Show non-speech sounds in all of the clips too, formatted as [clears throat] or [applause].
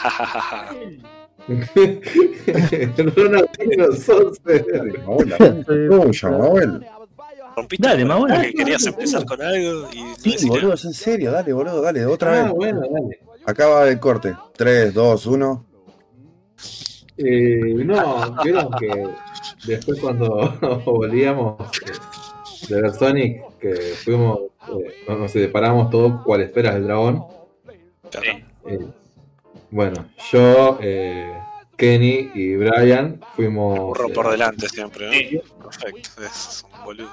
[laughs] Ronaldinho Manuel. Rompiste Dale, Manuel. que querías empezar con algo y Sí, boludo, es en serio, dale, boludo, dale, otra Ah, vez. bueno, dale. Acaba el corte. 3, 2, 1. Eh, no, vieron que después cuando [laughs] volvíamos eh, de ver Sonic, que fuimos, eh, nos separamos todos cual esferas del dragón. Claro. Eh, bueno, yo, eh, Kenny y Brian fuimos. Burro eh, por delante siempre, ¿no? Sí. Perfecto, es un boludo.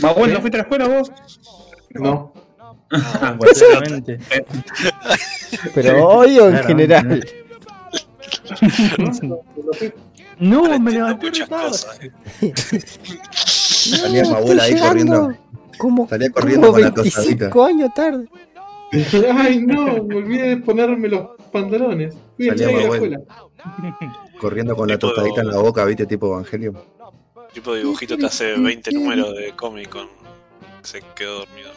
Manuel, ¿no fuiste a la escuela vos? No, [laughs] Ah, Seguramente. [laughs] Pero hoy o en Claro, general. No, [laughs] me Entiendo levanté cosas. Salía mi No, abuela ahí corriendo. Como, Salía corriendo como con la 25 años tarde. [laughs] Ay, no, me olvidé de ponerme los pantalones. Fui a la escuela. Corriendo con la tostadita en la boca, viste, tipo Evangelio. tipo de dibujito te hace 20 números de cómic con. Se quedó dormido.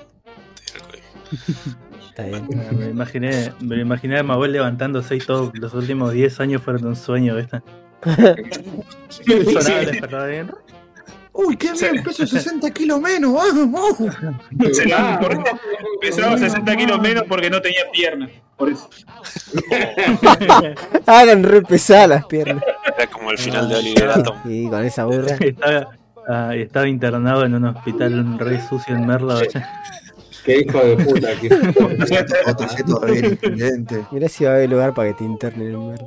Está bien. Me imaginé, me lo imaginé a Mabel levantándose y todos los últimos 10 años fueron un sueño, ¿viste? [laughs] Sonaba bien. Uy, qué bien, [laughs] peso 60 kilos menos, vamos. Se Ah, porque no, pesaba 60 kilos menos porque no tenía piernas. Por eso. [laughs] Hagan re pesadas las piernas. Era como el final de Oliver Atom. Y con esa burra. estaba, ah, y estaba internado en un hospital re sucio en Merlo. ¿viste? Qué hijo de puta. Que... [laughs] Otro intendente. Mirá si va a haber lugar para que te internen en merda.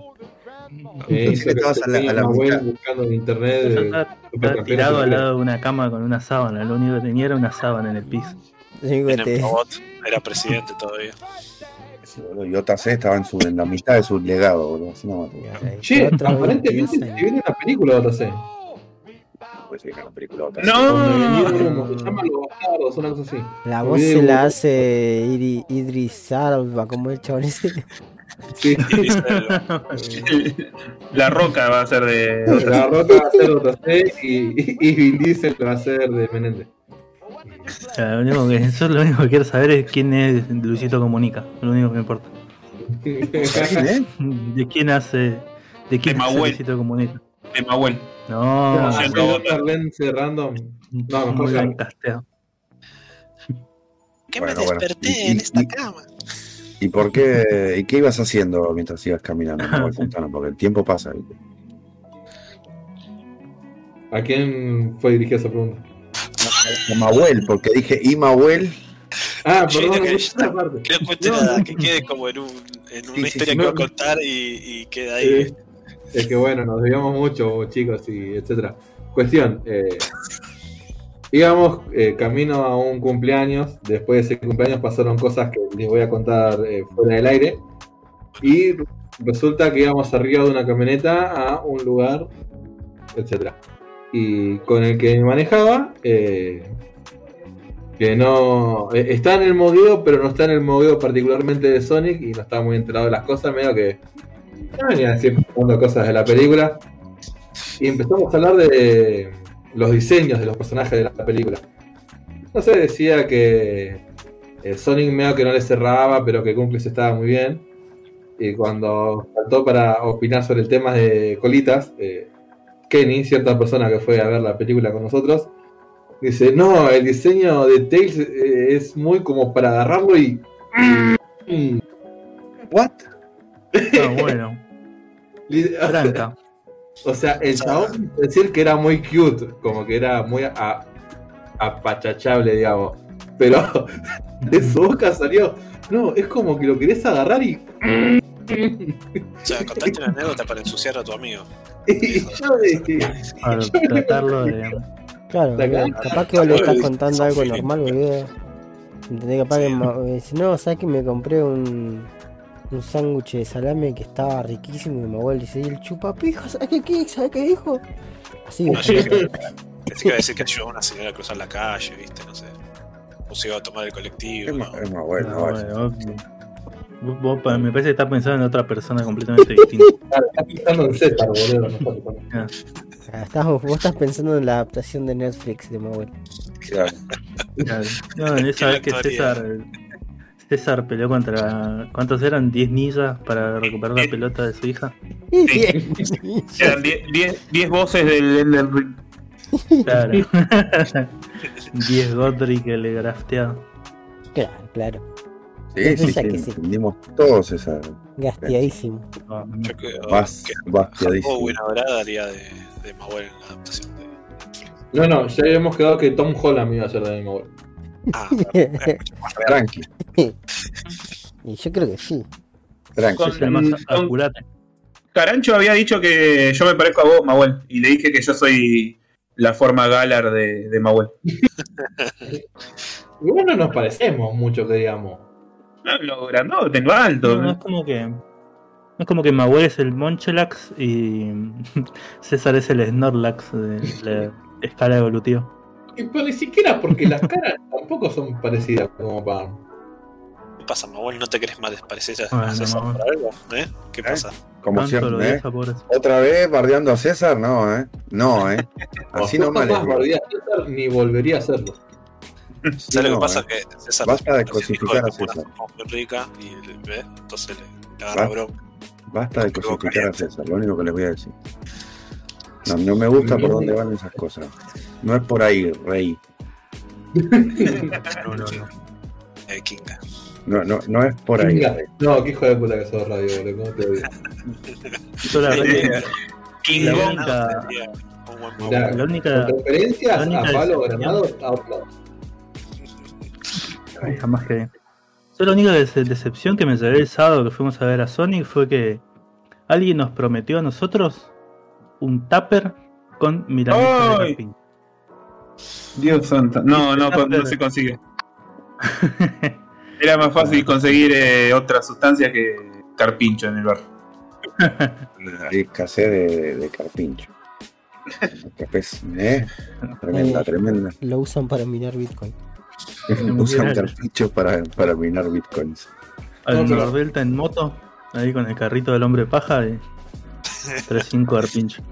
Que estabas a la- a la buscando en internet. Yo estaba, estaba tirado al de lado de una cama con una sábana. Lo único que tenía era una sábana en el piso. Robot era presidente todavía. Sí, boludo, Y otra C estaba en, su, en la mitad de su legado, boludo. Así no, Che, aparentemente 22 se viene una película de OTC. puede ser que la película otra No. Se llama Los Bastardos, una cosa así. La voz se la hace Idris Alba, como el chabón ese. [laughs] Sí. La roca va a ser de. [laughs] La Roca va a ser OTC y, y, y Vin Diesel va a ser de Menéndez. Lo único que, yo lo único que quiero saber es quién es Luisito Comunica. Lo único que me importa. ¿Eh? [laughs] ¿De quién hace, de quién De hace. Luisito Comunica? de Mahuel. No, Ah, no. Random. No, mejor casteado. ¿Qué Bueno, me desperté en y- esta y- cama? ¿Y por qué? ¿Y qué ibas haciendo mientras ibas caminando? Fontana? [laughs] Porque el tiempo pasa. ¿viste? ¿A quién fue dirigida esa pregunta? A Mahuel, porque dije y Mahuel. Ah, perdón, que no, parte. Que no No, no. que quede como en, un, en una Sí, historia sí, que va a no. contar y, y queda ahí. Es que bueno, nos debíamos mucho, chicos, y etcétera. Cuestión, eh, íbamos eh, camino a un cumpleaños, después de ese cumpleaños pasaron cosas que les voy a contar eh, fuera del aire, y resulta que íbamos arriba de una camioneta a un lugar, etcétera. Y con el que manejaba, eh, que no está en el mogueo, pero no está en el mogueo particularmente de Sonic y no estaba muy enterado de las cosas, medio que no venía así preguntando cosas de la película. Y empezamos a hablar de los diseños de los personajes de la película. No sé, decía que eh, Sonic medio que no le cerraba, pero que Knuckles estaba muy bien. Y cuando faltó para opinar sobre el tema de colitas, eh, Kenny, cierta persona que fue a ver la película con nosotros, dice, no, el diseño de Tails eh, es muy como para agarrarlo y... ¿What? Ah, bueno, [laughs] tranca. O sea, el chabón decir que era muy cute, como que era muy apachachable, digamos. Pero [laughs] de su boca salió, no, es como que lo querés agarrar y... O sea, contaste una anécdota para ensuciar a tu amigo. [laughs] y yo dije, Para tratarlo de. Claro, boludo, capaz que vos le estás contando algo normal, boludo. ¿Entendés? Capaz que dice, no, sabes que me compré un, un sándwich de salame que estaba riquísimo y mi abuelo dice, y el chupapija, ¿sabes qué, qué? ¿Sabes qué dijo? Así, No, pensé [laughs] que iba a decir que ayudó a una señora a cruzar la calle, ¿viste? No sé. O se iba a tomar el colectivo. Es ¿no? No, no vaya. bueno, vos- vos- vos- me parece que estás pensando en otra persona completamente distinta. [laughs] "Claro, estás pensando en César, boludo. no estás pensando". Ah, estás- vos estás pensando en la adaptación de Netflix de mi abuelo. Claro. Claro. No, en esa [laughs] Qué vez que. César, César peleó contra. ¿Cuántos eran? ¿10 ninjas para recuperar la pelota de su hija? [laughs] Eran 10 voces del Elden Ring. Claro. [laughs] [laughs] 10 Godric que le grafteado. Claro, claro. Sí, sí, sí, que sí. entendimos todos esa. Gasteadísimo. No. Yo creo Vas, que bastiadísimo. Jacobo Buenabrada haría de, de Mauel en la adaptación de. No, no, ya habíamos quedado que Tom Holland iba a ser de mismo. Ah, [laughs] más. Tranqui, Y yo creo que sí. tranqui. Con- Es el más con- acurate. Carancho había dicho que yo me parezco a vos, Mahuel. Y le dije que yo soy la forma Galar de, de Mahuel. [laughs] Igual no nos parecemos mucho, que digamos. No, lo grandote, lo alto. No, no es como que. No es como que Mahuel es el Monchelax y [laughs] César es el Snorlax de la escala evolutiva. Y pero ni siquiera porque las [laughs] caras tampoco son parecidas como para. ¿Qué pasa, Mauel? ¿No te crees más desparecer a Bueno, César no. por algo? ¿Eh? ¿Qué pasa? Como siempre, ¿eh? Otra vez bardeando a César, no, ¿eh? No, ¿eh? [laughs] Así no mal. César, ni volvería a hacerlo. ¿Sabes lo que pasa? Que César Basta de cosificar a César. muy rica y le- ¿ves? entonces le, le agarra Va. bronca. Basta de cosificar a César, lo único que les voy a decir. No, no me gusta por dónde van esas cosas. No es por ahí, rey. No, no, no. Eh, Kinga. No, no, no es por ahí. Kinga. No, qué hijo de puta que sos radio, boludo. ¿Cómo te odio? [laughs] Yo la verdad que- Kinga La única- Mirá, la única. Referencias a Palo Granado, Outlaw. Ay, jamás que. Yo la única dece- decepción que me llevé el sábado que fuimos a ver a Sonic fue que alguien nos prometió a nosotros un tupper con milanesa de carpín. Dios santo. No, no, con- no se consigue. [laughs] Era más fácil conseguir eh, otra sustancia que carpincho en el bar. [laughs] Hay escasez de, de carpincho. [laughs] ¿eh? Tremenda, Eh. tremenda. Lo usan para minar Bitcoin. Usan carpinchos para, para minar bitcoins. Al Nordelta en moto, ahí con el carrito del hombre paja y 3-5 arpincho.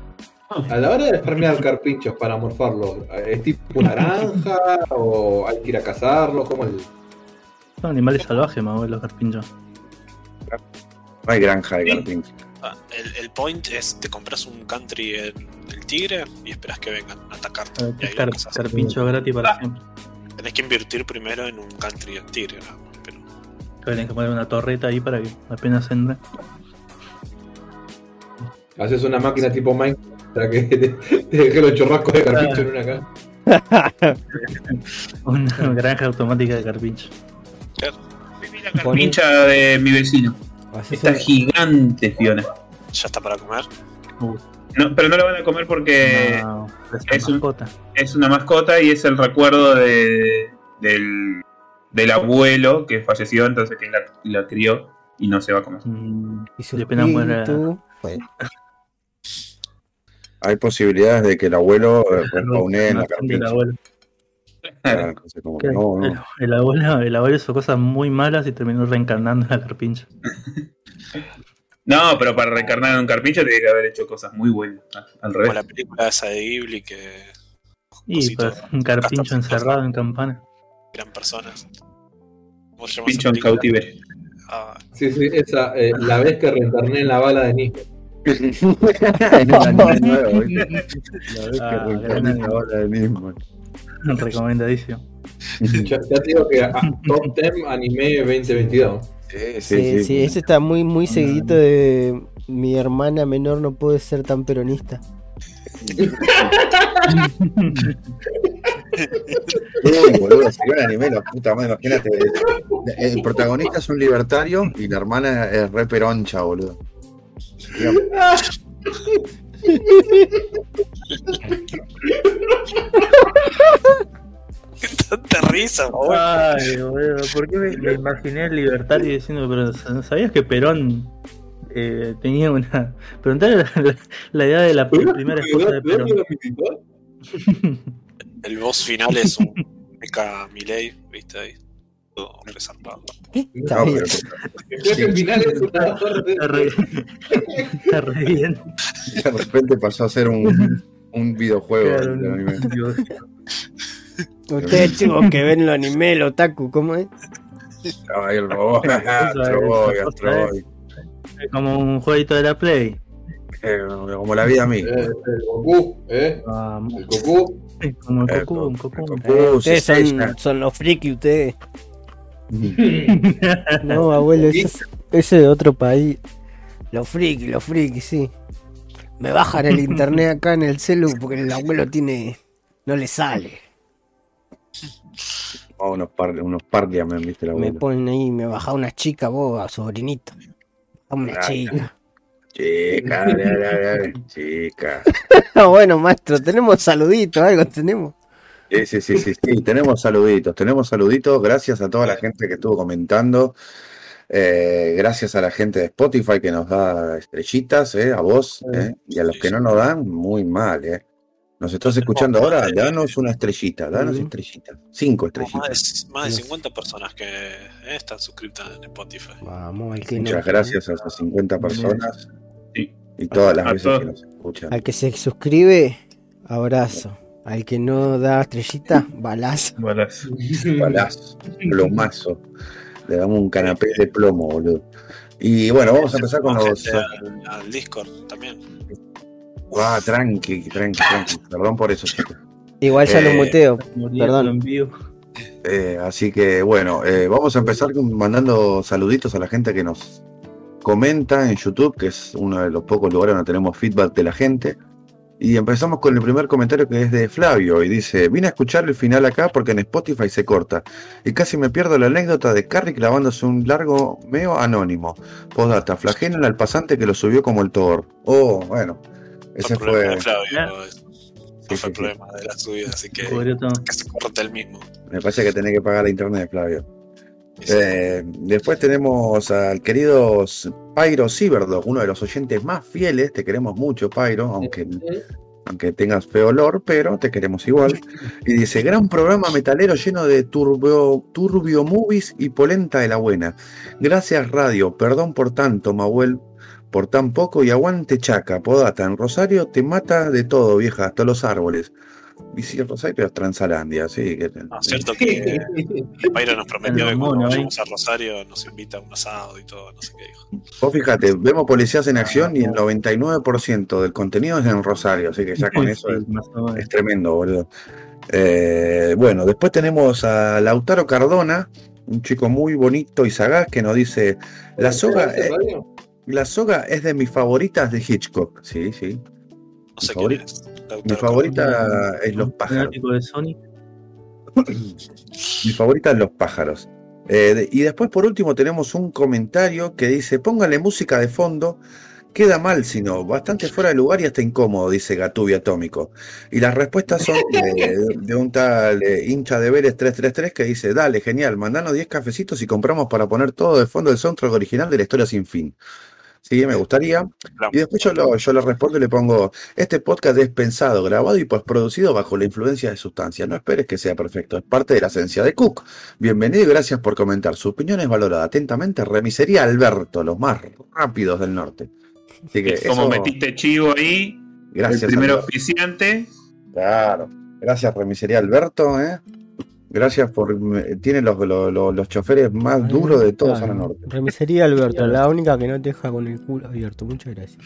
A la hora de farmear carpinchos para morfarlos, ¿es tipo naranja o hay que ir a cazarlos? ¿Cómo el.? Son animales salvajes, más los carpinchos. No hay granja de carpinchos. Ah, el, el point es te compras un country en el tigre y esperas que vengan a atacarte. Y ahí lo Car- cazas. carpincho gratis para siempre. Tenés que invertir primero en un country en tigre, más, pero Tienen que poner una torreta ahí para que apenas entre. Haces una máquina tipo Minecraft para que [laughs] te, te deje los chorrascos de carpincho en una caja. [laughs] Una granja automática de carpincho. La carpincha de mi vecino. Está un- gigante, Fiona. ya está para comer. Uh, No, pero no lo van a comer porque no, es un- mascota. es una mascota y es el recuerdo de, del, del abuelo que falleció, entonces que la, la crió y no se va a comer. Mm, y su y apenas muera- pues, Hay posibilidades de que el abuelo [laughs] eh, la respawnee en la abuelo. Ah, como no, El, no. el abuelo, el abuelo hizo cosas muy malas y terminó reencarnando en la carpincha. [laughs] No, pero para reencarnar en un carpincho tiene que haber hecho cosas muy buenas. Al Como la revés. película esa de Ghibli que Y pues un carpincho encerrado en campana. eran personas. ¿Cómo se llama Pincho en cautiverio. Ah, Sí, sí, esa, eh, la vez que reencarné en la bala de Nick. En un anime [laughs] nuevo, ¿viste? [laughs] La vez que Ah, de. Recomendadísimo. Ya, ya [laughs] te digo que ah, Top 10 Anime 2022. Sí, sí, sí, sí, ese está muy, muy seguidito de mi hermana menor no puede ser tan peronista. Uy, boludo, sería un anime, la puta madre, imagínate. El, el protagonista es un libertario y la hermana es re peroncha, boludo. Sería- tanta risa, Mauel. Ay, boludo, ¿por qué me, me imaginé el libertario diciendo, pero ¿sabías que Perón eh, tenía una... Preguntale la, la- la idea de la pr- primera esposa de Perón. [laughs] [laughs] El boss final es un mecha Miley, ¿viste ahí? Resarpado. Está No, bien. pero Creo que el final es una torre Está re, bien. de repente pasó a ser un, un videojuego. Claro, el anime. Dios. Ustedes chicos que ven lo anime, el otaku, ¿cómo es? Ay, el robot. Astro cosa, Boy. Es como un jueguito de la Play. Eh, Como la vida Eh, misma. el Goku, ¿eh? El Goku. Como Eh, el Goku, un Goku. Goku. Eh, Uh, ustedes son, son los friki, ustedes. [laughs] No, abuelo, ese es, ese de otro país. Los friki, los friki, sí. Me bajan el internet acá en el celu porque el abuelo tiene. No le sale. Oh, unos par, unos parliament, viste la Me ponen ahí, me baja una chica, vos, sobrinito. Bajame Una chica. Chica, dale, dale, dale, chica. [laughs] Bueno, maestro, tenemos saluditos, algo tenemos. Sí, sí, sí, sí, sí, tenemos saluditos, tenemos saluditos, gracias a toda la gente que estuvo comentando, eh, gracias a la gente de Spotify que nos da estrellitas, eh, a vos, eh, y a los que no nos dan, muy mal, eh. ¿Nos estás escuchando ahora? Danos una estrellita, danos estrellitas, cinco más estrellitas. de, más de 50 personas que eh, están suscritas en Spotify. Vamos, que. Muchas gracias a esas 50 personas Sí. y todas las A veces que nos escuchan. Al que se suscribe, abrazo. Al que no da estrellita, balazo. Balas. [laughs] Balazo, plomazo. Le damos un canapé de plomo, boludo. Y bueno, vamos a empezar con los. al, al Discord también. Ah, tranqui, tranqui, tranqui. Perdón por eso, chicos. Igual ya Eh, lo muteo. Perdón. Eh, así que bueno, eh, vamos a empezar con- mandando saluditos a la gente que nos comenta en YouTube, que es uno de los pocos lugares donde tenemos feedback de la gente. Y empezamos con el primer comentario que es de Flavio y dice, vine a escuchar el final acá porque en Spotify se corta y casi me pierdo la anécdota de Carrie clavándose un largo meo anónimo. Postdata, flagelen al pasante que lo subió como el Thor. Oh, bueno, ese problema fue, de Flavio. Ya. No Sí, fue sí, el problema de la subida, así que, que se corte el mismo. me parece que tenés que pagar la internet, Flavio. Eh, después tenemos al querido Pyro Ciberdog, uno de los oyentes más fieles. Te queremos mucho, Pyro, aunque, aunque tengas feo olor, pero te queremos igual. [laughs] Y dice: Gran programa metalero lleno de turbio, turbio movies y polenta de la buena. Gracias, radio. Perdón por tanto, Mahuel, por tan poco. Y aguante chaca, podata. En Rosario te mata de todo, vieja, hasta los árboles. Y si Rosario es Transalandia, sí. Que, No, es cierto que Pyro nos prometió [laughs] que cuando ¿eh? vayamos a Rosario nos invita a un asado y todo, no sé qué dijo. Vos fíjate, vemos policías en acción y el 99% del contenido es en Rosario, así que ya con eso es, es tremendo, boludo. Eh, bueno, después tenemos a Lautaro Cardona, un chico muy bonito y sagaz que nos dice, la soga, eh, la soga es de mis favoritas de Hitchcock. Sí, sí. No sé quién es. Mi favorita es Los pájaros. Fanático de Sonic. Mi favorita es Los pájaros. Eh, de- y después, por último, tenemos un comentario que dice: póngale música de fondo. Queda mal, sino bastante fuera de lugar y hasta incómodo, dice Gatubi Atómico. Y las respuestas son de, [laughs] de un tal eh, hincha de Vélez 333 que dice: Dale, genial, mandanos 10 cafecitos y compramos para poner todo de fondo el soundtrack original de la historia sin fin. Sí, me gustaría. Y después yo, lo, yo le respondo y le pongo, este podcast es pensado, grabado y postproducido bajo la influencia de sustancias. No esperes que sea perfecto, es parte de la esencia de Cook. Bienvenido y gracias por comentar. Su opinión es valorada atentamente. Remisería Alberto, los más rápidos del norte. Así que Como eso, metiste chivo ahí, gracias. el primer auspiciante. Claro. Gracias, Remisería Alberto. ¿eh? Gracias por... Tiene los, los, los- los choferes más duros de toda Claro. zona norte. Remisería Alberto, la única que no te deja con el culo abierto. Muchas gracias.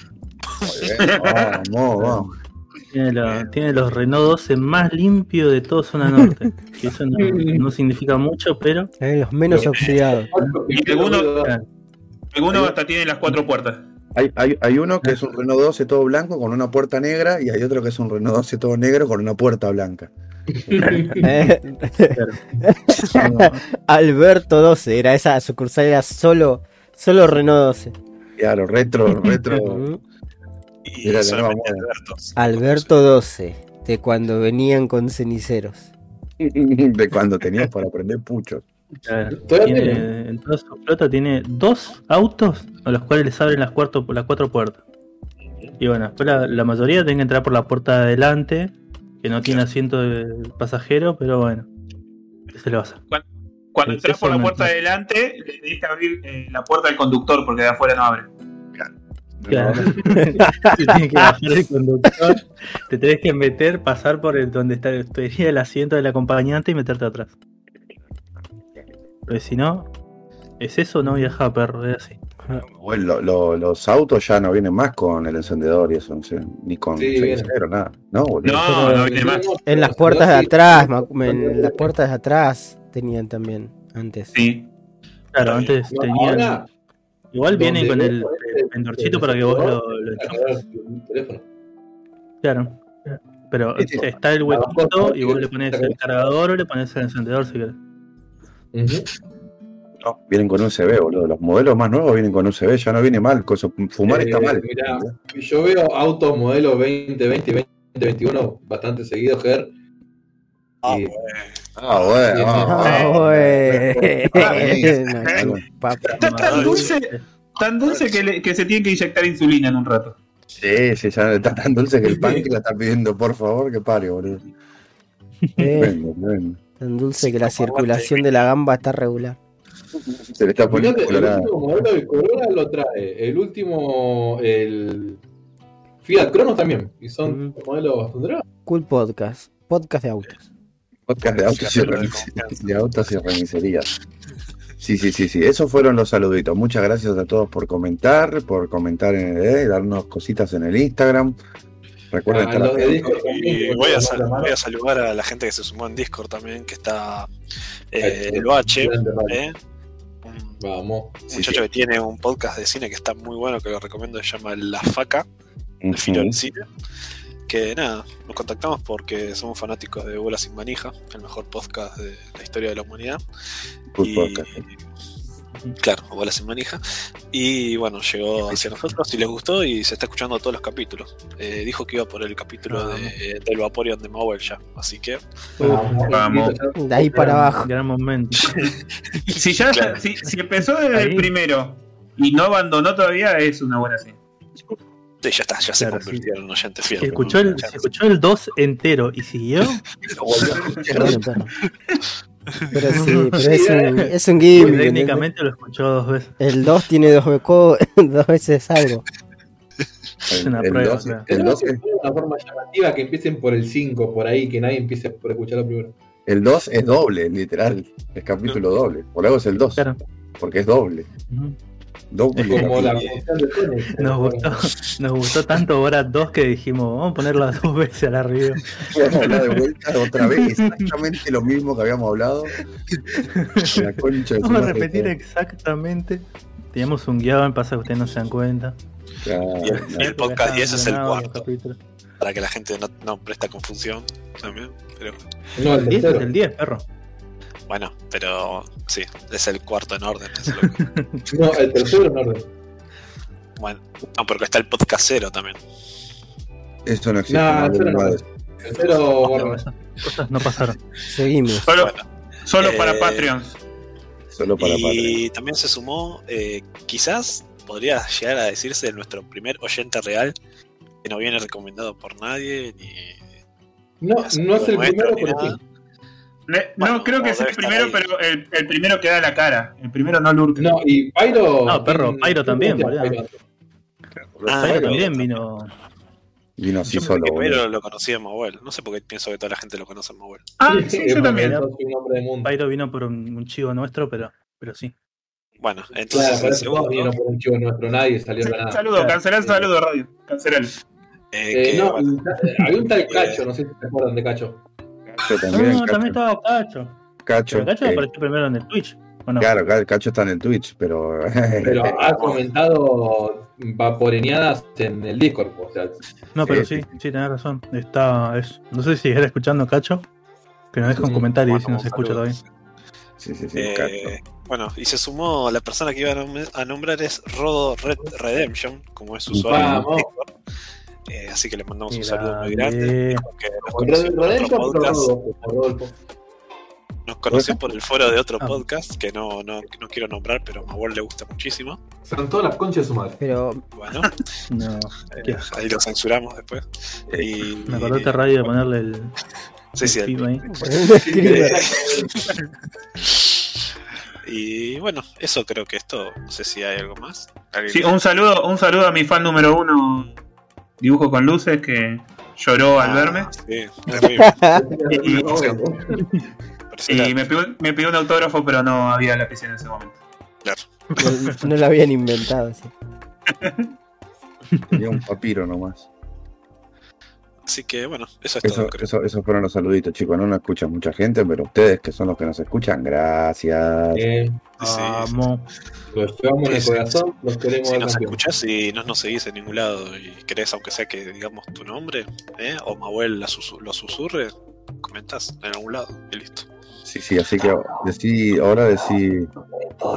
Vamos, vamos. Tiene, la- tiene los Renault 12 más limpios de toda zona norte. [laughs] Que eso no, no significa mucho, pero Eh, los menos oxidados. Y alguno, alguno hasta tiene las cuatro puertas. Hay, hay, hay uno que es un Renault 12 todo blanco con una puerta negra y hay otro que es un Renault 12 todo negro con una puerta blanca. [laughs] Alberto 12, era esa sucursal, era solo, solo Renault 12. Claro, retro, retro. [laughs] Y solamente Albertos. Alberto 12, de cuando venían con ceniceros. De cuando tenías para aprender puchos. claro. Tiene- en toda su flota tiene dos autos a los cuales les abren las, cuarto- las cuatro puertas. Y bueno, después la, la mayoría tienen que entrar por la puerta de adelante, que no tiene asiento de pasajero, pero bueno, ¿qué se le va a hacer? Cuando entras eso por la puerta de adelante, le tenés que abrir eh, la puerta del conductor porque de afuera no abre. Claro. [laughs] Te tiene que bajar el conductor, te tenés que meter, pasar por el, donde está, estaría el asiento del acompañante y meterte atrás. Porque si no, ¿Es eso no viaja perro? Es así. Bueno, lo- lo- los autos ya no vienen más con el encendedor y eso, no sé, ni con Sí, cenicero, nada. No, boludo. No, no viene más. En las puertas de atrás, en las puertas de atrás tenían también antes. Sí. Claro, antes No, tenían. ahora, Igual viene con el el para que vos lo, lo teléfono. Claro. Pero Sí, sí. está el huequito y vos le pones el cargador o le pones el encendedor si querés. Ujú. No, vienen con USB, boludo. Los modelos más nuevos vienen con USB, ya no viene mal. Fumar está Eh, mal. mirá, yo veo autos modelo 2020 y 2021 bastante seguidos, Ger. Ah, Y- bueno. Ah, bueno. ah, Ah, bueno, bueno. papá. Está tan dulce, tan dulce que, le- que se tiene que inyectar insulina en un rato. Sí, sí, ya está tan dulce que el pan que la está pidiendo, por favor, que pare, boludo. Eh, tan dulce que la circulación de la gamba está regular. Se le está poniendo Fíjate, el último modelo del Corolla lo trae. El último, el Fiat Crono también. Y son Mm. modelos bastante. Cool podcast. Podcast de autos. Podcast de autos y, de de autos y remiserías. Sí, sí, sí, sí. Esos fueron los saluditos. Muchas gracias a todos por comentar, por comentar en el eh, darnos cositas en el Instagram. Recuerden Ah, estar de. Discord Y voy a, sal- voy a saludar a la gente que se sumó en Discord también, que está eh, el vale. eh, un Vamos. Sí, muchacho sí. que tiene un podcast de cine que está muy bueno, que lo recomiendo, se llama La Faca, el Ujú. filo del cine. Que nada, nos contactamos porque somos fanáticos de Bola Sin Manija, el mejor podcast de la historia de la humanidad. Good Y- podcast. Claro, Bola Sin Manija. Y bueno, llegó hacia nosotros y les gustó y se está escuchando todos los capítulos. Eh, dijo que iba por el capítulo Ah, de, del Vaporeon de Mauer ya, así que Vamos. Vamos. De ahí para abajo. Gran momento. [laughs] Si ya Claro. si, si empezó desde Ahí. el primero y no abandonó todavía, es una buena señal. sí, ya está, ya se Claro, convirtió en un oyente fiel. Si escuchó, el, escuchó el 2 entero y siguió. [laughs] Pero [laughs] sí, pero es un, es un gimmick. ¿entendés? técnicamente lo escuchó dos veces. El 2 tiene dos, [laughs] dos veces algo. El, una el prueba, 12 claro. el Creo 12 que fue una forma llamativa que empiecen por el 5, por ahí, que nadie empiece por escucharlo primero. el 2 es doble, literal. Es capítulo doble. Por algo es el 2. Claro. Porque es doble. Ujú. Doble. Como la de. Nos gustó, nos gustó tanto Borat 2 que dijimos, vamos a ponerla dos veces a la review. Vamos a hablar de vuelta otra vez. Exactamente lo mismo que habíamos hablado. La concha de su Vamos a repetir exactamente. Teníamos un guion, pasa que ustedes no se dan cuenta. Claro. Y el, podcast, y ese es el cuarto, para que la gente no, no presta confusión también. Pero No, el El 10 es el 10, perro. Bueno, pero sí, es el cuarto en orden. es lo que- [laughs] No, el tercero en orden. bueno, no, porque está el podcast cero también. Eso no existe. No, no tercero, No, bueno, esas cosas no pasaron. [laughs] Seguimos. Solo, Bueno, solo Eh, para Patreons. Solo para Patreon. y también se sumó, eh, quizás podría llegar a decirse nuestro primer oyente real, que no viene recomendado por nadie, ni no, no es el nuestro, primero, pero sí. Bueno, no, creo que es el primero, ahí. pero el, el primero que da la cara. El primero no lurca. No, y Pyro. No, perro, Pyro también, boludo. Ah, bueno. también vino. Vino así Yo solo. primero lo conocía en Mobile. No sé por qué pienso que toda la gente lo conoce en Mobile. Ah, Sí, sí, es yo también. Pyro vino por un, un chivo nuestro, pero, pero sí. Bueno, Claro, entonces todos segundo, vinieron por un chivo nuestro, nadie salió nada. Saludo, Claro. cancelá el saludo, radio. Cancelalo. eh, Eh, no, bueno, eh, había un tal [laughs] Cacho, no sé si se acuerdan de Cacho. Cacho No, también. no, Cacho, también estaba Cacho. Cacho, Pero Cacho eh, apareció primero en el Twitch. ¿o no? Claro, claro, Cacho está en el Twitch, pero. [laughs] Pero ha comentado vaporeñadas en el Discord. O sea, No, pero Sí, sí, sí, tenés razón. Está, es, no sé si era escuchando Cacho, que nos deja un comentario y bueno, si no se un escucha todavía. Sí, sí, sí, eh, Cacho. bueno, y se sumó la persona que iba a, nom- a nombrar es Rodo Red Redemption, como es su usuario en Vamos. Discord. Eh, así que le mandamos un saludo muy grande. Nos con conoció por el foro de otro Ah. podcast que no, no, no quiero nombrar, pero a Mabel le gusta muchísimo. Son todas las conchas de su madre. Pero Bueno, [laughs] No, eh, ahí lo censuramos después. Y, me acordaste radio de ponerle el, Sí, sí, el ahí. [laughs] [laughs] Y bueno, eso creo que es todo. No sé si hay algo más. ¿Alguien- Sí, un saludo, un saludo a mi fan número uno, dibujo con luces, que lloró al Ah, verme. Sí. [laughs] Y- Parecía Y me pidió, me pidió un autógrafo, pero no había lápiz en ese momento. Claro. No, no lo habían inventado. sí. Tenía un papiro nomás. Así que bueno, eso es Eso, todo, creo. eso, esos fueron los saluditos, chicos. No nos escucha mucha gente, pero ustedes que son los que nos escuchan, gracias. Eh, Sí, Vamos. los llevamos en el corazón, los queremos Si nos campeón. escuchás y no nos seguís en ningún lado y querés, aunque sea que digamos tu nombre, ¿eh? o Mahuel la lo susurre, comentás en algún lado y listo. Sí, sí, así que decí, ahora decí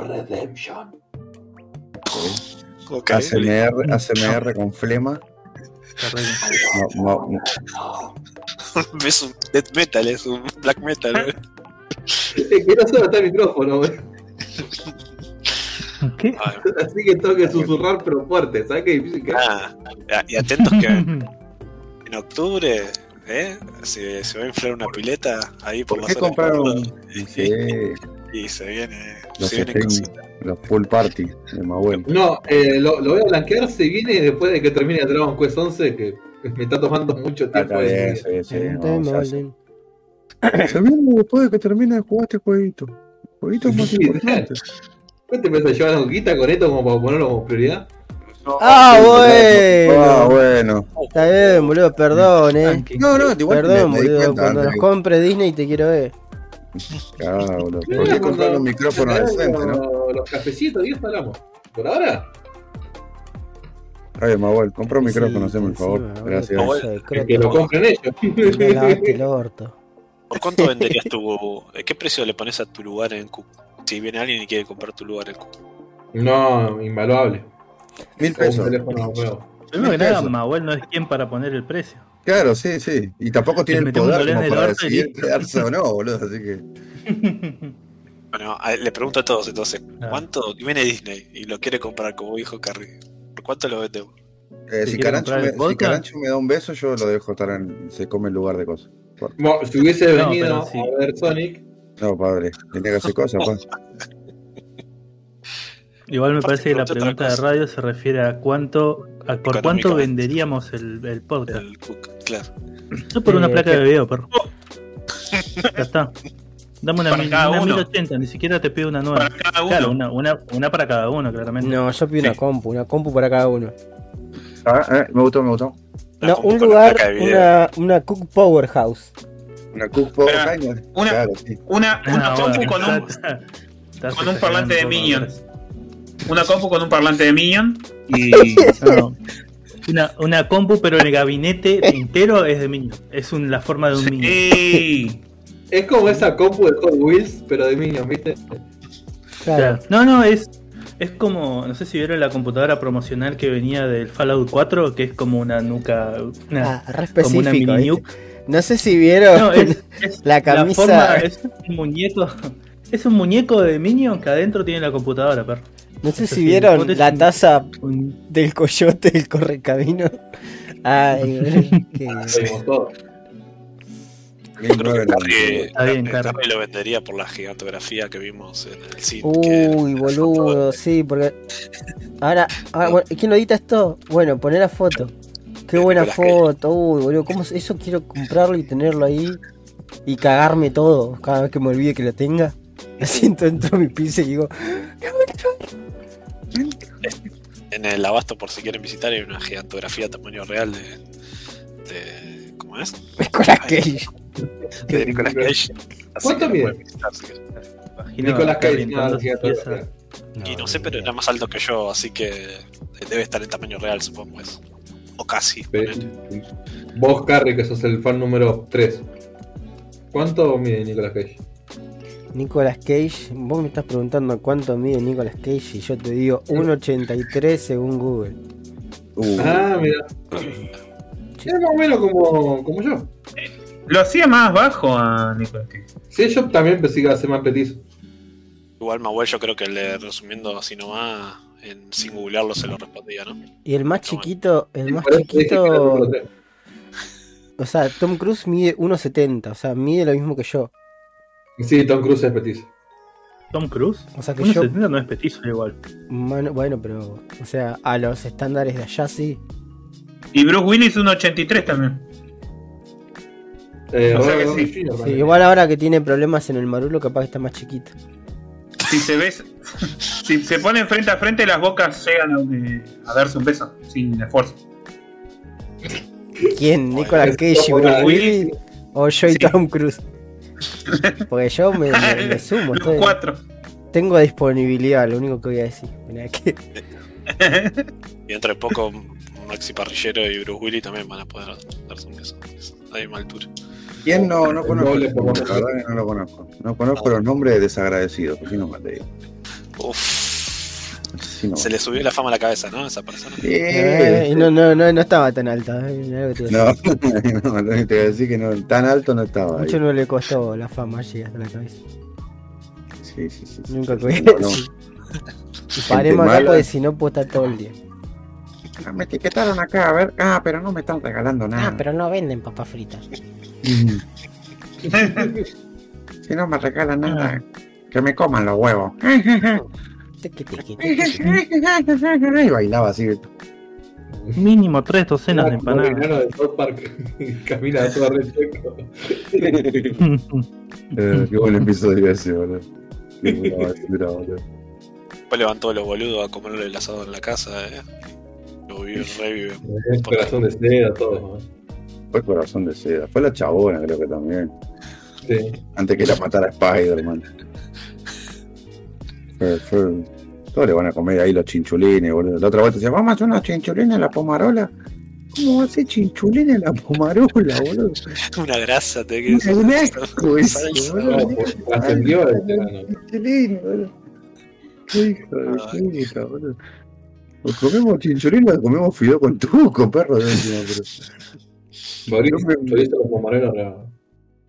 Redemption. Ok, ACMR, ACMR con flema. No, no, no. [laughs] es un death metal, es un black metal. no solo está el micrófono, güey. ¿Qué? Así que tengo que susurrar pero fuerte, ¿sabes qué difícil que es? ah, y atentos que en octubre ¿eh? se, se va a inflar una pileta ahí por, ¿Por la qué compraron sí, y se viene, los, se viene los pool party de Mahuel? No, eh, lo, lo voy a blanquear, se viene después de que termine Dragon Quest 11, que me está tomando mucho Ah, tiempo. está bien, sí, sí, bien, se viene después de que termine de jugar este jueguito. El jueguito es más Sí, importante. ¿Qué te pensás llevar a Guita con esto como para ponerlo como prioridad? Ah, bueno. Ah, bueno. Está bien, boludo, perdón, eh. No, no, igual Perdón, me, me boludo. cuenta Cuando nos compre Disney te quiero ver. Claro, boludo. Mira, ¿Por qué cuando- comprar un micrófono decente, no? los, cafecitos y esto hablamos. ¿Por ahora? Oye, Mahuel, compra un micrófono, Sí, haceme el favor. Gracias. Que, lo compren ellos. Me lavaste el orto. ¿Por cuánto [laughs] venderías tu... ¿Qué precio le pones a tu lugar en Q? Si viene alguien y quiere comprar tu lugar en Q. no, invaluable. Mil pesos. Primero que nada. Mahuel no es quien para poner el precio. Claro, sí, sí. Y tampoco tiene el poder como para decidir quedarse o no, boludo. Así que. [laughs] Bueno, a- le pregunto a todos entonces, Ah. ¿cuánto viene Disney y lo quiere comprar como dijo Carrie? ¿Por cuánto lo vendemos? Eh, ¿Te si, Carancho me, el si podcast? Carancho me da un beso, yo lo dejo estar en. Se come el lugar de cosas. Bueno, si hubiese venido sí. a ver Sonic, No, padre. Tenía que hacer cosas, pa. [laughs] Igual me parece que la pregunta de radio se refiere a cuánto a por cuánto venderíamos el, el podcast. El Cook, claro. Yo por una Eh, placa ¿qué? de video, perro. Ya está. Dame una, una uno. 1080, ni siquiera te pido una nueva. Para cada uno. Claro, una, una, una para cada uno, claramente. No, yo pido una compu, una compu para cada uno. Ah, eh, me gustó, me gustó. La No, un lugar, una, una Cook Powerhouse. Una Cook Power Espera, Hanger. una- Claro, sí. Una, una Ah, compu bueno, con un, con un parlante de exagerando un Minion. poco, una compu con un parlante de Minion y [laughs] No. Una, una compu, pero el gabinete [laughs] entero es de Minion. Es un- la forma de un Minion. Sí. [laughs] es como esa compu de Hot Wheels, pero de Minions, ¿viste? Claro. No, no, es, es como, no sé si vieron la computadora promocional que venía del Fallout 4, que es como una nuca, una, Ah, re como una mini nuke. No sé si vieron No, es, es la camisa. forma, es un muñeco, es un muñeco de Minion que adentro tiene la computadora, perro. No sé si vieron la taza del coyote del correcamino. Ay, [laughs] qué- todo. Yo creo que 1990. Carrie, Está bien, Carrie Carrie. lo vendería por la gigantografía que vimos en el cine. Uy, boludo, sí, porque. Ahora, ahora, bueno, ¿quién lo edita esto? Bueno, poner la foto. Qué buena foto, uy, boludo, ¿cómo es- eso quiero comprarlo y tenerlo ahí y cagarme todo cada vez que me olvide que lo tenga? [laughs] Me siento dentro de mi piso y digo, En el abasto, por si quieren visitar, hay una gigantografía tamaño real de. de ¿Cómo es? Nicolas Cage. De Nicolas Cage. ¿Cuánto mide? acá Cage. Y no sé, pero era más alto que yo, así que debe estar en tamaño real, supongo eso. O casi. Vos, Carrie, que sos el fan número 3. ¿Cuánto mide Nicolas Cage? Nicolas Cage, vos me estás preguntando cuánto mide Nicolas Cage y yo te digo 1.83 según Google. Uh, Ah, mira. Es más o menos como, como yo. Lo hacía más bajo a Nicolas Cage. Sí, yo también pensé que iba a ser más petizo. Igual Mahuel, yo creo que le resumiendo así nomás, en, sin googlearlo se lo respondía, ¿no? Y el más chiquito, el más chiquito, o sea, Tom Cruise mide 1.70, o sea, mide lo mismo que yo. Sí, Tom Cruise es petizo. Tom Cruise. O sea que yo, 1.70 no es petizo igual. mano- bueno, pero, o sea, a los estándares de allá sí. Y Bruce Willis un 83 también. Eh, O sea que sí. Igual ahora que tiene problemas en el marulo, capaz que está más chiquito. si se ves, [laughs] si se ponen frente a frente, las bocas llegan a, eh, a darse un beso sin esfuerzo. ¿Quién? ¿Nicolas Cage y Bruce Willis? ¿O yo y Tom Cruise? Porque yo me, me- me [laughs] sumo. Los estoy- cuatro. tengo disponibilidad, lo único que voy a decir. Mirá que- Y dentro de poco, Maxi Parrillero y Bruce Willis también van a poder darse un beso. A la misma altura. ¿Quién no, no conozco? doble La por verdad que no lo conozco. No conozco los nombres desagradecidos, así no me te digo. Uff, Se le subió la fama a la cabeza, ¿no? Esa persona. Eh, Eh, no, no, no, no estaba tan alta. eh, [laughs] No, no, lo que te voy a decir que no, tan alto no estaba ahí. Mucho no le costó la fama llegar hasta la cabeza. Sí, sí, sí. sí, Nunca sí, sí, no. Y [laughs] paremos acá porque si no puedo estar todo el día. Ah, Me etiquetaron acá, a ver. Ah, pero no me están regalando nada. Ah, pero no venden papas fritas. [laughs] Si no me regalan nada, que me coman los huevos. [laughs] Y bailaba así. Mínimo tres docenas de el empanadas. enano de South Park [laughs] camina todo re seco. [laughs] Eh, qué buen episodio ese, boludo. Qué buena basura, boludo. Después levantó a los boludos a comerle el asado en la casa, ¿eh? Lo vive, revive. El corazón de seda, todo. ¿no? Fue corazón de seda. Fue la chabona, creo que también. Sí. Antes que la matara Spider-Man. Fue, fue- Todos le van a comer ahí los chinchulines, boludo. La otra vuelta decía, vamos a hacer unos chinchulines en la pomarola. ¿Cómo hace chinchulines en la pomarola, boludo? [laughs] Una grasa, te que Es un asco eso, boludo. Enano. Chinchulines, boludo. Qué hijo de puta, boludo. O comemos chinchulines o comemos fideo con tuco, perro. [laughs] de última, pero- Mauricio los pomareros, no.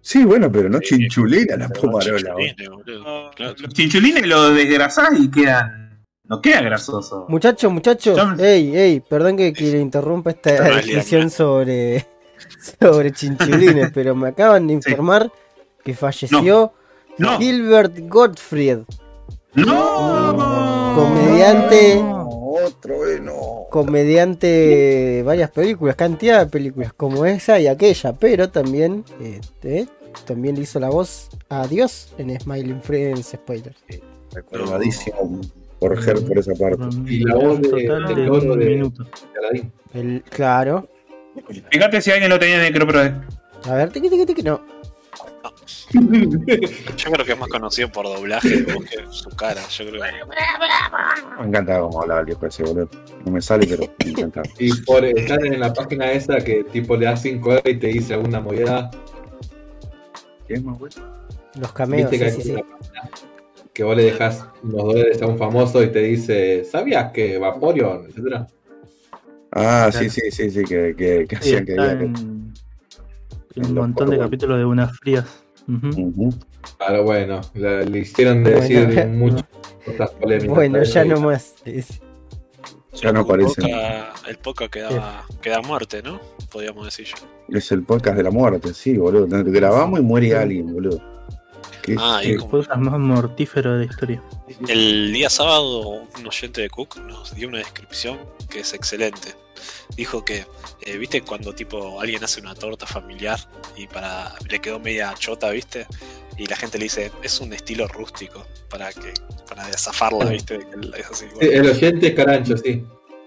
Sí, bueno, pero no Sí, chinchulina la pomarola, boludo. Claro. Los chinchulines lo desgrasás y quedan. No queda grasoso. Muchachos, muchachos, ey, ey, perdón que, que le interrumpa esta No, es [laughs] discusión sobre, sobre chinchulines, [laughs] pero me acaban de informar que falleció No. Gilbert Gottfried, ¡No! comediante, Otro, eh, no. comediante de varias películas, cantidad de películas como esa y aquella, pero también, este, también le hizo la voz a Dios en Smiling Friends Spoiler. Recordadísimo por Ger por esa parte. Y la voz de- de. El, claro. Fíjate si alguien lo tenía en Necropro. A ver, tiqui, tiqui, tiqui, no. Yo creo que es más conocido por doblaje que su cara. Yo creo que. Me encanta cómo hablaba el viejo ese, boludo. No me sale, pero me encanta. [laughs] Y por estar en la página esa que tipo le das 5 euros y te dice alguna movida. ¿Qué es más bueno? Los cameos, Viste que, sí, sí, hay sí. una página que vos le dejas unos dólares a un famoso y te dice, ¿sabías que Vaporeon? etcétera? Ah, sí, sí, sí, sí, que, que, que Sí, hacían que. Un los montón de capítulos de unas frías. Ujú. Claro, bueno, la- le hicieron de decir Bueno, muchas cosas polémicas. Bueno, ya no más. Es- Ya no aparece. El poca queda, queda muerte, ¿no? Podríamos decir yo. Es el podcast de la muerte, sí, boludo. Grabamos y muere alguien, boludo. ¿Qué- Ah, y El podcast más mortífero de la historia. El día sábado, un oyente de Cook nos dio una descripción que es excelente. Dijo que, eh, viste, cuando tipo alguien hace una torta familiar y para le quedó media chota, viste, y la gente le dice es un estilo rústico para que para zafarla, viste, es así. Sí, el oyente es carancho, sí.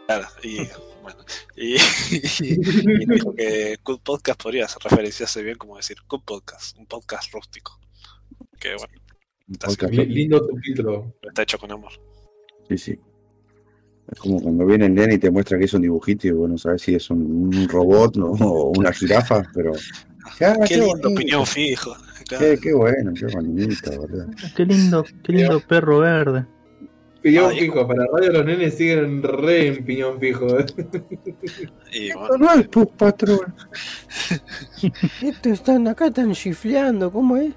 claro, y bueno, y, [laughs] y dijo que Cook Podcast podría referenciarse bien como decir Cook Podcast, un podcast rústico. Que bueno, un Está podcast, Li- Lindo subtítulo. está hecho con amor. Sí, sí. Es como cuando viene el nene y te muestra que es un dibujito y vos no sabes si es un, un robot ¿no? o una jirafa, pero. Ah, Qué qué lindo bonito. opinión fijo. claro. Qué, qué bueno, qué bonito, boludo. Qué lindo, qué lindo perro verde. Piñón Ay, fijo, para radio los nenes siguen re en piñón fijo. ¿eh? [laughs] Y bueno, no es tu patrón. [laughs] Estos están acá, están chifleando, ¿cómo es?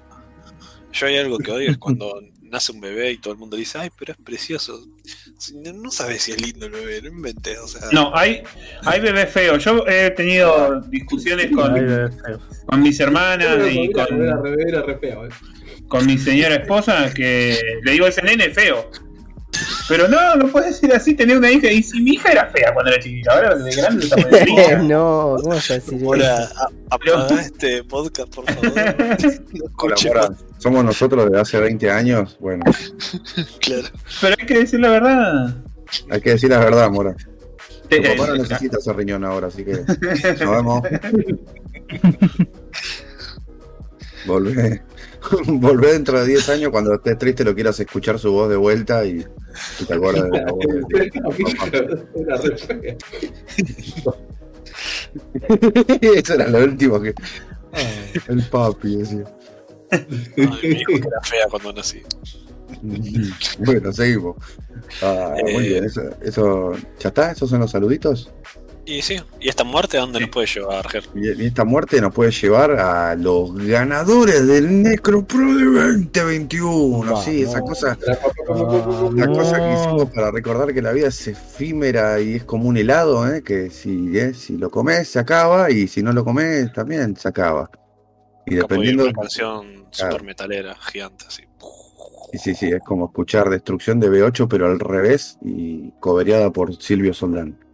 yo hay algo que odio es cuando nace un bebé y todo el mundo dice, ay, pero es precioso. No no sabes si es lindo el bebé, no inventes, o sea. No, hay, hay bebés feos. Yo he tenido discusiones con, con mis hermanas y con, ¿eh? con mi señora esposa que le digo, ese nene es feo. Pero no, no puedes decir así, tener una hija. Y si mi hija era fea cuando era chiquita, ahora de grande está [laughs] no, ¿cómo vas a decir apaga este podcast, por favor. [laughs] Somos nosotros de hace 20 años. Bueno, Claro. Pero hay que decir la verdad. hay que decir la verdad, Mora. Tu papá no necesita ese riñón ahora, así que nos vemos. [laughs] Volvé. [laughs] Volvé dentro de 10 años cuando estés triste lo quieras escuchar su voz de vuelta y, y te acuerdas de la voz. [laughs] [laughs] Eso era lo último que. El papi decía. Ay, era fea cuando nací. Bueno, seguimos. Ah, muy Eh. bien, eso, eso. ¿Ya está? ¿Esos son los saluditos? Y sí, ¿y esta muerte a dónde nos puede llevar, Ger? Y y esta muerte nos puede llevar a los ganadores del Necropro de 2021. Sí, esa Vamos. cosa, la cosa que hicimos para recordar que la vida es efímera y es como un helado, ¿eh? que si, ¿eh? si lo comes se acaba y si no lo comes también se acaba. Y dependiendo. una canción super metalera, gigante, así. Sí, sí, sí, es como escuchar Destrucción de B8, pero al revés y cobereada por Silvio Soldán.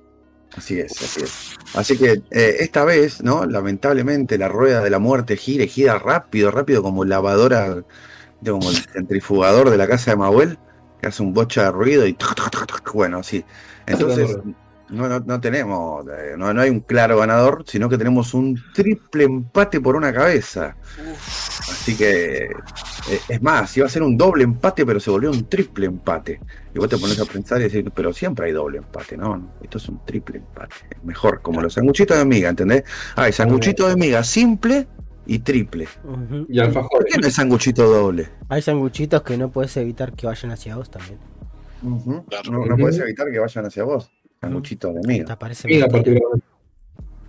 Así es, así es. Así que eh, esta vez, ¿no? Lamentablemente la rueda de la muerte gira y gira rápido, rápido, como lavadora, como el centrifugador de la casa de Mahuel, que hace un bocha de ruido y bueno, así. Entonces, no, no, no tenemos, eh, no, no hay un claro ganador, sino que tenemos un triple empate por una cabeza. Así que, eh, es más, iba a ser un doble empate, pero se volvió un triple empate. Y vos te pones a pensar y decir, pero siempre hay doble empate, ¿no? no, Esto es un triple empate. Mejor, como los sanguchitos de miga, ¿entendés? Hay sanguchito de miga simple y triple. Y ¿Por alfajores. qué no es sanguchito doble? Hay sanguchitos que no puedes evitar que vayan hacia vos también. No, no puedes evitar que vayan hacia vos. Sanguchito de miga. Te.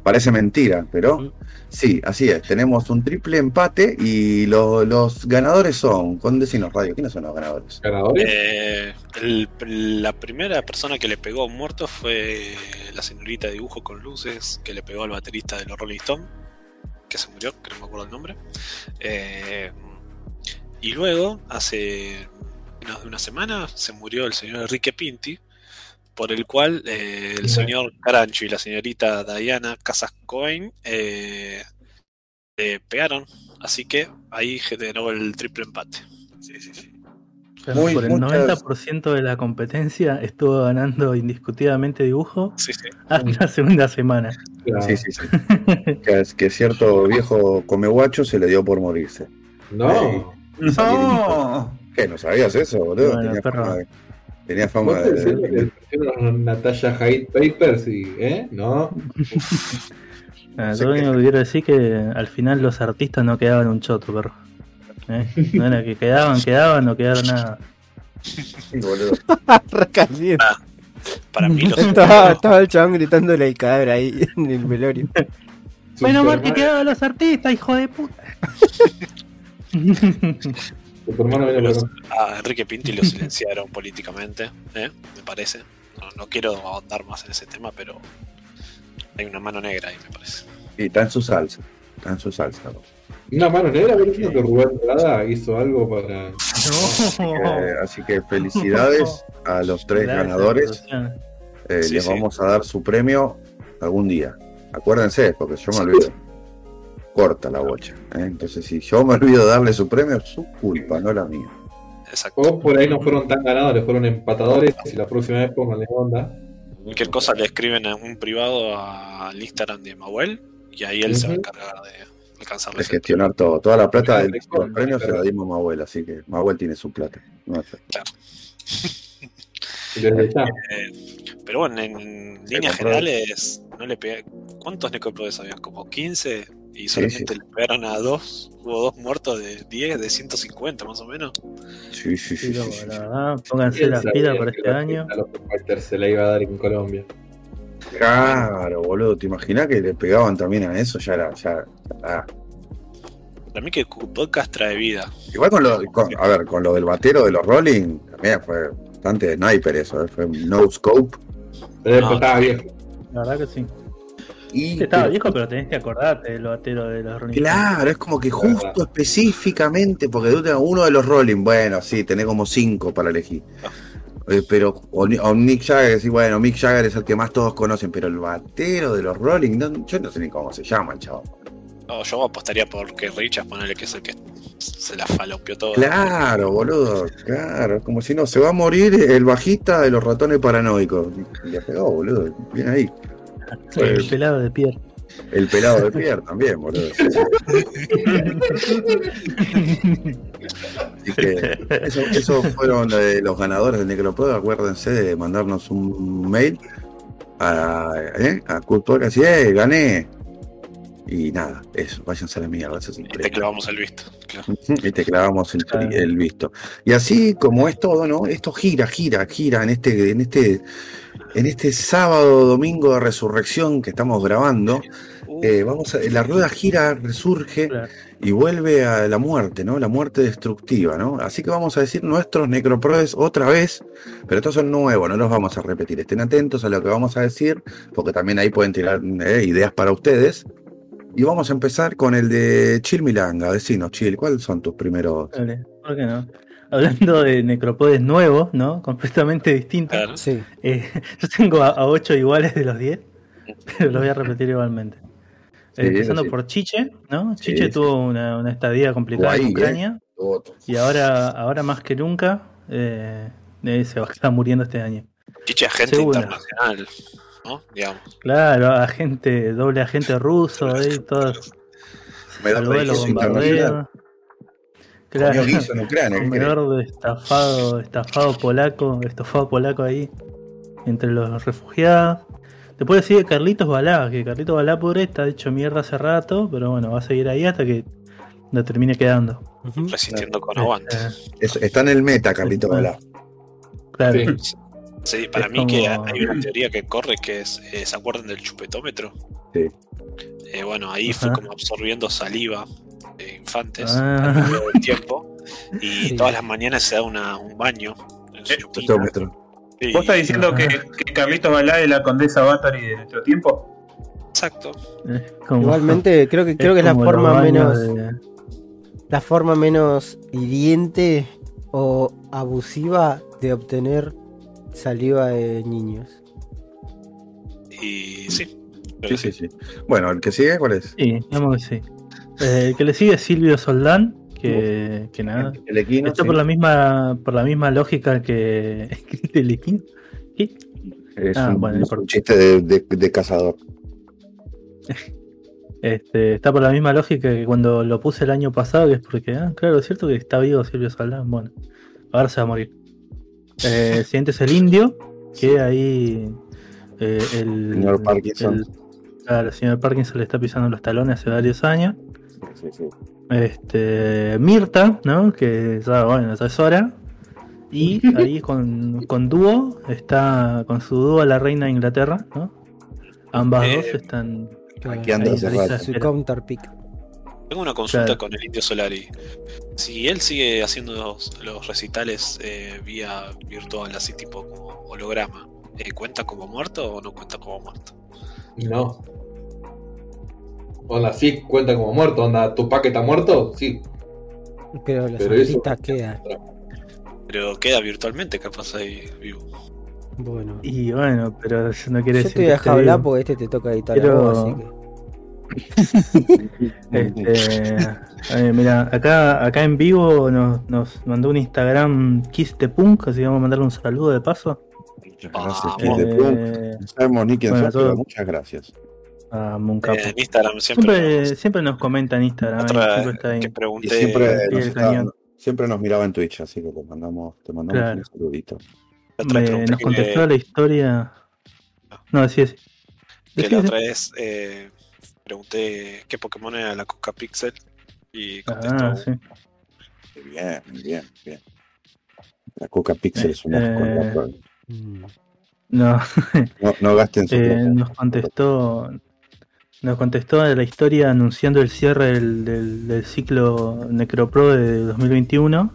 Parece mentira, pero sí, así es. Tenemos un triple empate y lo- los ganadores son, con Decinos Radio, ¿quiénes son los ganadores? Ganadores. Eh, el- la primera persona que le pegó a un muerto fue la señorita de dibujo con luces que le pegó al baterista de los Rolling Stones, que se murió, que no me acuerdo el nombre. Eh, y luego, hace menos de una semana, se murió el señor Enrique Pinti, por el cual eh, el señor Carancho y la señorita Diana Casascoin eh, le pegaron. Así que ahí generó el triple empate. Sí, sí, sí. Claro, Muy- por el muchas- 90% de la competencia estuvo ganando indiscutidamente dibujo Sí, sí. hasta la segunda semana. Claro. Sí, sí, sí. [laughs] que, es que cierto viejo comeguacho se le dio por morirse. No. No. ¿Qué? ¿No sabías eso, boludo? Bueno, tenía, fama de, tenía fama ¿Vos te de- Natalia Hyde Papers y, ¿eh? No. [laughs] Ah, Sí. Lo único que quiero decir que al final los artistas no quedaban un choto, perro. ¿Eh? No era que quedaban, quedaban, no quedaron nada. Sí, boludo. [laughs] Recaliente. Para mí los [laughs] Estaba, estaba el chabón gritándole el cadáver ahí en el velorio. Menos mal que quedaban los artistas, hijo de puta. Viene acá. a Enrique Pinti lo silenciaron [laughs] políticamente, ¿eh? me parece. No, no quiero ahondar más en ese tema, pero hay una mano negra ahí, me parece. Y está en su salsa. Está en su salsa. Una mano negra, pero creo que Rubén Prada hizo algo para. Eh, así que felicidades a los tres Gracias, ganadores. Eh, Sí, les sí. vamos a dar su premio algún día. Acuérdense, porque yo me olvido. Corta la bocha. ¿eh? Entonces, si yo me olvido de darle su premio, es su culpa, no la mía. Exacto. O por ahí no fueron tan ganadores, fueron empatadores. Y la próxima vez pónganle onda. Cualquier cosa le escriben en un privado al Instagram de Mahuel y ahí él se va a encargar de De alcanzarles el gestionar todo. Toda la plata de Claro, los premios se claro. la dimos a Mahuel, así que Mahuel tiene su plata. No ya. [laughs] Eh, pero bueno, en, líneas generales, no le pegué. ¿Cuántos necropodes habían? Como 15 y solamente sí. le pegaron a dos. Hubo dos muertos de 10, de 150 más o menos. Sí, sí, sí. Sí, sí, loco, sí. la verdad, pónganse ¿Quién la sabía pila que para este año. A los Fighters se la iba a dar en Colombia. Claro, boludo. ¿Te imaginas que le pegaban también a eso? Ya era. Ya, ah. Para mí que podcast trae vida. Igual con lo, con- a ver, con lo del batero de los Rolling, también fue bastante sniper eso, ¿eh? fue no scope. Pero No, estaba viejo. La verdad que sí. Y, Estaba pero- viejo, pero tenés que acordarte del batero de los Rolling. Claro, es como que justo específicamente, porque tú tenés uno de los Rolling, bueno, sí, tenés como cinco para elegir. eh, pero o, o Mick Jagger, sí, bueno, Mick Jagger es el que más todos conocen, pero el batero de los Rolling, no, yo no sé ni cómo se llama el chavo. No, yo apostaría por que Richards, ponerle que es el que se la falopeó todo. Claro, boludo, claro, como si no, se va a morir el bajista de los ratones paranoicos. Y le pegó, boludo, bien ahí. El Pues- pelado de Pierre. El pelado de Pierre también, boludo. sí, sí. Así que eso, eso fueron eh, los ganadores del Necropro. Acuérdense de mandarnos un mail a, ¿eh? a Podcast y eh, gané. Y nada, eso, váyanse a la mierda. Es Y te clavamos el visto. Claro. Y te clavamos el, el visto. Y así como es todo, ¿no? Esto gira, gira, gira en este, en este, en este sábado, domingo de resurrección que estamos grabando. eh, vamos a, la rueda gira, resurge y vuelve a la muerte, ¿no? La muerte destructiva, ¿no? Así que vamos a decir nuestros necroprodes otra vez, pero estos son nuevos, no los vamos a repetir. Estén atentos a lo que vamos a decir, porque también ahí pueden tirar eh, ideas para ustedes. Y vamos a empezar con el de Chil Milanga. Decinos, Chil, ¿cuáles son tus primeros? Dale, ¿Por qué no? Hablando de necropodes nuevos, ¿no? Completamente distintos. Claro. Sí. Eh, [laughs] yo tengo a 8 iguales de los 10, pero los voy a repetir igualmente. Sí, Eh, empezando sí. por Chiche, ¿no? Sí, Chiche sí. tuvo una, una estadía complicada Guay, en ¿eh? Ucrania y ahora, ahora más que nunca eh, se va a estar muriendo este año. Chiche agente Segunda. internacional, ¿no? Digamos. Claro, agente, doble agente ruso, ¿eh? todos. Me da los prestigio bombardeos. Comió Claro, guiso en de estafado, estafado polaco, estofado polaco ahí, entre los refugiados. Después sigue Carlitos Balá, que Carlitos Balá pobre está hecho mierda hace rato, pero bueno, va a seguir ahí hasta que lo termine quedando. Resistiendo con aguante. Eh, Es- está en el meta, Carlito Balá. claro, Sí. Sí, para Es mí que hay una teoría que corre que es, eh, ¿se acuerdan del chupetómetro? Sí. Eh, bueno, ahí fue como absorbiendo saliva de infantes Ah. del tiempo [laughs] y Sí. todas las mañanas se da una- un baño en su. Y- ¿Vos estás diciendo que, que Carlitos Balá es la condesa Bathory de nuestro tiempo? Exacto. es como- Igualmente, [laughs] creo que, creo que es la forma menos. de- La forma menos hiriente o abusiva de obtener saliva de niños. Y sí. Sí, sí, sí. Bueno, el que sigue, ¿cuál es? Sí, digamos que sí. Eh, el que le sigue Silvio Soldán, que, que nada. Está sí. por la misma, por la misma lógica que [laughs] el Equino. ¿Qué? Es Ah, un, bueno, no es un chiste de, de- de cazador. [laughs] Este, está por la misma lógica que cuando lo puse el año pasado, que es porque, ah, claro, es cierto que está vivo Silvio Soldán. Bueno, ahora se va a morir. Eh, el siguiente es el indio, que ahí eh, el, Señor Parkinson. el- claro, el señor Parkinson le está pisando los talones hace varios años. Sí, sí. Este, Mirta, ¿no? Que ya, bueno, ya es hora. Y [laughs] ahí con, con dúo, está con su dúo la reina de Inglaterra, ¿no? Ambas Eh, dos están. Aquí anda ahí hace listas rato. Su counterpick. Tengo una consulta Claro. con el Indio Solari. Si él sigue haciendo los, los recitales eh, vía virtual, así tipo como holograma, eh, ¿cuenta como muerto o no cuenta como muerto? No. Onda, sí cuenta como muerto. Onda, ¿Tupac está muerto? Sí. Pero las Pero eso- quedan. Pero queda virtualmente capaz ahí vivo. Bueno. Y bueno, pero eso no quiere Yo decir. te voy que a dejar hablar vivo. porque este te toca editar Pero- así que. [laughs] Este, eh, mira, acá, acá en vivo nos, nos mandó un Instagram Kiss the Punk, así que vamos a mandarle un saludo de paso. Muchas gracias, Ah. Eh, No sabemos ni quién bueno, sos, pero todo- muchas gracias. A. Eh, en Instagram siempre, Siempre, nos- siempre nos comenta en Instagram, siempre está ahí. que Y pregunté siempre pie nos, siempre miraba en Twitch, así que te mandamos, te mandamos Claro. un saludito. Me- nos que- contestó la historia. No, sí, sí. que la otra vez eh, pregunté qué Pokémon era la Coca Pixel y contestó Ah, sí. Bien, bien, bien. La Coca Pixel es una Eh. No, no, no gasten su eh, nos contestó. Nos contestó la historia anunciando el cierre del, del- del ciclo Necropro de 2021.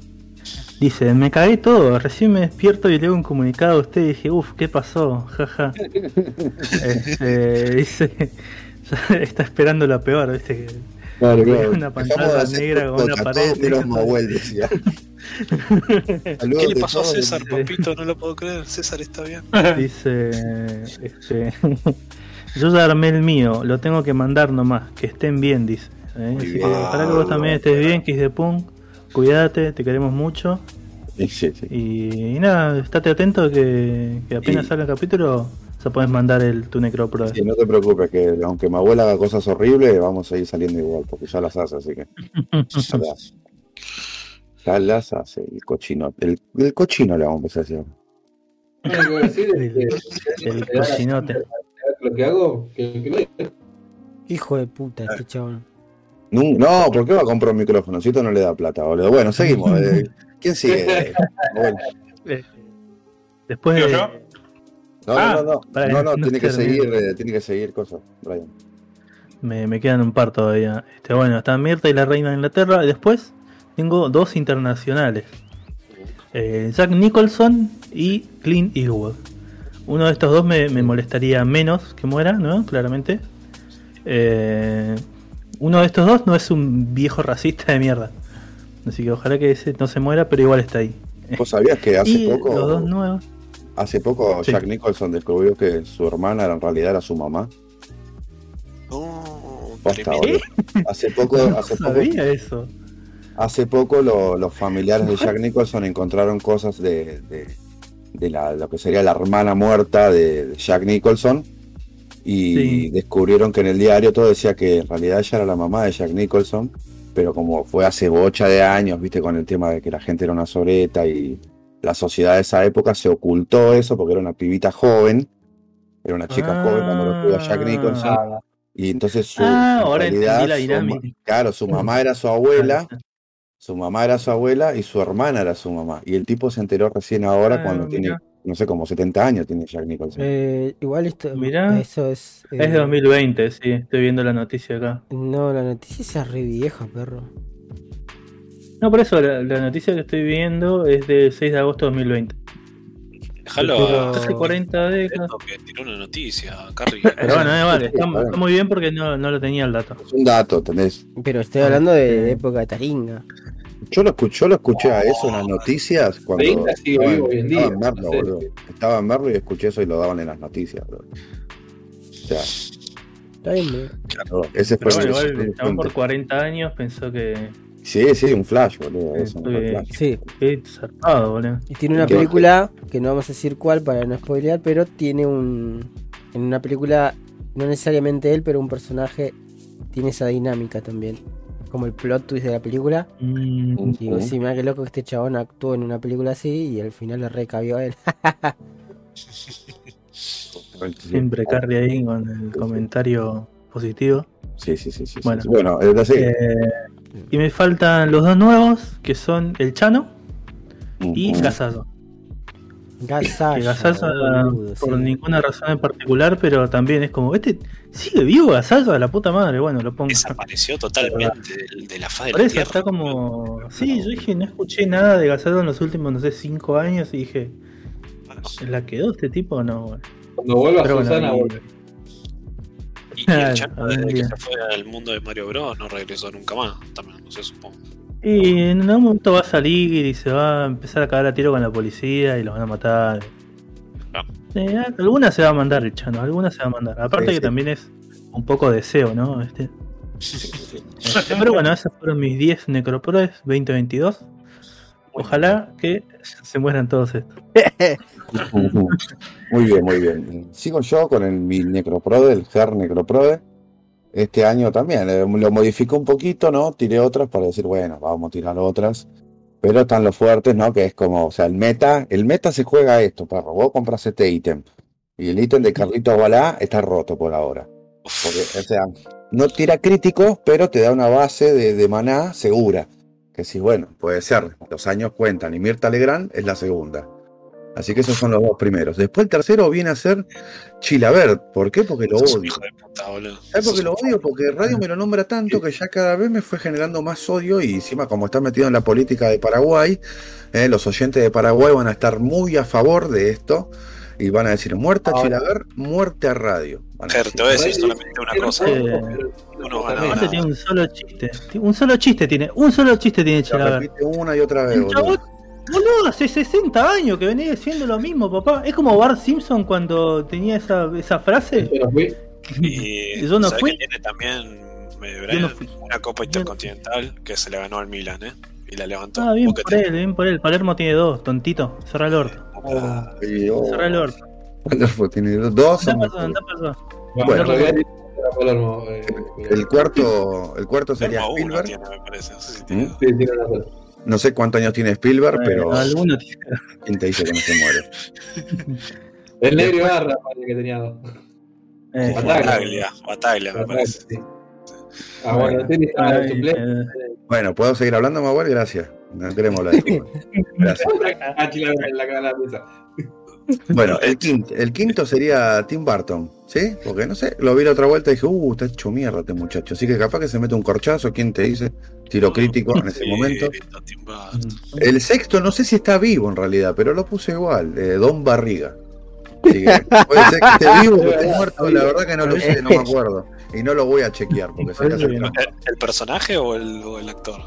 Dice, me cagué todo, recién me despierto y leo un comunicado a usted y dije, uff, ¿qué pasó? Jaja. [laughs] Este, dice, [laughs] ya está esperando lo peor, ¿viste? Que Claro, claro. Una pantalla de negra con una pared. [laughs] ¿Qué le de pasó a. César, papito? No lo puedo creer. César está bien. Dice, este, yo ya armé el mío, lo tengo que mandar nomás, que estén bien, dice. ¿eh? Que ojalá que vos también estés bien, Kiss de Punk, cuídate, te queremos mucho. Sí, sí, sí. Y, y nada, estate atento que, que apenas salga el capítulo, ya podés mandar el tu Necropro. Sí, no te preocupes, que aunque mi abuela haga cosas horribles, vamos a ir saliendo igual, porque ya las hace, así que. [laughs] Ya las, ya las hace, el cochino. El, el cochino le vamos a empezar a decir. Lo único que voy a decir es que El haga cochinote. Lo que hago, que, que lo diga. Hijo de puta, este chabón. No, no, ¿por qué va a comprar un micrófono? Si esto no le da plata, boludo. Bueno, seguimos. eh, ¿Quién sigue? Bueno, Después ¿Digo de- yo? no, Ah, no, no, para no, no, no tiene que seguir, eh, tiene que seguir cosas, Brian. me, me quedan un par todavía. Este, bueno, está Mirta y la reina de Inglaterra. Y después tengo dos internacionales. Eh, Jack Nicholson y Clint Eastwood. Uno de estos dos me, me molestaría menos que muera, ¿no? Claramente. Eh, uno de estos dos no es un viejo racista de mierda. Así que ojalá que ese no se muera, pero igual está ahí. ¿Vos sabías que hace y poco, los dos nuevos. hace poco Sí. Jack Nicholson descubrió que su hermana en realidad era su mamá? No, Posta, boludo. Hace poco, [laughs] No hace poco, sabía eso. hace poco lo- los familiares de Jack Nicholson encontraron cosas de, de, de la, lo que sería la hermana muerta de, Jack Nicholson y Sí. descubrieron que en el diario todo decía que en realidad ella era la mamá de Jack Nicholson, pero como fue hace bocha de años, viste, con el tema de que la gente era una soreta y la sociedad de esa época se ocultó eso porque era una pibita joven, era una chica joven cuando lo tuvo Jack Nicholson. Y entonces su, Ah, ahora realidad, la dinámica. claro, su mamá era su abuela, su mamá era su abuela y su hermana era su mamá. Y el tipo se enteró recién ahora Ah, cuando tiene, no sé, como 70 años tiene Jack Nicholson. Eh, igual esto, Mirá. eso es... eh, Es de 2020, sí, estoy viendo la noticia acá. No, la noticia es re vieja, perro. No, por eso la, la noticia que estoy viendo es del 6 de agosto de 2020. Déjalo Hace 40 décadas. Que tiró una noticia, Carrie. [laughs] Pero bueno, eh, vale, está, muy bien porque no, no lo tenía el dato. Es un dato, ¿entendés? Pero estoy hablando de, Eh. de época de Taringa. Yo lo escuché, yo lo escuché a eso en las noticias cuando estaba, vivo hoy en estaba día, en Merlo, no sé. boludo. Estaba en Merlo y escuché eso y lo daban en las noticias, boludo. O sea, Está bien, eh. ese fue Pero bueno, igual, por punto. 40 años, pensó que. Sí, sí, un flash, boludo. Sí, Eso, un sí. flash. Sí, Qué zarpado, boludo. y tiene una película, que no vamos a decir cuál para no spoilear, pero tiene un... En una película, no necesariamente él, pero un personaje tiene esa dinámica también. Como el plot twist de la película. Mm, Digo, sí, mira qué loco que este chabón actuó en una película así y al final le recabió a él. [laughs] siempre Carrie ahí con el comentario positivo. Sí, sí, sí, sí. Bueno. sí. Bueno. Eh, y me faltan los dos nuevos, que son el Chano y. Gasazo. Que Gasazo boludo, por sí. ninguna razón en particular, pero también es como, este sigue vivo Gasazo a la puta madre, bueno, lo pongo. Desapareció totalmente de, la faz de Por la eso tierra. está como. Sí, yo dije, no escuché nada de Gasazo en los últimos, no sé, cinco años y dije, ¿la quedó este tipo o no? Bueno, Cuando vuelva bueno, Susana, y- vuelve. [laughs] Y, el desde que se fue al mundo de Mario Bros, no regresó nunca más. También, no sé, supongo. Y en algún momento va a salir y se va a empezar a cagar a tiro con la policía y los van a matar. Ah. Eh, alguna se va a mandar el chano, alguna se va a mandar. Aparte Sí, que sí. también es un poco deseo, ¿no? Este. [laughs] Pero bueno, esos fueron mis 10 Necroproes 2022. Ojalá que se mueran todos estos. [laughs] Muy bien, muy bien. Sigo yo con el, mi Necroprode, el GER Necroprode. Este año también eh, lo modificó un poquito, ¿no? Tiré otras para decir, bueno, vamos a tirar otras. Pero están los fuertes, ¿no? Que es como, o sea, el meta, el meta se juega esto, perro. Vos compras este ítem. Y el ítem de Carlitos Balá está roto por ahora. Porque, o sea, no tira críticos, pero te da una base de, de maná segura. Que sí, bueno, puede ser. Los años cuentan. Y Mirta Legrand es la segunda. Así que esos son los dos primeros. Después el tercero viene a ser Chilabert. ¿Por qué? Porque lo odio. ¿Sabes por qué lo odio? Porque Radio me lo nombra tanto que ya cada vez me fue generando más odio y encima como está metido en la política de Paraguay, eh, los oyentes de Paraguay van a estar muy a favor de esto. Y van a decir muerte a. Chilaver, muerte a radio. Van a Ger, decir. te voy a decir solamente una cosa. Eh, Uno tiene un solo chiste. Un solo chiste tiene. Un solo chiste tiene Chilaver. una y otra vez, boludo. hace 60 años que venía diciendo lo mismo, papá. Es como Bart Simpson cuando tenía esa, esa frase. Yo no fui. Y Yo no ¿sabés fui. que tiene también eh, Yo Brian, no fui. una copa intercontinental que se le ganó al Milan, ¿eh? Y la levantó. Ah, bien ¿Vos qué por él, bien por él. Palermo tiene dos, tontito. Cerra el orto. Ah, el orto. Palermo tiene dos. Anda son pasó, mejores. anda pasó. Bueno. en realidad era Palermo, El cuarto, el cuarto sería Spielberg. tiene, me parece. No sé si tiene ¿Mm? Sí, tiene. No sé cuántos años tiene Spielberg, pero Alguno tiene- ¿quién te dice que no se muere? [laughs] El negro Ibarra parece que tenía dos. Eh, Bataglia. Bataglia, Bataglia, me parece. Sí. Ah, bueno, eh, Bueno, ¿puedo seguir hablando, Manuel? Gracias. No queremos hablar de. [laughs] Gracias. Bueno, el quinto, el quinto sería Tim Burton, ¿sí? Porque no sé, lo vi la otra vuelta y dije, uh, está hecho mierda este muchacho. Así que capaz que se mete un corchazo, ¿quién te dice? Tiro crítico en [laughs] ese momento. El sexto, no sé si está vivo en realidad, pero lo puse igual, eh, Don Barriga. Así que puede ser que esté vivo o que esté [laughs] muerto, la verdad que no lo sé, no me acuerdo. Y no lo voy a chequear porque se hace. ¿El, el personaje o el, o el actor?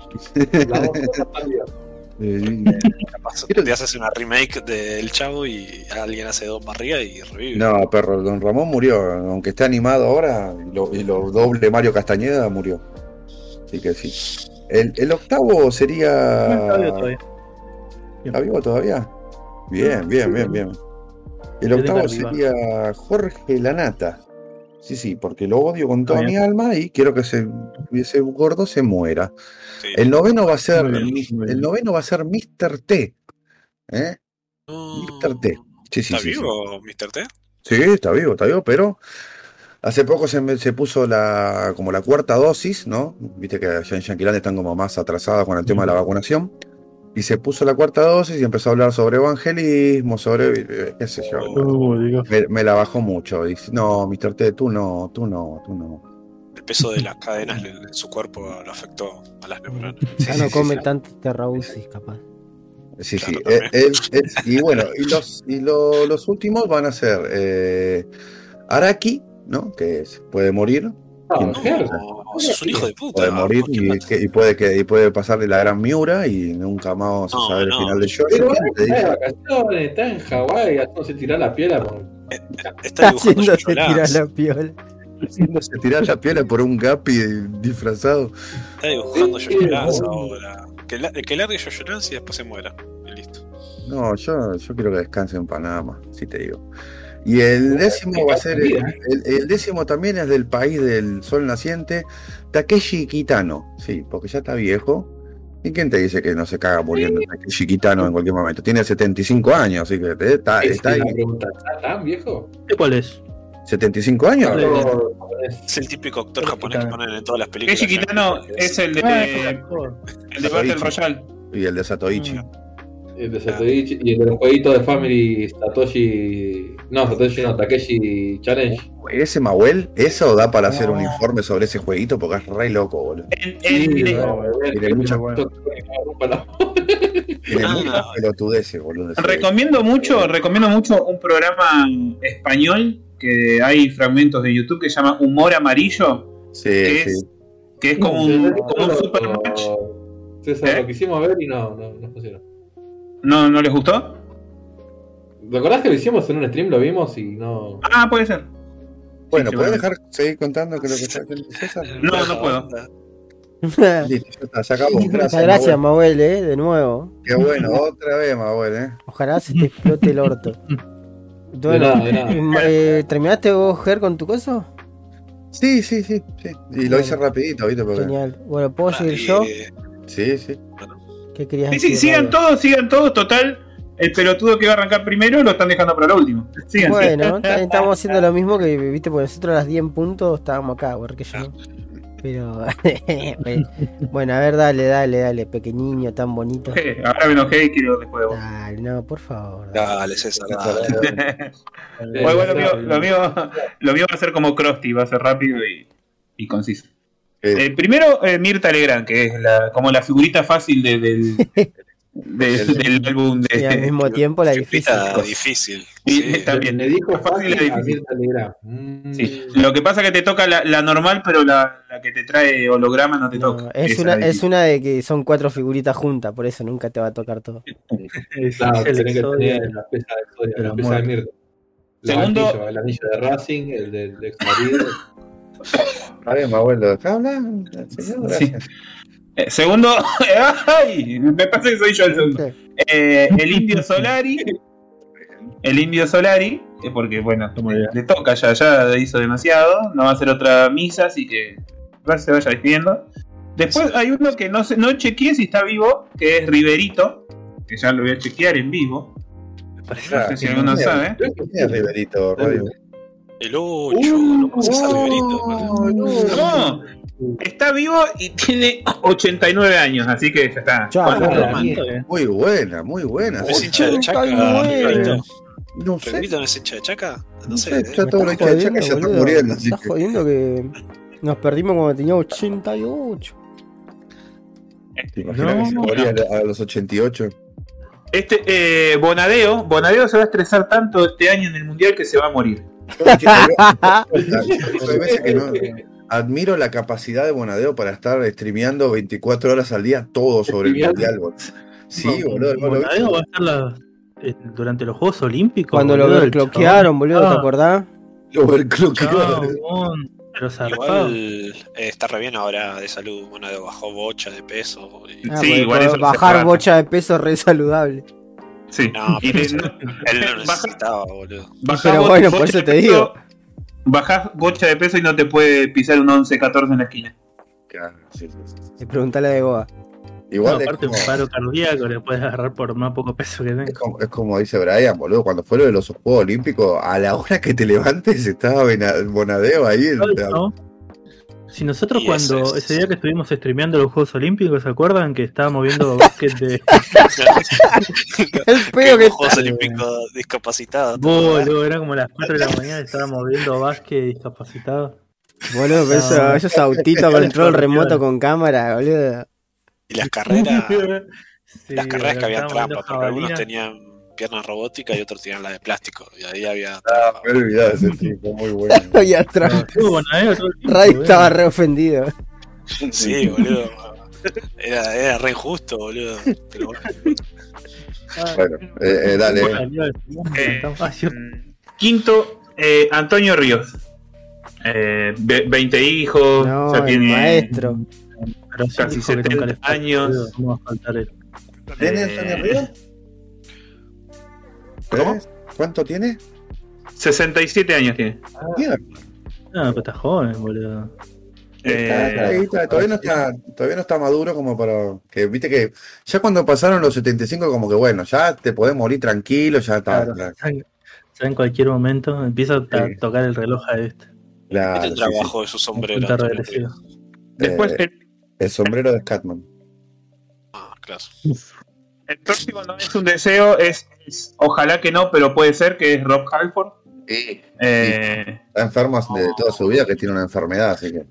Eh, [laughs] Capaz te haces una remake de El Chavo y alguien hace dos barrigas y revive. No, perro, Don Ramón murió, aunque esté animado ahora, y lo, y lo doble Mario Castañeda murió. Así que sí. El, el octavo sería. no está vivo todavía. ¿Está vivo todavía? Bien, bien, bien, bien. El octavo sería Jorge Lanata. Sí, sí, porque lo odio con toda mi alma y quiero que ese, ese gordo se muera. Sí. El noveno va a ser bien, el noveno va a ser Mr. T. ¿Eh? Mr. T. Sí, sí, ¿Está sí, sí. vivo, Mr. T? Sí, está vivo, está vivo, pero hace poco se, me- se puso la como la cuarta dosis, ¿no? Viste que allá en Yanquiland están como más atrasadas con el tema de la vacunación. Y se puso la cuarta dosis y empezó a hablar sobre evangelismo, sobre eh, qué sé yo. Me, me la bajó mucho. Dice, no, Mr. T, tú no, tú no, tú no. El peso de las cadenas en su cuerpo lo afectó a las neuronas. [laughs] Ya no sí, come sí. tanto terrausis, capaz. Sí, sí. Claro, eh, él- él- y bueno, y los, y lo- los últimos van a ser eh, Araki, ¿no? Que se puede morir, No, Ger, sos un hijo de puta. puede morir ¿por qué y, que- y puede que y puede pasarle la gran Miura y nunca más vamos a No, saber no. el final del show. Pero ¿Quién te está de vacaciones, está en Hawái, haciéndose tirar la piedra. Por... Está dibujando Haciéndose tirar la piola. Se tirar la piel por un gapi disfrazado. Está dibujando Sí, Jojo Lance bueno. ahora. Que, la- que largue Jojo Lance y después se muera. Y listo. No, yo, yo quiero que descanse en Panamá, si te digo. Y el décimo va a ser, el, el- el décimo también es del país del sol naciente, Takeshi Kitano, sí, porque ya está viejo. ¿Y quién te dice que no se caga muriendo Takeshi Kitano en cualquier momento? Tiene 75 años, así que eh, está, Es está ahí. ¿está tan viejo? ¿Este ¿Cuál es? ¿75 años? Es el típico actor japonés que ponen en todas las películas. Keshi Kitano es el Ah, de, actor. el de Battle Royale. Y el de Satoichi. Mm. El de Satoichi y el de los jueguitos de Family Satoshi. No, Satoshi no, Takeshi Challenge. Ese Mahuel, eso da para hacer un informe sobre ese jueguito porque es re loco, boludo. Tiene [laughs] Ah. muchas pelotudeces, boludo. Recomiendo mucho, recomiendo mucho un programa español que hay fragmentos de YouTube que se llama Humor Amarillo, Sí, que sí. es, que es como un, como un super match. César, ¿Eh? lo quisimos ver y no, no, no funcionó. ¿No, ¿No les gustó? ¿Te acordás que lo hicimos en un stream? Lo vimos y no. Ah, puede ser. Bueno, Sí, ¿puedes sí, dejar seguir contando que lo que [laughs] está haciendo César? No, no puedo. [laughs] Listo, ya está, se acabó. Gracias, gracias, eh, de nuevo. Qué bueno, otra vez, Mahuel, ¿eh? Ojalá se te explote el orto. De Bueno, nada, de nada. y [laughs] ma- eh, ¿terminaste vos, Ger, con tu cosa? Sí, sí, sí, sí. Y lo hice rapidito, ¿viste? Porque... Genial. Bueno, ¿puedo Ah, seguir yo? eh, Sí, sí. ¿Qué querías Sí, sí, sigan todos, sigan todos. Total, el pelotudo que va a arrancar primero lo están dejando para lo último. [laughs] Sigan. Bueno, estamos haciendo lo mismo que, viste, porque nosotros a las 10 en punto estábamos acá, güey, que yo no. Pero, [laughs] bueno, a ver, dale, dale, dale, pequeñiño, tan bonito. Eh, [laughs] Ahora me enojé y quiero después de vos. Dale, no, por favor. dale. Dale, César, dale. Bueno, bueno, lo mío, lo, mío, lo mío va a ser como Krusty, va a ser rápido y, y conciso. Eh, Eh, primero, eh, Mirta Legrand, que es la, como la figurita fácil de- del, [laughs] de- del álbum de. Y al mismo tiempo la difícil. Difícil. Sí. bien. Me dijo Fácil a difícil. Mirta Legrand. Mm. Sí. Lo que pasa es que te toca la, la normal, pero la, la que te trae holograma no te No, toca. es, Esa una, es difícil. una de que son cuatro figuritas juntas, por eso nunca te va a tocar todo. [laughs] Es Claro, el tenés que Exodia tener de- la pieza de Exodia, de la la pieza de muerte. Mirta. Los Segundo- el anillo de Racing, el del ex marido. [laughs] Está bien, mi abuelo, hablar. Señor, Sí. Eh, segundo, [laughs] ¡ay! Me parece que soy yo el segundo. Eh, el Indio [laughs] Solari. El Indio Solari, eh, porque bueno, le toca ya, ya hizo demasiado. No va a hacer otra misa, así que se vaya despidiendo. Después hay uno que no sé, no chequeé si está vivo, que es Riverito, que ya lo voy a chequear en vivo. No sé si alguno sabe. Mira, Riverito, Radio. El 8, no conoces a Riverito. No, está vivo y tiene 89 años, así que ya está. Ya, Bueno. Muy buena, muy buena. ¿No es hincha de Chaca, 89. Riverito? No sé. ¿Riverito no es hincha de Chaca? No No sé. ¿eh? ya todo lo Me que estás ha hecho que ya está jodiendo, muriendo. Estás que- jodiendo que nos perdimos cuando tenía 88. ¿Te imaginas que se No. moría a los 88? Este, eh, Bonadeo, Bonadeo se va a estresar tanto este año en el mundial que se va a morir. Hay veces que no- Admiro la capacidad de Bonadeo para estar streameando 24 horas al día todo sobre el mundial. Sí, boludo. ¿no lo? Bonadeo va a estar la- eh, durante los Juegos Olímpicos. Cuando lo boludo, el bloquearon, boludo, ¿te Ah. acordás? Lo overclockearon. Pero. Igual eh, está re bien ahora de salud. Bueno, bajó bocha de peso. y- Ah, Sí, igual eso bajar bocha de peso re saludable. Sí. No, Y [laughs] pero de- no- Él lo baja- necesitaba, boludo. bajás Pero bo- bueno, bocha por eso de te peso, digo. Bajás bocha de peso y no te puede pisar un 11-14 en la esquina. Claro, sí, sí, sí. Y preguntale de Goa. Igual No, aparte como, un paro cardíaco le puedes agarrar por más poco peso que es, tenga. como, es como dice Brian, boludo. Cuando fue lo de los Juegos Olímpicos, a la hora que te levantes estaba Bonadeo ahí. en- ¿no? Si nosotros Y cuando es- ese día que estuvimos streameando los Juegos Olímpicos, ¿se acuerdan que estábamos viendo [laughs] básquet de [laughs] El peo que los Juegos Olímpicos discapacitados. boludo? Era como las 4 de la mañana y estábamos viendo básquet discapacitado. Boludo, pero eso- esos autitos [laughs] control remoto con cámara, boludo. Y las carreras, Sí, las carreras que estábamos trampa, porque algunos tenían piernas robóticas y otros tenían la de plástico. Y ahí había Ah, me de ese [laughs] tipo, muy bueno. [laughs] El tiempo, Ray boludo. estaba re ofendido. [laughs] Sí, boludo. Era, era re injusto, boludo. Pero bueno. Bueno, eh, eh, dale. Eh, ah. Mm, Quinto, eh, Antonio Ríos. Eh, ve- 20 hijos, No, ya el tiene maestro. Casi dijo que nunca 70 le falta, años. boludo, ¿Cómo va a faltar él? ¿Tiene eh, Antonio Ríos? ¿Cómo? ¿Eh? ¿Cuánto tiene? 67 años tiene. No, pero está joven, boludo. está- Eh, está ahí, está- todavía, no está, todavía no está maduro como para que viste que ya cuando pasaron los 75 como que bueno, ya te podés morir tranquilo, ya está. Claro. Ya en cualquier momento empieza a Sí. tocar el reloj a este. la- ¿Qué sí, tendrá sí. abajo de su sombrero? Después, Eh, el, el sombrero de Scatman. Ah, claro. el próximo no es un deseo, es, es- ojalá que no, pero puede ser que es Rob Halford. Eh, Está enfermo de toda su vida que tiene una enfermedad, así que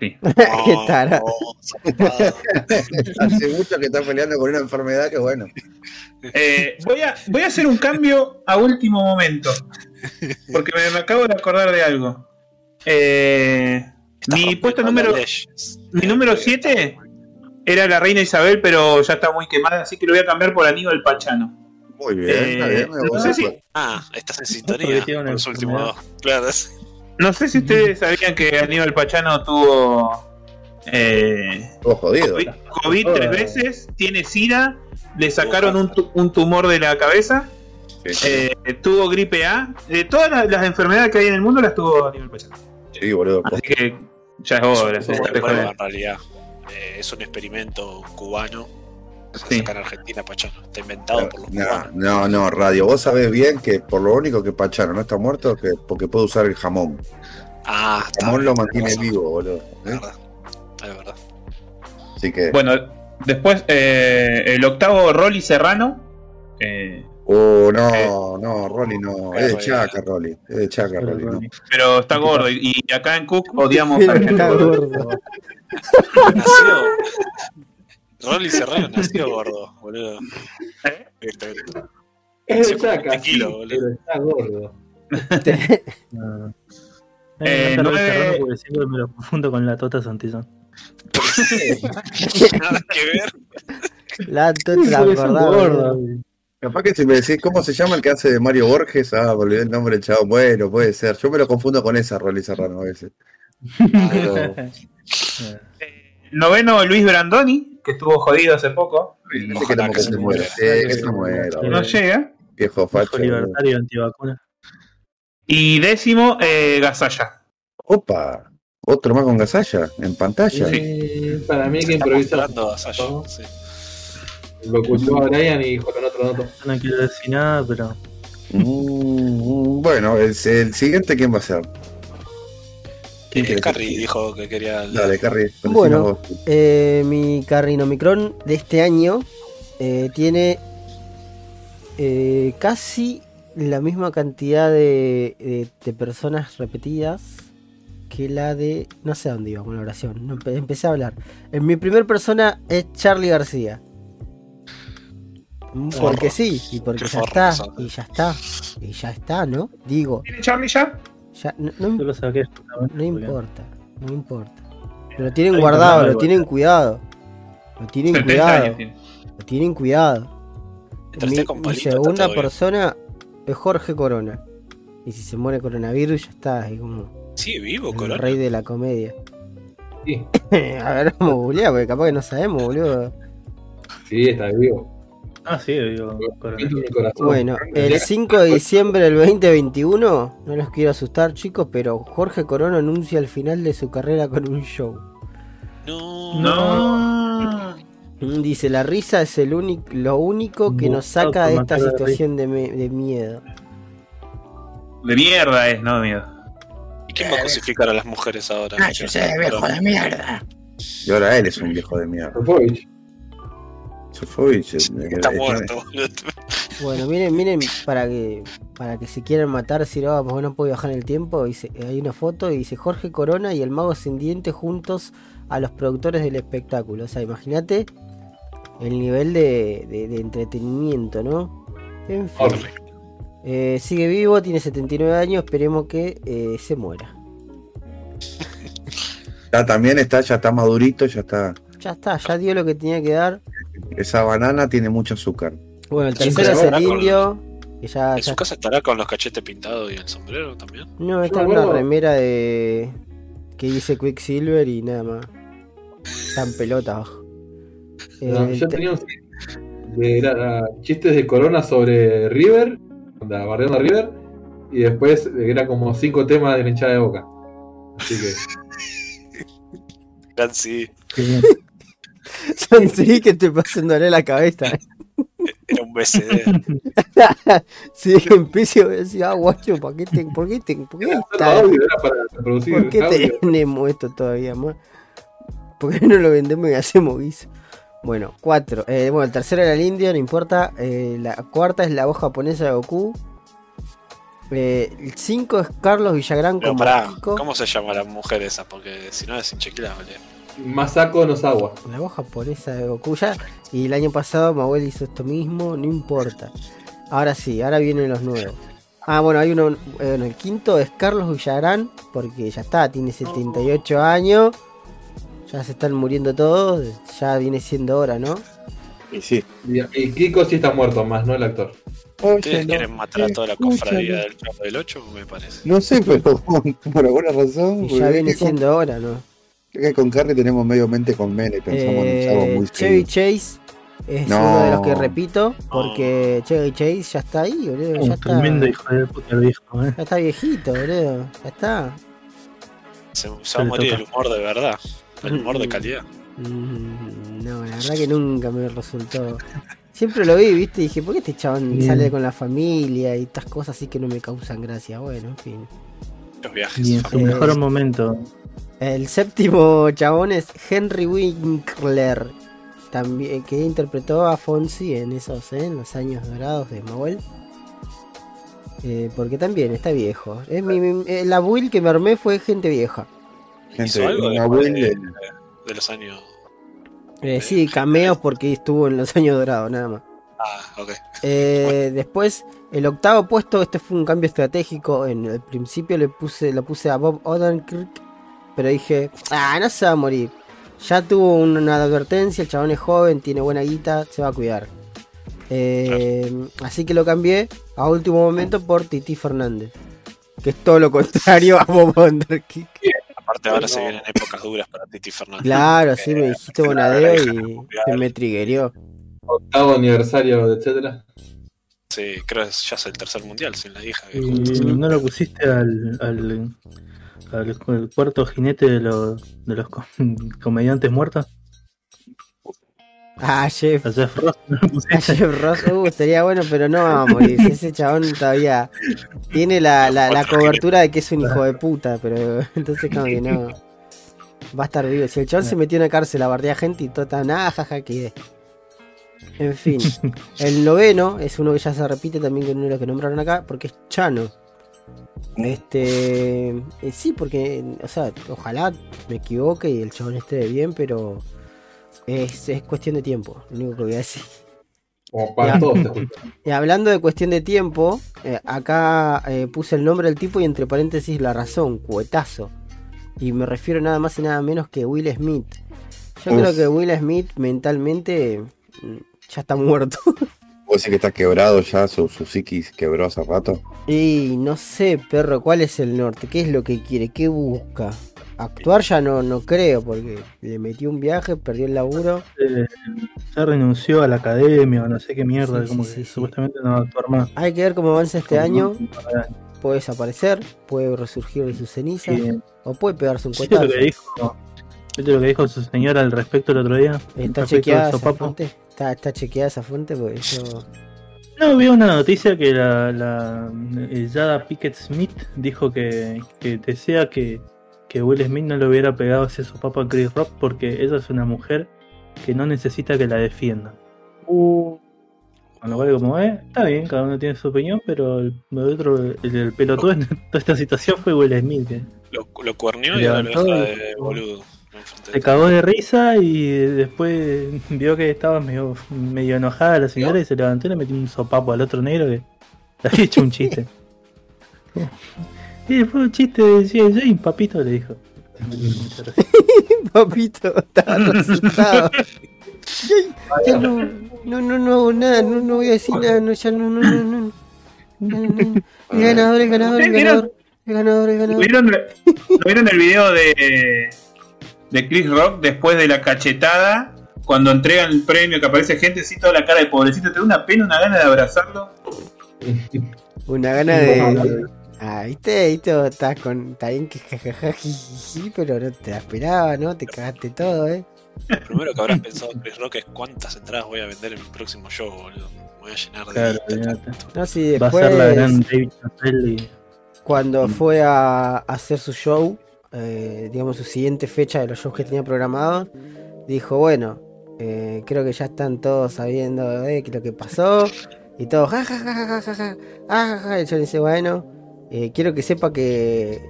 sí. [laughs] Qué tara. No, zarpado. [laughs] hace mucho que está peleando con una enfermedad que bueno. Eh, voy, a, voy a hacer un cambio a último momento. Porque me, me acabo de acordar de algo. Eh, mi puesto número mi número 7 era la reina Isabel, pero ya está muy quemada, así que lo voy a cambiar por Aníbal Pachano. Muy bien, Eh, está bien. me no sé si- Ah, estás en sintonía con los últimos dos. Claro, es- No sé si ustedes sabían que Aníbal Pachano tuvo eh, Estuvo jodido. COVID, COVID tres veces, tiene SIDA, le sacaron un, tu- un tumor de la cabeza, eh, tuvo gripe A, de todas las, las enfermedades que hay en el mundo las tuvo Aníbal Pachano. Sí, boludo. Así que ya es es hora. joder. en realidad. Eh, es un experimento cubano. Sí. en Argentina, Pachano. Está inventado por los No, cubanos. no, no, Radio, vos sabés bien que por lo único que Pachano no está muerto es que porque puede usar el jamón. Ah, El jamón lo mantiene vivo, boludo. Es ¿eh? verdad. Es verdad. Así que. Bueno, después eh, el octavo Rolly Serrano. eh, Oh, no, no, Rolly no. Es de Rolly. Chaca, Rolly. Es de Chaca, Rolly. No. pero está gordo y, acá en Cook odiamos a. [laughs] Nació. Rolly Serrano [laughs] nació gordo, boludo. ¿Eh? Es de como Chaca, 20 kilos, sí, boludo. pero está gordo. [laughs] No. Eh, Eh, no, Serrano porque siempre me lo confundo con la Tota Santillán. [laughs] Nada que ver. La tota boludo. Capaz que si me decís cómo se llama el que hace de Mario Borges, ah, me olvidé el nombre del chavo. Bueno, puede ser. Yo me lo confundo con esa Rolly Serrano a veces. Pero Eh, Noveno, Luis Brandoni, que estuvo jodido hace poco. no que que se muera. Sí, que se muera. Sí. No llega. Viejo Hijo facho. libertario antivacuna. Y décimo, eh, Gasalla. Opa, otro más con gasalla en pantalla. Eh, para mí que improvisa. mostrando a Sasha, sí. Lo escuchó a Brian y dijo con otro dato. No quiero decir nada, pero Mm, bueno, el, el siguiente, ¿quién va a ser? ¿Quién Eh, Carrie dijo que quería. Dale, Carrie. Bueno. Eh, mi Carrinomicron de este año eh, tiene eh, casi la misma cantidad de, de- de personas repetidas que la de... No sé a dónde iba con la oración. no, empecé a hablar. En mi primer persona es Charlie García. Mm, Porque sí, y porque Qué ya forro está, y ya está, y ya está, ¿no? Digo, ¿Tiene Charlie ya? Ya, no, no yo lo saqué justamente no porque- importa, no importa. Lo tienen Hay guardado, lo tienen cuidado. Lo tienen 70 cuidado, tiene. lo tienen cuidado. Mi, con palito, segunda bien. persona es Jorge Corona. Y si se muere coronavirus, ya está, es como Sí, vivo, el Corona. rey de la comedia. Sí, [laughs] A ver, vamos a porque capaz que no sabemos, boludo. sí, está vivo. Ah, sí, digo. Bueno, el 5 de diciembre del 2021, no los quiero asustar chicos, pero Jorge Corona anuncia el final de su carrera con un show. No. No. Mm, Dice, la risa es el único, lo único que nos saca de esta situación de, de miedo. De mierda es, no miedo. ¿Y quién va a crucificar a las mujeres ahora? Ah, yo sé, viejo de mierda. Y ahora él es un viejo de mierda. Popovich. Sofovich. Está muerto. [laughs] Bueno, miren, miren, para que para que se quieran matar, decir, oh, pues no puedo viajar en el tiempo, dice, hay una foto y dice Jorge Corona y el mago sin diente juntos a los productores del espectáculo. O sea, imagínate el nivel de, de- de entretenimiento, ¿no? En fin. Eh, sigue vivo, tiene 79 años, esperemos que eh, se muera. [laughs] Ya también está, ya está madurito, ya está. Ya está, ya dio lo que tenía que dar. Esa banana tiene mucho azúcar. Bueno, el tercero es el indio. Que ya, ¿En ya- su casa estará con los cachetes pintados y el sombrero también? No, está en una remera de. que dice Quicksilver y nada más. Está en pelota abajo. No, Eh, yo te- tenía un de era, chistes de Corona sobre River, onda, bardeando a River, y después era como cinco temas de la hinchada de boca. Así que, [laughs] Gran sí, Qué bien. Son sí que te pasándole la cabeza. era un BCD. [laughs] Sí, empiezo a decir, ah, guacho, ¿por qué, te, por qué, te, por qué está- audio, ¿por qué tenemos esto todavía más? ¿Por qué no lo vendemos y hacemos guiso? Bueno, cuatro. Eh, bueno, el tercero era el indio, no importa. Eh, la cuarta es la voz japonesa de Goku. Eh, el cinco es Carlos Villagrán Pero como pará. ¿cómo se llama la mujer esa? Porque si no es inchequeable. Masako Nozawa. La voz japonesa de Goku ya. Y el año pasado Mahuel hizo esto mismo, no importa. Ahora sí, ahora vienen los nuevos. Ah, bueno, hay uno. eh, bueno, el quinto es Carlos Villagrán, porque ya está, tiene 78 años. Ya se están muriendo todos. Ya viene siendo hora, ¿no? Y sí. Y, Kiko sí está muerto, más no el actor. Ustedes quieren matar a toda la cofradía del Chavo del 8, me parece. No sé, pero [laughs] por alguna razón. Y ya viene siendo hora, ¿no? Es que con Carrie tenemos medio mente con Mene pensamos en un chavo Eh, muy Chevy. Chase es No. uno de los que repito, porque Chevy Chase ya está ahí, boludo. Ya Un está, tremendo hijo de puta el viejo, eh. ya está viejito, boludo. Ya está. Se, se va a morir toca. el humor de verdad. El humor de calidad. Mm, No, la verdad que nunca me resultó. Siempre lo vi, viste, y dije, ¿por qué este chabón Bien. sale con la familia y estas cosas así que no me causan gracia? Bueno, en fin. Los viajes. Y en su mejor momento. El séptimo chabón es Henry Winkler, también, que interpretó a Fonzie en esos, ¿eh? en los años dorados de Mauel. Eh, porque también está viejo. Es mi, mi- eh, la build que me armé fue gente vieja. Hizo Gente, algo Will de, de- de los años Eh, sí, cameos porque estuvo en los años dorados, nada más. Ah, ok. Eh, después, el octavo puesto, este fue un cambio estratégico. En el principio le puse, lo puse a Bob Odenkirk, pero dije, ah, no se va a morir. Ya tuvo una advertencia, el chabón es joven, tiene buena guita, se va a cuidar. Eh, así que lo cambié a último momento por Titi Fernández. Que es todo lo contrario a Bob Odenkirk. Aparte ahora se vienen épocas duras para Titi Fernández. Claro, sí, me dijiste Bonadeo y se me trigueó. Octavo aniversario, etcétera. Sí, creo que ya es el tercer mundial sin la hija. que ¿Y no lo pusiste al, al, al- al cuarto jinete de los, de los com- [laughs] comediantes muertos? Ah, Jeff. A Jeff Ross, ¿no lo [laughs] A? Jeff Ross, uh, estaría bueno, pero no va a morir. Si Ese chabón todavía tiene la, la, la cobertura de que es un hijo de puta, pero [laughs] entonces como que no. Va a estar vivo. Si el chabón se metió en la cárcel a bardear gente y todo está nada, jaja, que En fin. El noveno es uno que ya se repite también con uno de los que nombraron acá, porque es Chano. Este. eh, sí, porque, o sea, ojalá me equivoque y el chabón esté bien, pero es, es cuestión de tiempo, lo único que voy a decir. Como para Ya. todos. Y hablando de cuestión de tiempo, eh, acá eh, puse el nombre del tipo y entre paréntesis la razón, cuetazo. Y me refiero nada más y nada menos que Will Smith. Yo Uf. creo que Will Smith mentalmente mm, ya está muerto. [laughs] ¿Vos decís que está quebrado ya? ¿Su, su psiquis quebró hace rato? y no sé, perro, ¿cuál es el norte? ¿Qué es lo que quiere? ¿Qué busca? Actuar ya no, no creo, porque le metió un viaje, perdió el laburo. Eh, ya renunció a la academia o no sé qué mierda, Sí, como sí, que sí, supuestamente no va a actuar más. Hay que ver cómo avanza este año. Puede desaparecer, puede resurgir de sus cenizas, Sí. o puede pegarse un ¿Viste cuetazo. lo que dijo? ¿Viste lo que dijo su señora al respecto el otro día? ¿Está chequeada esa fuente? ¿Está, está chequeada esa fuente? Porque yo... No, vi una noticia que la, la eh, Jada Pickett Smith dijo que, que desea que, que Will Smith no le hubiera pegado ese sopapo a Chris Rock porque ella es una mujer que no necesita que la defiendan. Con lo cual, como es, está bien, cada uno tiene su opinión, pero el, el otro, el, el pelotudo en [laughs] toda esta situación fue Will Smith. que Lo, lo cuernió y ahora lo de boludo. Se cagó de risa y después [laughs] vio que estaba medio, medio enojada la señora y se levantó y le metió un sopapo al otro negro que [laughs] le había hecho un chiste. Y fue un chiste, decía, sí, papito le dijo. [laughs] Papito, estaba resultado. ya no, no, no, no hago nada, no, no voy a decir nada, no, ya no, no, no, no. El ganador, el ganador, el ganador. El ganador, el ganador. ¿Vieron, ¿no vieron el video de, de Chris Rock después de la cachetada? Cuando entregan el premio, que aparece gente así, toda la cara de pobrecito. Te da una pena, una gana de abrazarlo. [laughs] Una gana de. Ah, viste, estás con. Está bien que pero no te la esperaba, ¿no? Te cagaste todo, ¿eh? Lo primero que habrás pensado Chris Rock es cuántas entradas voy a vender en mi próximo show, boludo. Me voy a llenar de Claro. No, sí, Va a ser la gran después. David Chappelle Cuando fue a hacer su show, eh, digamos, su siguiente fecha de los shows que tenía programados, dijo, bueno, eh, creo que ya están todos sabiendo de lo que pasó. Y todos, jajajajaja, jajaja, Y yo dice, bueno, eh, quiero que sepa que,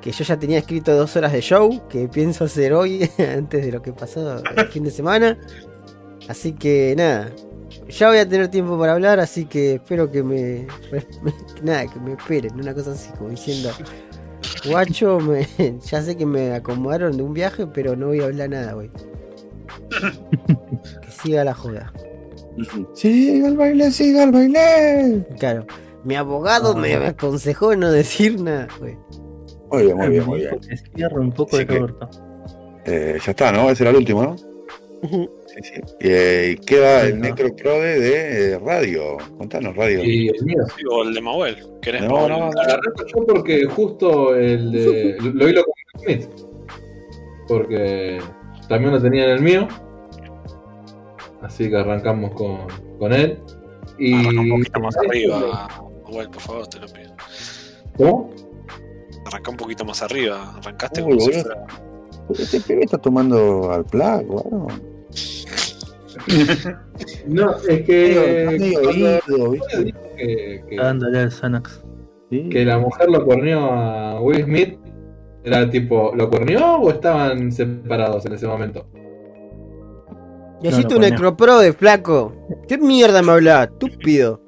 que yo ya tenía escrito dos horas de show que pienso hacer hoy [laughs] antes de lo que pasó el fin de semana. Así que nada, ya voy a tener tiempo para hablar, así que espero que me [laughs] nada, que me esperen, una cosa así como diciendo, Guacho, me- [laughs] ya sé que me acomodaron de un viaje, pero no voy a hablar nada, güey. [laughs] Que siga la joda. Siga el baile, siga el baile. Claro, mi abogado me, me aconsejó no decir nada, güey. Muy bien, muy bien, muy bien. un poco de que-. Eh, ya está, ¿no? Ese era el último, ¿no? [laughs] Sí, sí. Eh, y queda el Necroprode de eh, radio. Contanos, radio. Y el mío. Digo, el de Mauel. ¿Querés No, Mauel? no, yo porque justo el de. Lo lo hilo con Smith. Porque también lo tenía en el mío. Así que arrancamos con, con él. Y. Arranca un poquito más arriba. Mauel, por favor, te lo pido. ¿Cómo? Arranca un poquito más arriba. Arrancaste Uy, como si boludo. fuera. Este pibe está tomando al plac, bueno. No, es que. Está dándole al Xanax. Que la mujer lo cuernió a Will Smith. Era tipo, ¿lo cuernió o estaban separados en ese momento? Y No, coño. necropro de flaco. ¿Qué mierda me hablas? Estúpido.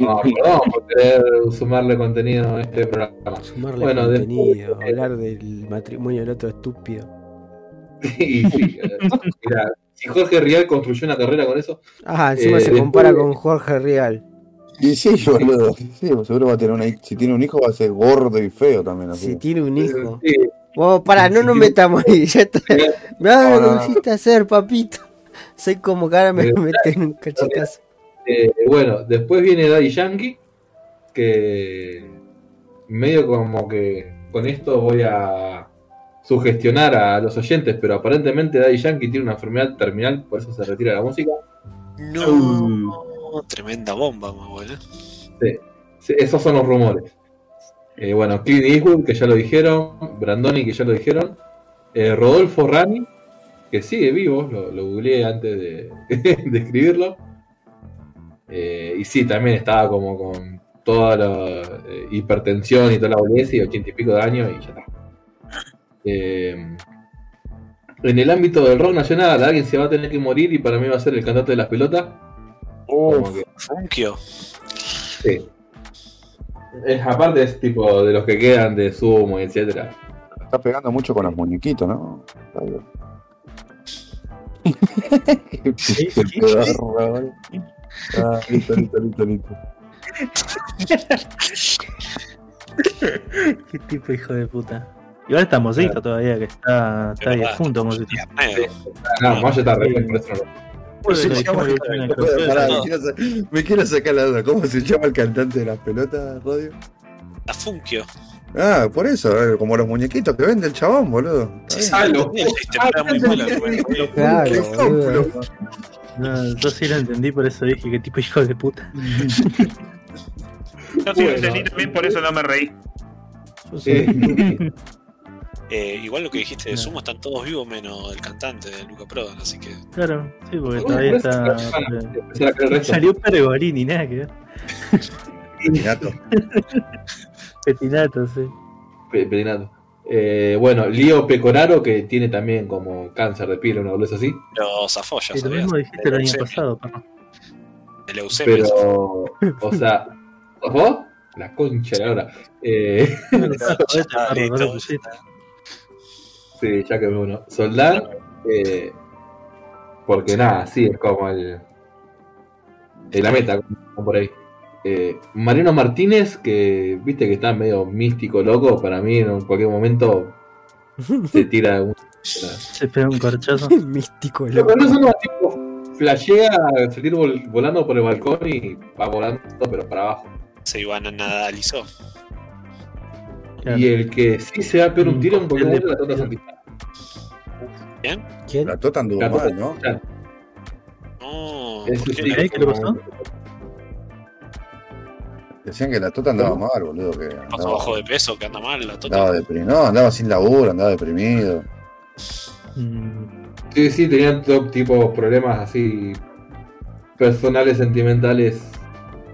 No, perdón por querer sumarle contenido a este programa. Sumarle Bueno, contenido, después- hablar del matrimonio del otro estúpido. Y sí, eh, mira, si Jorge Rial construyó una carrera con eso, Ah, encima Eh, se después- compara con Jorge Real. Y sí, boludo. Sí, seguro va a tener una hij- Si tiene un hijo va a ser gordo y feo también. Así. Si tiene un hijo. sí, pará, no Si nos tiene- metamos ahí. Ya está. Mirá lo no, que hiciste hacer, papito. Sé como que ahora me Eh, meten un cachetazo. Eh, bueno, después viene Daddy Yankee, que medio como que con esto voy a sugestionar a los oyentes, pero aparentemente Daddy Yankee tiene una enfermedad terminal, por eso se retira de la música. No, tremenda bomba, más bueno. Sí, esos son los rumores. Eh, bueno, Clint Eastwood, que ya lo dijeron, Brandoni, que ya lo dijeron, eh, Rodolfo Rani, que sigue vivo, lo, lo googleé antes de, [laughs] de escribirlo. Eh, y sí, también estaba como con toda la eh, hipertensión y toda la boludez y ochenta y pico de años y ya está. Eh, en el ámbito del rock nacional, alguien se va a tener que morir y para mí va a ser el cantante de las pelotas. Que- Funkio. Sí. Es, aparte es tipo de los que quedan de Sumo, etcétera. Está pegando mucho con los muñequitos, ¿no? Está bien. Qué pedorro, boludo. Ah, listo, listo, listo, listo. Qué tipo hijo de puta. Igual está Mosito todavía, que está, está verdad, junto, Mosito. No, Mayo está re me, quiero sacar la duda. ¿Cómo se llama el cantante de las pelotas, Rodio? La Funkio. Ah, por eso, eh, como los muñequitos que vende el chabón, boludo. Está bien. Ah, lo- Tenía la historia muy mala, güey. Claro. No, yo sí lo entendí, por eso dije, qué tipo hijo de puta. Yo sí lo Bueno. entendí también, por eso no me reí. Sí. [laughs] Eh, igual lo que dijiste de Sumo, están todos vivos menos el cantante de Luca Prodan, así que. Claro, sí, porque Bueno, todavía está. [laughs] el. Salió Pergolini, nada que ver. Petinato. [laughs] Petinato, sí. Pe- Pedinato. Eh, bueno, Lío Pecoraro, que tiene también como cáncer de piel, una boludez así. Zafó ya, lo ¿sabías? mismo dijiste el año pasado. De leucemia. Pero, o sea, ¿vos? La concha de la hora. Eh, Sí, ya que uno. Soldán, eh, porque nada, sí, es como el. el la meta, como por ahí. Eh, Mariano Martínez, que viste que está medio místico, loco, para mí en cualquier momento se [laughs] tira un. Se pega un corchazo. [laughs] Místico, Lo loco. que no son tipos, flashea, salir vol- volando por el balcón y va volando, pero para abajo. Se iban a nadalizó. Claro. Y el que sí se va a pegar un tiro en de- momento la Tota Santista. ¿Quién? La Tota anduvo La Tota mal, ¿no? No, ¿por qué ¿Qué? ¿Qué le pasó? Decían que la Tota andaba mal, boludo. Que pasó andaba, bajo de peso, que anda mal la andaba tota? deprimido. No, andaba sin laburo, andaba deprimido. Mm, Sí, sí, tenían todo tipo problemas así personales, sentimentales.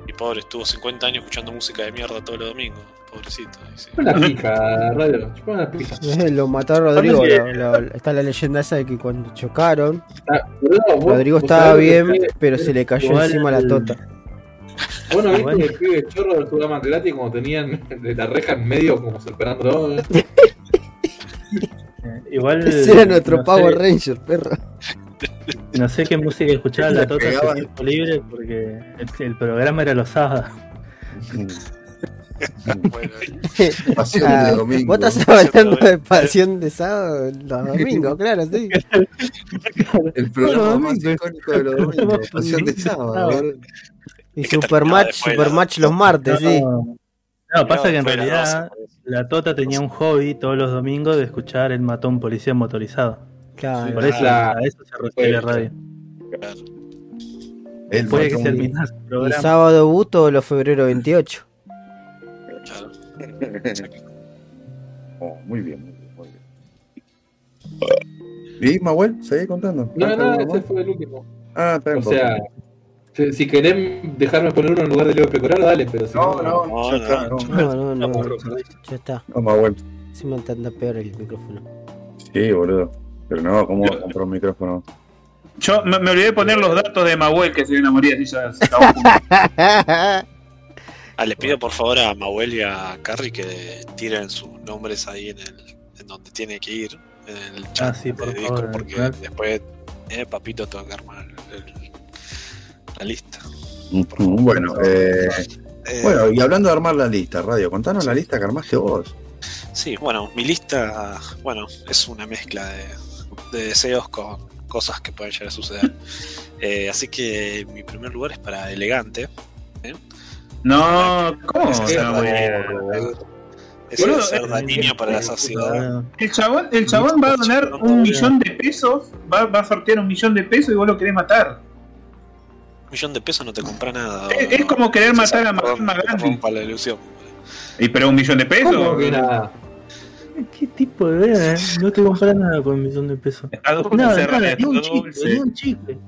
Y pobre, estuvo 50 años escuchando música de mierda todos los domingos. Pobrecito. Una pija, radio, chupá una pija. Eh, Lo mató a Rodrigo. Aparte lo- lo- está la leyenda esa de que cuando chocaron, Ah, vos- Rodrigo vos estaba bien, que fue- pero se le cayó Igual- encima la tota. Vos no viste el pibe chorro del programa gratis cuando tenían de la reja en medio como superándolo. ¿eh? Igual. [laughs] Ese era nuestro no Power sé- Ranger, perro. No sé qué música escuchaba la Tota libre porque el, el programa era los sábados. [laughs] [laughs] Bueno, [laughs] Pasión Ah, de domingo. Vos estás hablando de pasión de sábado los domingos, [laughs] claro, sí. El programa más icónico de los domingos. Pasión de sábado. Y Supermatch, Supermatch los martes, sí. No, pasa que en realidad 12, por eso. la Tota tenía un hobby todos los domingos de escuchar el matón policía motorizado. Claro. Por eso, Claro. a eso se refiere la radio. Claro. Puede que el sábado bu todos los febrero 28. [laughs] Oh, muy bien, muy bien, muy bien. ¿Y Mahuel? ¿Seguí contando? No, ¿Falta no, ese más? fue el último. Ah, está O bien. sea, si, si querés dejarme poner uno en lugar de Leo Pecoraro, dale, pero si no, no, No, ya está, no. no. No, no, no. Ya está. No, Mahuel. Encima te anda peor el micrófono. Sí, boludo. Pero no, ¿cómo vas a comprar un micrófono? Yo me, me olvidé de poner los datos de Mahuel que se iban a morir así ya se acabó. [laughs] Ah, le pido por favor a Mahuel y a Carrie que tiren sus nombres ahí en el en donde tiene que ir, en el chat Ah, sí, por de favor, el porque chat. después, eh, papito, tengo que armar el- la lista. Bueno, eh, Eh, bueno, y hablando de armar la lista, Radio, contanos la lista que armaste vos. Sí, bueno, mi lista, bueno, es una mezcla de, de deseos con cosas que pueden llegar a suceder. [laughs] Eh, así que mi primer lugar es para elegante. No, ¿cómo? Es se va a morir? Es el ser dañino para la sociedad. El chabón, el chabón va a donar un millón de pesos, va, va a sortear un millón de pesos y vos lo querés matar. Un millón de pesos no te compra nada. Es, es como querer matar a Mahatma que Gandhi. rompa la ilusión. Y pero un millón de ¿Cómo pesos. que nada? ¿Qué tipo de vida, eh? No te compras nada con un millón de pesos. A dulce, Nada, Raya, nada, ni un chicle, ni un chicle.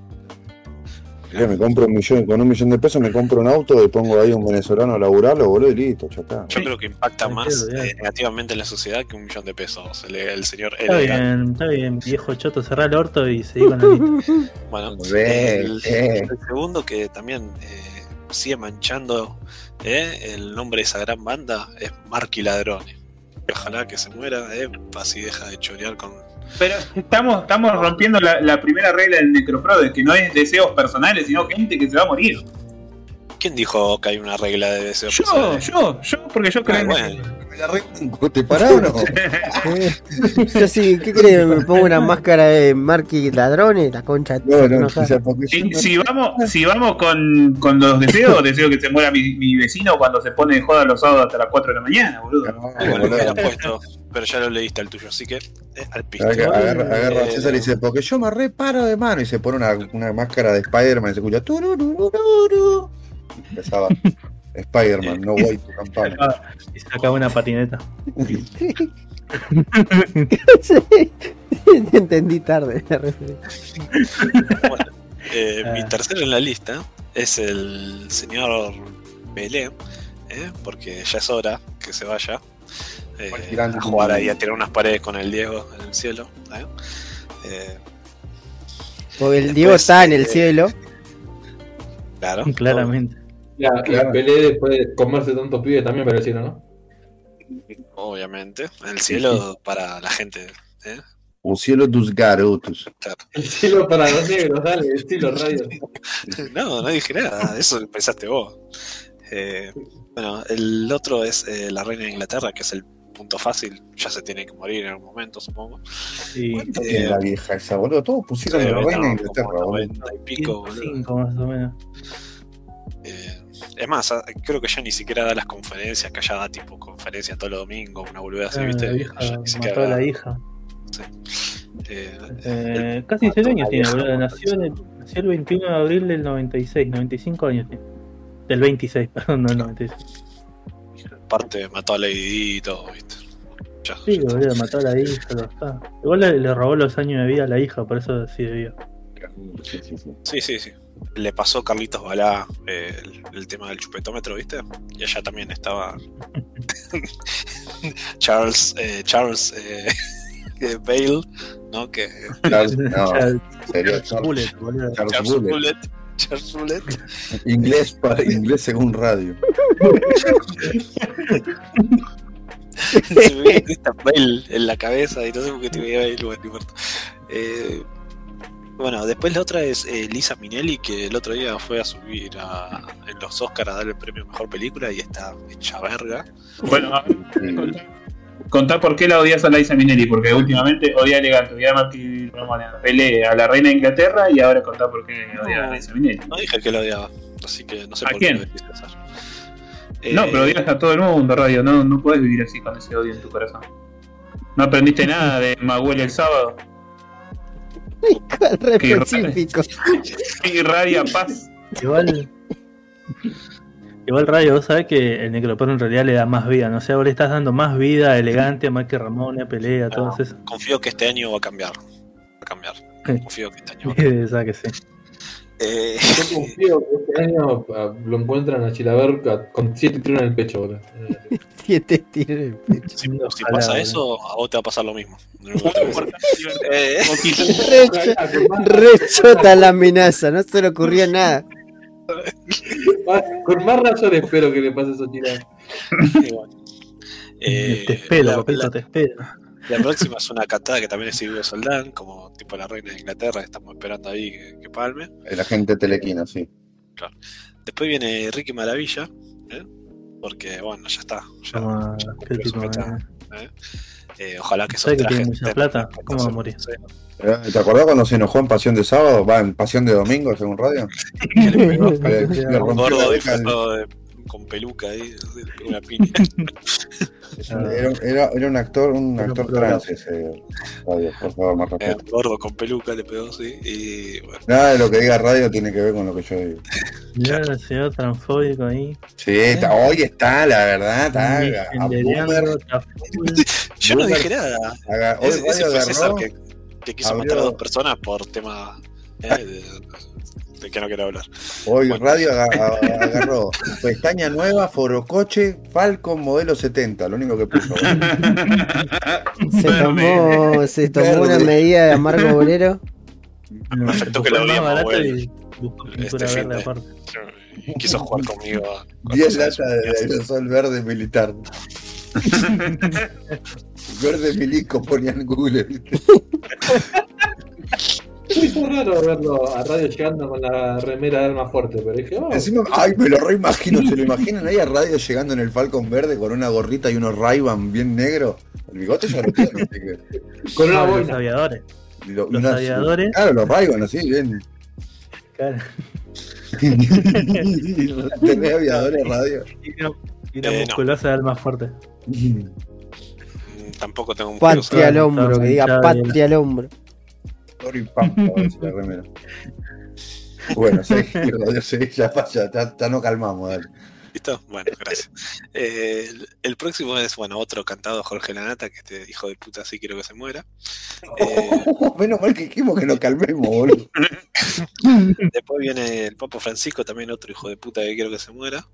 Eh, me compro un millón, con un millón de pesos me compro un auto y pongo ahí un venezolano a laburarlo, boludo, y listo, ya está. Yo creo que impacta Sí, más eh, negativamente en la sociedad que un millón de pesos. El, el señor Está bien, está bien, viejo choto, cerrá el orto y seguí con la lista. [laughs] Bueno, Ve, el, eh. el segundo que también eh, sigue manchando eh, el nombre de esa gran banda es Marky Ladrone. Ojalá que se muera, eh, así deja de chorear con. Pero estamos, estamos rompiendo la, la primera regla del Necropro, de que no es deseos personales, sino gente que se va a morir. ¿Quién dijo que hay una regla de deseos Yo, personales? yo, yo, porque yo creo Ah, en bueno, ¿Te parás o no? [laughs] Yo sí, ¿qué crees? ¿Me pongo una máscara de Marky ladrones? La concha. No, no, Si, vamos, si vamos con, con los deseos, [laughs] deseo que se muera mi, mi vecino cuando se pone de joda los sábados hasta las 4 de la mañana, boludo. No, lo puesto, pero ya lo leíste el tuyo, así que eh, al pisto. Agarra, a Eh, César y dice, porque yo me reparo de mano y se pone una, una máscara de Spider-Man y se escucha empezaba [laughs] Spider-Man, no way tu campana. Y sacaba una patineta. Sí, [laughs] Entendí tarde la referencia. Bueno, eh, mi Ah. tercero en la lista es el señor Pelé, eh, porque ya es hora que se vaya eh, a jugar ahí a tirar unas paredes con el Diego en el cielo. ¿eh? Eh, Porque el Después, Diego está en el eh, cielo. claro, Claramente. La, la Pelé después de comerse tantos pibes también parecieron, ¿no? obviamente, en el cielo para la gente. ¿eh? O cielo dos garotos. Claro. El cielo para los negros, dale, estilo radio. [laughs] No, no dije nada, eso pensaste vos. Eh, bueno, el otro es eh, la reina de Inglaterra, que es el punto fácil, ya se tiene que morir en algún momento, supongo. Y ¿Cuánto tiene la vieja esa, boludo? Todos pusieron Eh, la reina de Inglaterra, boludo. 90 y pico, boludo. 5 más o menos. Eh, es más, ah, creo que ya ni siquiera da las conferencias, que allá da tipo conferencias todos los domingos, una boludez así, Ah, ¿viste? la vieja Allá ni siquiera mató a la hija. Eh, Eh, casi 6 años tiene, boludo. Nació, nació el 21 de abril del 96, 95 años tiene. Del 26, [laughs] perdón, no del 96. aparte mató a Lady Di y todo, ¿viste? Ya, Sí, ya boludo, mató a la hija, lo está. Igual le, le robó los años de vida a la hija, por eso sigue viva. Sí, sí, sí. Sí, sí, sí. Le pasó Carlitos Balá eh, el, el tema del chupetómetro, ¿viste? Y allá también estaba [laughs] Charles, eh, Charles eh, [laughs] eh, Bale, ¿no? Que Charles, no, [laughs] Charles- serio, Charles Bullet, boludo. Charles Charles Bullet. Bullet. Charles Bullet. Inglés, para, inglés según radio. Se me viene Christian Bale en la cabeza y no sé por qué te veía ahí, bueno. Eh, bueno, después la otra es eh, Lisa Minelli, que el otro día fue a subir a, en los Oscars a dar el premio a Mejor Película y está hecha verga. Bueno, a ver, contá, contá por qué la odias a Liza Minnelli, porque últimamente odia a Elegante, odia a Romane, Pelé, a la reina de Inglaterra y ahora contá por qué odia a Liza Minnelli. No dije que lo odiaba, así que no sé ¿A por quién? qué. No, Eh, pero odias a todo el mundo, Radio, no, no puedes vivir así con ese odio en tu corazón. ¿No aprendiste nada de Mahuel el sábado? Re raro. específico. Y Radia Paz. Igual. Igual Radio, vos sabés que el necroporo en realidad le da más vida, no sé, vos le estás dando más vida a elegante, a que Ramón, a pelea, a todos esos. confío que este año va a cambiar. Va a cambiar. Sí. Confío que este año va a [laughs] cambiar. Que sí. Eh, Yo confío que este año ah, lo encuentran a Chilaver con 7 tiros en el pecho, boludo. [laughs] Siete tiros en el pecho. si, pasa eso, a vos te va a pasar lo mismo. [laughs] Eh, [laughs] Poquito. Re, Ojalá, con más- re chota la amenaza, no se le ocurrió nada. Con más razón espero que le pase eso a Chilaver. Eh, te espero, la- papito, la- te espero. La próxima es una cantada que también es Silvio Soldán, como tipo la reina de Inglaterra, estamos esperando ahí que, que palme. La gente telequino, sí. Después viene Ricky Maravilla, ¿eh? porque bueno, ya está. Ya, Toma, ya qué cumplió su tipo, meta, eh. ¿eh? Eh, ojalá que esos ¿Sabe que tiene trajes mucha plata? ¿Cómo va a morir? Sí. ¿Te acordás cuando se enojó en Pasión de Sábado? Va, en Pasión de Domingo, según radio. [laughs] Que le pegó [laughs] Le, le un rompió la gordo oreja al- disfrazado de- con peluca ahí, una piña. [laughs] Era, era, era un actor, un Era un actor programa. trans ese radio, por favor, más Eh, respeto. un gordo con peluca le pegó, sí. Y bueno, Nada de lo que diga radio tiene que ver con lo que yo digo. Mirá el señor transfóbico ahí. Sí, está- hoy está, la verdad, está. a Boomer, [laughs] yo no dije nada. aga- hoy Ese, ese radio fue César que, que quiso abrió- matar a dos personas por tema eh, de, de que no quiero hablar. Hoy Bueno. Radio [laughs] agarró pestaña nueva, forocoche, Falcon modelo 70, lo único que puso. Se tomó, se tomó una medida de amargo bolero. Perfecto que lo odiamos, güey. Este. Quiso jugar conmigo. a- a 10 cosas latas de aerosol verde militar. [laughs] verde milico ponía en Google. [laughs] fue raro verlo a radio llegando con la remera de arma fuerte, pero dije, oh, Encima, ay, me lo reimagino, ¿se lo imaginan ahí a Radio llegando en el Falcon verde con una gorrita y unos ray bien negros? El bigote ya lo tiene, [laughs] con una No, los boina. aviadores. lo- Los aviadores. Claro, los ray así, bien. Claro. [laughs] Tenés aviadores radio. Y una, y una Eh, no. musculosa del más fuerte. Mm, [laughs] Tampoco tengo un Patria al hombro, que diga patria al hombro. Sorry, pampa, [laughs] va a la remera. Bueno, sí, [laughs] radio, sí, ya, ya, ya, ya nos calmamos, dale. ¿Listo? Bueno, gracias. Eh, el, el próximo es, bueno, otro cantado, Jorge Lanata, que este hijo de puta sí quiero que se muera. [laughs] Eh, Menos mal que dijimos que nos calmemos, boludo. después viene el Papa Francisco, también otro hijo de puta que quiero que se muera.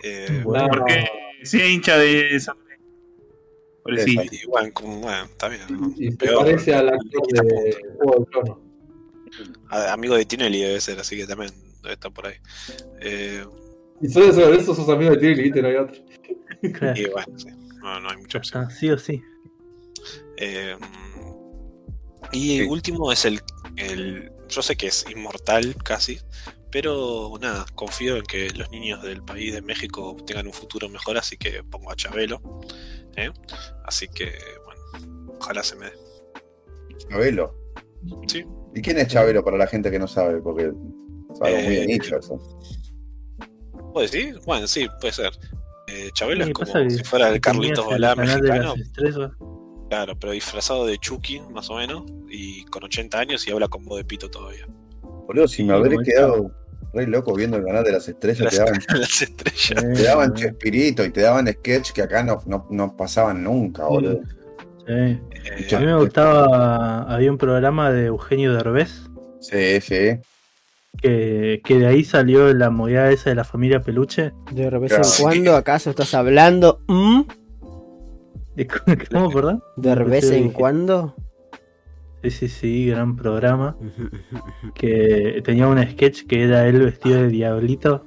Eh, Bueno. Porque si es hincha de esa. Pobrecito. y bueno, como- bueno, está bien. ¿no? Y se Peor, parece al actor de. Juego del Trono. A- Amigo de Tinelli debe ser, así que también debe estar por ahí. Eh, Y solo sobre eso sos amigos de Tilly, ¿viste? No hay otro. Claro. y bueno, sí, no, no hay mucha opción. Ah, sí o sí. Eh, y Sí. último es el, el. Yo sé que es inmortal casi, pero nada, confío en que los niños del país de México tengan un futuro mejor, así que pongo a Chabelo. ¿Eh? Así que, bueno, ojalá se me dé. Chabelo. Sí. ¿Y quién es Chabelo para la gente que no sabe? Porque es algo muy de Eh, nicho eso. ¿Puede decir? Bueno, sí, puede ser. Eh, Chabelo es como si fuera el Carlitos Balá mexicano, claro, pero disfrazado de Chucky, más o menos, y con 80 años y habla con voz de pito todavía. Boludo, si me habré quedado re loco viendo el canal de las estrellas, te daban, [laughs] Las estrellas. te daban eh, Chespirito y te daban sketch que acá no, no, no pasaban nunca, boludo. sí. Eh, A mí me gustaba, había un programa de Eugenio Derbez, Sí, sí. que, que de ahí salió la movida esa de la familia Peluche. De vez Claro. en cuando, ¿acaso estás hablando? ¿Mm? ¿De [laughs] ¿Cómo, perdón? De vez Sí, en dije. cuando. Sí, sí, sí, gran programa. Que tenía un sketch que era él vestido de diablito.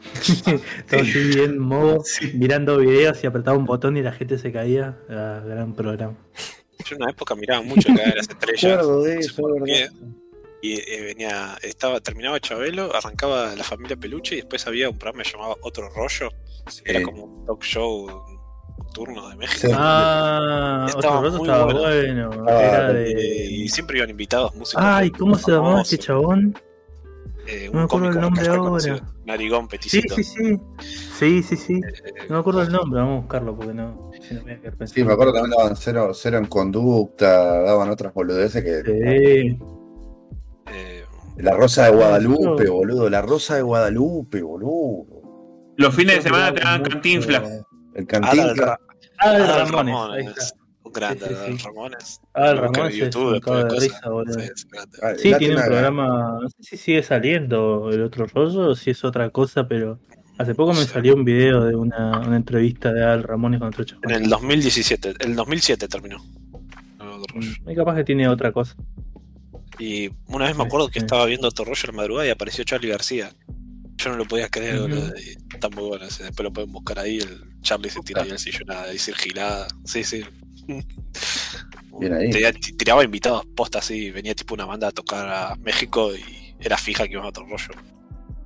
[laughs] Todo así bien modo, mirando videos y apretaba un botón y la gente se caía. Era gran programa. Yo en una época miraba mucho de las estrellas. Y eh, venía, estaba, terminaba Chabelo, arrancaba la familia Peluche y después había un programa que llamaba Otro Rollo, era como un talk show nocturno de México. Sí. Ah, Estaba muy estaba bueno. bueno. Ah, Era de. y siempre iban invitados músicos. Ay, ¿cómo se llamaba este chabón? Eh, No me acuerdo el nombre ahora. Narigón Sí, Peticito. sí, sí. Sí, sí, sí. Eh, No me acuerdo el nombre, vamos a buscarlo porque no. si no me voy a quedar Sí, me acuerdo también daban cero, cero en conducta, daban otras boludeces que. Sí. eh, La Rosa de Guadalupe, Eso. boludo. La Rosa de Guadalupe, boludo. Los fines de semana te dan cantinflas. El Adal cantinflas. Ra- de Adal Ramones. Ramones, Ahí está. Un grande, Sí, sí, Adal sí. Ramones. Ramón en es YouTube un cago de cosas. risa, boludo. Sí, es. Ah, Sí, tiene un programa, no sé si sigue saliendo el otro rollo o si es otra cosa, pero hace poco me salió un video de una, una entrevista de Al Ramones con otro En el 2017, el 2007 terminó. Rollo. Y capaz que tiene otra cosa. Y una vez me acuerdo que Sí. estaba viendo otro rollo a la madrugada y apareció Charlie García. Yo no lo podía creer, boludo. y Está muy bueno. Después lo pueden buscar ahí. El Charlie se tira ahí al sillón a decir gilada. Sí, sí. Bien ahí. Tiraba, tiraba invitados posta así. Venía tipo una banda a tocar a México y era fija que iba a otro rollo.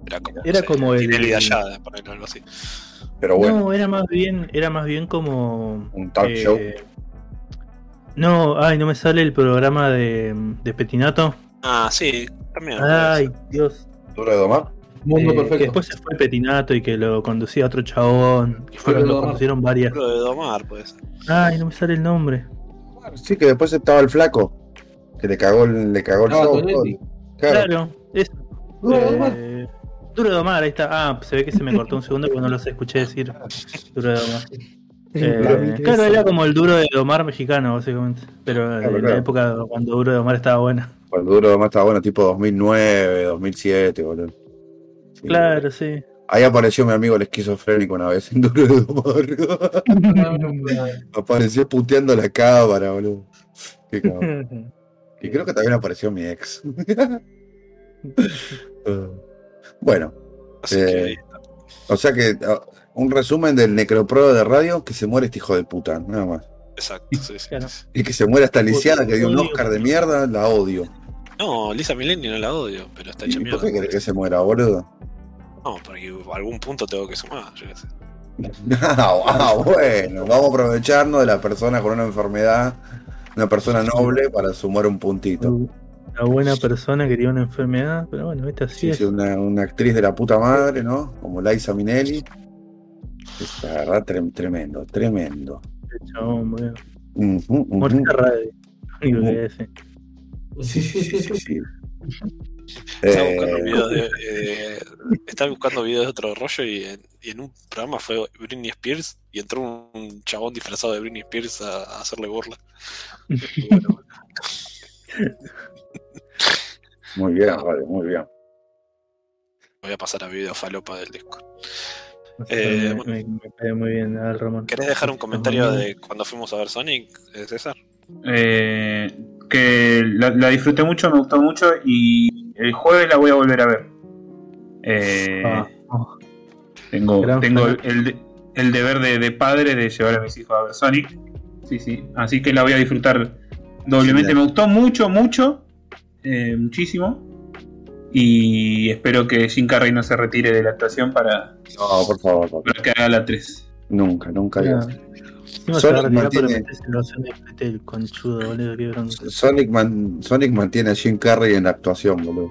Era como, Era como el- allá, algo así. Pero bueno, No, era más bien, era más bien como un talk eh, show. No, ay, no me sale el programa de, de Petinato. Ah, sí, también. Ay, Dios. ¿Duro de domar? Mundo Eh, que perfecto. después se fue Petinato y que lo conducía otro chabón. Que fue Duro de cuando Domar. conducieron varias. Lo de domar, pues. Ay, no me sale el nombre. Sí, que después estaba el flaco. Que le cagó el, le cagó el show. Claro. Claro, eso. Duro de Domar. Eh, Duro de domar, ahí está. Ah, se ve que se me cortó un segundo porque no los escuché decir. Duro de domar. [laughs] Eh, claro, era como el duro de domar mexicano, básicamente. Pero Claro, en la época cuando duro de domar estaba buena. El duro de domar estaba bueno, tipo 2009, 2007, boludo. Sí. Claro, sí. Ahí apareció mi amigo el esquizofrénico una vez en Duro de [laughs] apareció puteando la cámara, boludo. Qué cabrón. [laughs] Y creo que también apareció mi ex. [laughs] bueno, Así Eh, que ahí está. o sea que ah, un resumen del necropro de radio, que se muere este hijo de puta, nada más. Exacto, sí, sí. Claro. Y que se muera esta lisiada que dio un. Oscar de mierda, la odio. No, Lisa Mileni no la odio, pero está hecha ¿Y mierda. por qué querés que se muera, boludo? No, porque algún punto tengo que sumar, yo qué sé. [laughs] Ah, ah, bueno, vamos a aprovecharnos de la persona con una enfermedad, una persona noble, para sumar un puntito. Una buena persona que tiene una enfermedad, pero bueno, viste, así Sí, es. sí, una, una actriz de la puta madre, ¿no? Como Liza Minnelli. Es la verdad, trem- tremendo, tremendo. Chabón. Muerte radio. Sí. Sí, sí, sí, sí. Estaba Eh, buscando [laughs] videos de, eh, estaba buscando videos de otro rollo y en, y en un programa fue Britney Spears y entró un, chabón disfrazado de Britney Spears a, a hacerle burla. [laughs] Muy bueno. muy bien, vale, muy bien. Voy a pasar a video falopa del disco. Eh, me, me- me cae muy bien Ramón. ¿Querés dejar un comentario de cuando fuimos a ver Sonic, eh, César? Eh, que la, la disfruté mucho, me gustó mucho y el jueves la voy a volver a ver. Eh, Ah, oh, tengo gran tengo fan. el, de- el deber de, de padre de llevar a mis hijos a ver Sonic. Sí, sí. Así que la voy a disfrutar doblemente. Me gustó mucho, mucho. eh, muchísimo. Y espero que Jim Carrey no se retire de la actuación para, No, por favor, papá. para que haga la 3. Nunca, nunca. Encima Sonic mantiene- el conchudo, boludo, qué bronca. Sonic, man- Sonic mantiene a Jim Carrey en la actuación, boludo.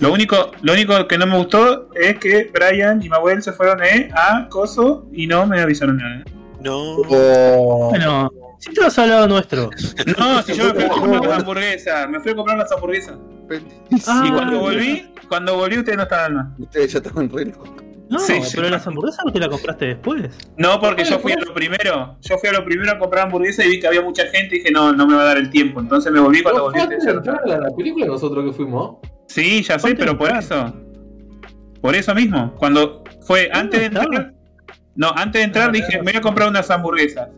Lo único, lo único que no me gustó es que Brian y Manuel se fueron eh, a Coso y no me avisaron nada. No. Oh, Bueno, si te vas al lado nuestro. No, si yo me fui a comprar las hamburguesas, me fui a comprar las hamburguesas. Ah, y cuando volví, cuando volví ustedes no estaban más. Ustedes ya estaban re locos. No, Sí, sí. pero las hamburguesas no te las compraste después. No, porque yo fui a lo primero. Yo fui a lo primero a comprar hamburguesas y vi que había mucha gente y dije, no, no me va a dar el tiempo. Entonces me volví cuando ¿No volví a la película nosotros que fuimos? Sí, ya sé, ¿Cuánto pero por eso. Por eso mismo. Cuando fue antes de estaba? entrar. No, antes de entrar dije, me voy a comprar unas hamburguesas.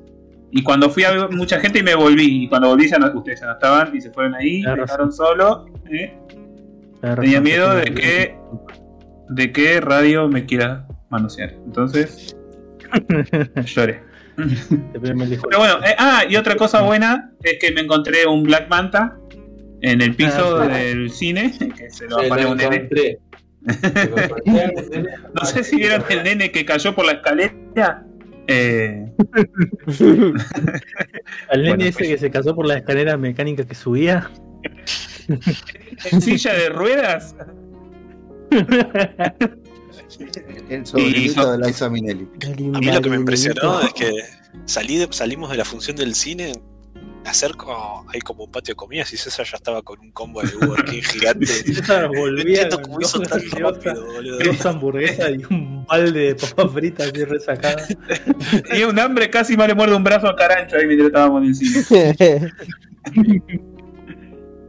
Y cuando fui a ver mucha gente y me volví. Y cuando volví ya no, ustedes ya no estaban y se fueron ahí, me dejaron solo. ¿eh? Tenía miedo de que- De que radio me quiera manosear. Entonces, [laughs] lloré. Pero bueno, eh, ah, y otra cosa buena es que me encontré un Black Manta en el piso Ah, del cine, [laughs] que se lo Se apañó lo un nene. [laughs] No sé si vieron el nene que cayó por la escalera. Eh, Al nene Bueno, ese pues- que se casó por la escalera mecánica que subía. en silla de ruedas. El sobrinito de Liza Minnelli. A mí lo que me impresionó es que salí de- salimos de la función del cine acerco, hay como un patio de comidas y César ya estaba con un combo de Burger King gigante. [laughs] César No volvía con cómo hizo tan rápido, boludo. dos hamburguesas y un balde de papas fritas así resacadas. [laughs] Y un hambre casi más le muerde un brazo a Carancho ahí mientras estábamos en el cine. [laughs]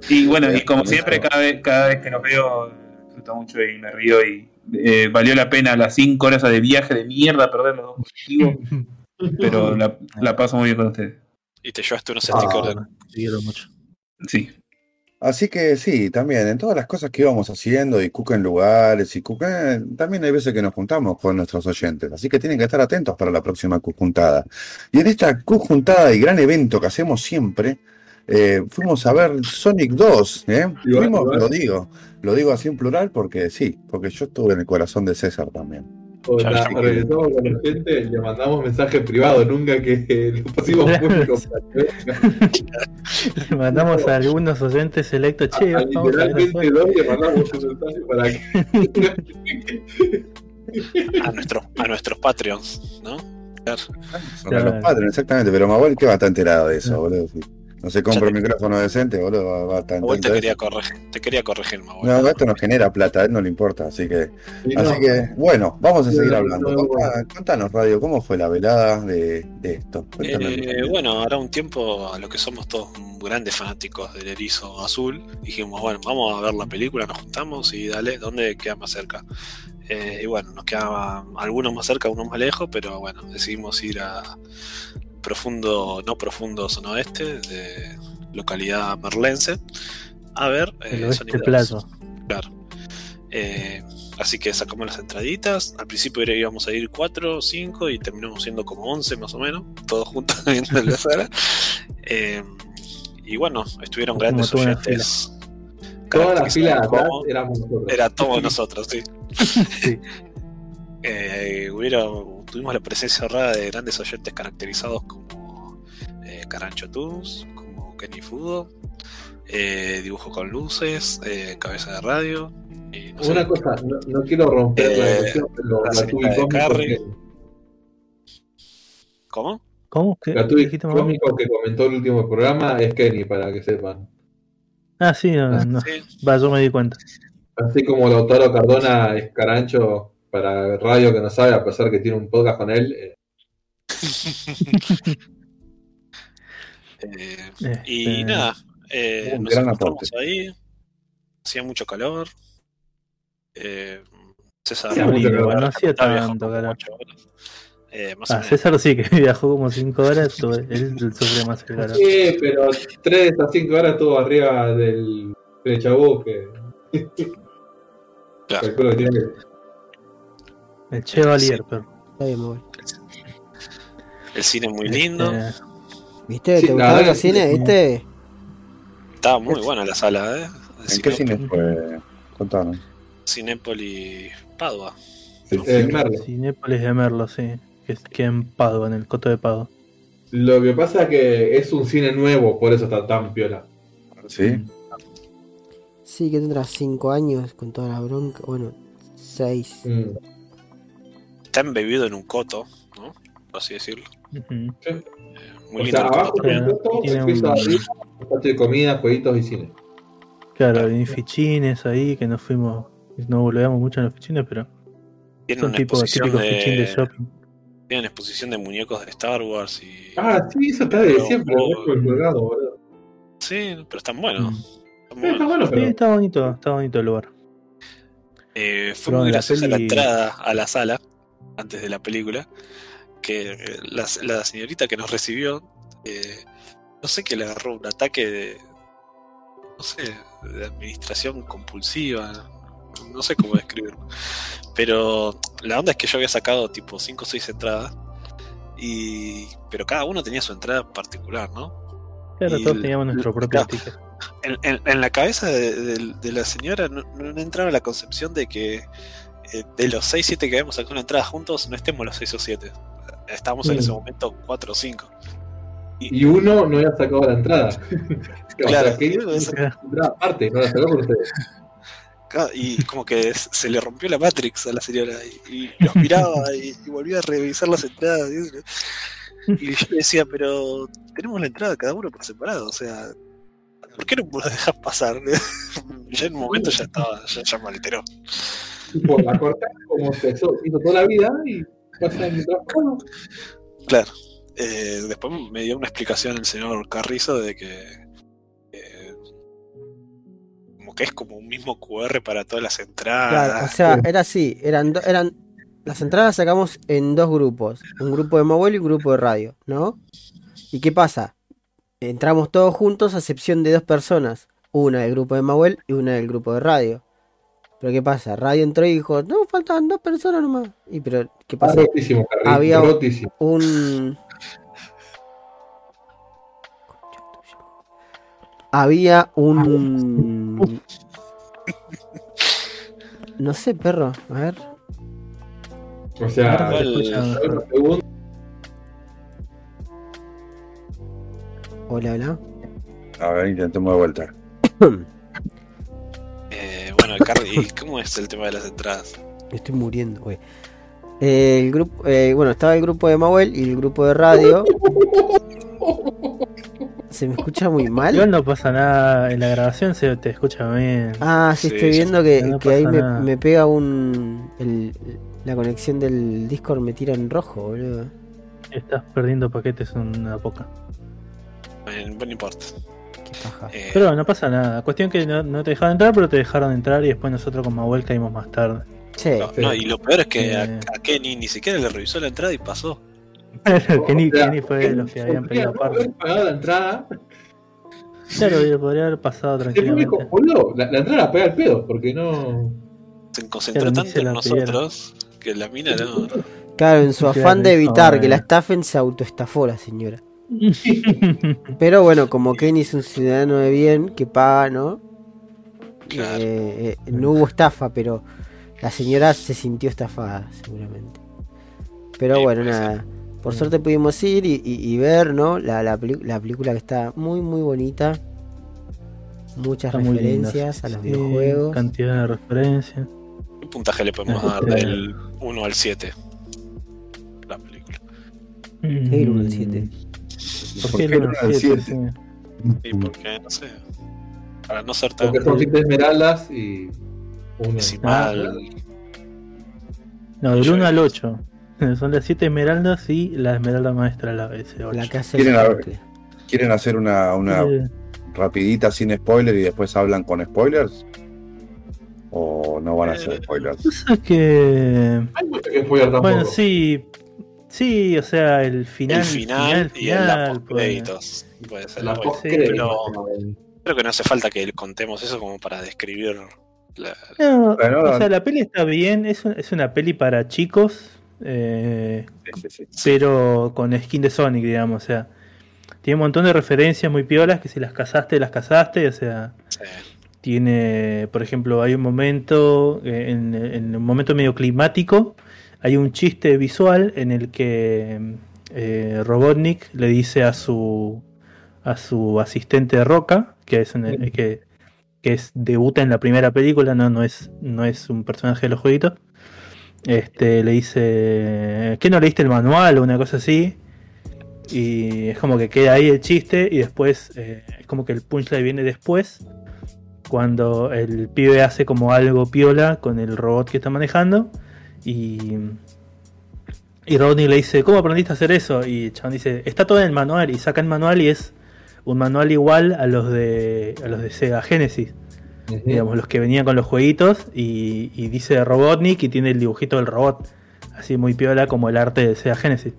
Y bueno, y como siempre, cada vez, cada vez que nos veo, mucho y me río. Y eh, valió la pena las 5 horas de viaje de mierda perder los dos colectivos. [laughs] Pero la, la paso muy bien con ustedes. Y te llevaste unos Ah. stickers de Te quiero mucho. Sí. Así que sí, también en todas las cosas que íbamos haciendo y Cuca en lugares y Cuca, también hay veces que nos juntamos con nuestros oyentes, así que tienen que estar atentos para la próxima Juntada. Y en esta Juntada y gran evento que hacemos siempre, eh, fuimos a ver Sonic 2, ¿eh? Igual, Fuimos, igual. lo digo, lo digo así en plural porque sí, porque yo estuve en el corazón de César también. O Ya, la- ya. regresamos con la gente, le mandamos mensaje privado, nunca que lo pusimos público. [laughs] Le mandamos a algunos oyentes selectos, che, A- a vamos a ver a literalmente dos le mandamos un mensaje para que. [laughs] a, nuestros a nuestros Patreons, ¿no? Claro. Los padres, exactamente, pero Manuel, ¿qué va a estar enterado de eso, Ah. boludo? No se compra un te- micrófono decente, boludo, va, va a estar Manuel te quería corregir, te quería corregir. No, esto nos genera plata, a él no le importa, así que Así no, que, bueno, vamos a seguir No, hablando. no, Contá- Contanos, Radio, ¿cómo fue la velada de, de esto? Eh, bueno, ahora un tiempo, a lo que somos todos grandes fanáticos del erizo azul, dijimos, bueno, vamos a ver la película, nos juntamos y dale, ¿dónde queda más cerca? Eh, y bueno, nos quedaban algunos más cerca, unos más lejos, pero bueno, decidimos ir a profundo, no profundo zona oeste, de localidad merlense, a ver El eh, oeste Sonic 2. plazo. Claro. Eh, así que sacamos las entraditas. Al principio íbamos a ir 4 o 5 y terminamos siendo como 11 más o menos, todos juntos [laughs] viendo la sala. Eh, y bueno, estuvieron Como grandes oyentes. toda la fila como- éramos nosotros. Era todos [laughs] nosotros, sí. Sí. [laughs] Eh, hubieron- tuvimos la presencia honrada de grandes oyentes caracterizados como eh, Carancho Toons, como Kenny Fudo, eh, Dibujo con Luces, eh, Cabeza de Radio. Y no sé, Una cosa, no, no quiero romper la Eh, emoción, pero la Carrie. que, ¿Cómo? ¿Cómo? ¿Qué, mamá? cómico que comentó el último programa es Kenny, para que sepan. Ah, sí, no, no. Sí. Va, yo me di cuenta. Así como Lautaro Cardona es Carancho para Radio que no sabe, a pesar que tiene un podcast con él. eh, [laughs] Eh, Este, y nada, eh, Un nos gran encontramos ahí. Hacía mucho calor. Eh, César lindo, calor. no hacía tanto calor. Eh, más Ah. César sí que [laughs] viajó como 5 horas, él sufre más el calor. Sí, pero 3 a 5 horas estuvo arriba del Flechabú que. Claro. calculo que tiene que- El Chevalier, Sí. pero. Está bien, muy bien. El cine muy lindo. Este, ¿Viste? Sí, ¿Te que cines? sí. ¿Viste? Estaba muy buena la sala, ¿eh? De ¿En qué cine fue? Contanos. Cinépolis Padua. eh, Merlo. Cinépolis de Merlo, sí. Que, es- que en Padua, en el coto de Padua. Lo que pasa es que es un cine nuevo, por eso está tan piola. ¿Sí? Sí, que tendrá 5 años con toda la bronca. Bueno, 6. Mm. Está embebido en un coto, ¿no? Por así decirlo. Ujú. Muy O lindo sea, el abajo coto. del Claro, coto, tiene un- de arriba, de comida, jueguitos y cine. Claro, hay fichines ahí que nos fuimos. No volvemos mucho a los fichines, pero Tiene son una tipo exposición típicos fichines de de, shopping. tienen exposición de muñecos de Star Wars y. Ah, sí, eso está de Pero, siempre, el colgado, boludo. Sí, pero están buenos. Mm. están Sí, está Sí, bonito, está bonito el lugar. Eh, fue Pero muy en la entrada a la sala antes de la película. Que eh, la, la señorita que nos recibió, eh, no sé que le agarró un ataque de. No sé, de administración compulsiva. No sé cómo describirlo. Pero la onda es que yo había sacado tipo 5 o 6 entradas. Y, pero cada uno tenía su entrada particular, ¿no? Claro, Y todos el- teníamos nuestro propio ticket. en, en- en la cabeza de, de- de la señora no, no entraba la concepción de que de los 6, 7 que habíamos sacado una entrada juntos, no estemos los 6 o 7. Estábamos en Mm. ese momento 4 o 5. Y uno no había sacado la entrada. [laughs] o Claro, sea, que entrada aparte, no la sacó con ustedes. Y como que se le rompió la Matrix a la señora y, y nos miraba y, y volvía a revisar las entradas. y- Y yo le decía, pero tenemos la entrada cada uno por separado, o sea, ¿por qué no me lo dejas pasar? [laughs] ya en un momento ya estaba, ya, ya me alteró. Tipo, la cortás como se hizo toda la vida y pasa en el trabajo. Claro. Eh, después me dio una explicación el señor Carrizo de que eh, como que es como un mismo QR para todas las entradas. Claro, o sea, era así, eran, do- eran las entradas sacamos en dos grupos, un grupo de móvil y un grupo de radio, ¿no? ¿Y qué pasa? Entramos todos juntos a excepción de dos personas, una del grupo de Mawel y una del grupo de radio. Pero ¿qué pasa? Radio entró y dijo, no, faltan dos personas nomás. Y pero, ¿qué pasa? rotísimo, Carril, Había- rotísimo. Un... Había un... No sé, perro, a ver. O sea, pregunta, Hola, hola. A ver, intentemos de vuelta. [clears throat] Eh, bueno, el Carri, ¿y cómo es el tema de las entradas? Me estoy muriendo, güey. Eh, el grupo, eh, bueno, estaba el grupo de Mawel y el grupo de radio. ¿Se me escucha muy Igual mal? no pasa nada, en la grabación se te escucha bien. Ah, sí, Sí, estoy sí, viendo que, no que ahí me, pega un... el- la conexión del Discord me tira en rojo, boludo. Estás perdiendo paquetes una poca. Bueno, no importa. Eh, Pero no pasa nada. Cuestión que no, no te dejaron entrar, pero te dejaron entrar y después nosotros con Mahuel caímos más tarde. Che, no, no, y lo peor es que a, Eh. a Kenny ni siquiera le revisó la entrada y pasó. [laughs] Kenny, o sea, Kenny fue de los que habían pedido haber pagado la entrada. Claro, podría haber pasado tranquilamente. boludo, la, la entrada la pega el pedo, porque no. Se concentró Claro, tanto se en nosotros que la mina no. claro, en su Sí, afán de evitar eh. que la estafen se autoestafó la señora. [laughs] Pero bueno, como Kenny es un ciudadano de bien que paga, ¿no? Claro. Eh, eh, no hubo estafa, pero la señora se sintió estafada, seguramente. Pero Sí, bueno, nada. Por suerte pudimos ir y, y- y ver, ¿no? La, la, la película que está muy, muy bonita. Muchas Está referencias a los sí, videojuegos. Cantidad de referencias. ¿Qué puntaje le podemos dar del 1 al 7? La película. El uno al siete. ¿Por ¿Por qué qué el no 1 al al 7? siete? Y porque, no sé. Para no ser tan Porque son siete esmeraldas y. Decimal. No, del Yo 1 vi. al 8. [laughs] Son las 7 esmeraldas y la esmeralda maestra, la S8. La que hace ¿Quieren el. ¿Quieren hacer una, una Eh, rapidita sin spoiler y después hablan con spoilers? ¿O no van a hacer Eh, spoilers? cosa que. Hay mucho que spoiler tampoco. Bueno, sí. Sí, o sea, el final. el final, y el la final, pues. postcréditos. Puede ser. La post pero creo que no hace falta que contemos eso como para describir la, No, Bueno, o sea, la peli está bien, es, un- es una peli para chicos, eh, Sí, sí, sí. pero con skin de Sonic, digamos, o sea, tiene un montón de referencias muy piolas que si las casaste, las casaste, o sea, sí. tiene, por ejemplo, hay un momento, eh, en, en un momento medio climático, hay un chiste visual en el que eh, Robotnik le dice a su a su asistente Roca, que es que es debuta en la primera película, no, no es, no es un personaje de los jueguitos. Este le dice ¿qué no leíste el manual o una cosa así? Y es como que queda ahí el chiste y después eh, es como que el punchline viene después cuando el pibe hace como algo piola con el robot que está manejando y y Rodney le dice, ¿cómo aprendiste a hacer eso? Y el chabón dice, está todo en el manual y saca el manual y es un manual igual a los de a los de Sega Genesis, digamos, los que venían con los jueguitos y, y dice Robotnik y tiene el dibujito del robot, así muy piola como el arte de Sega Genesis.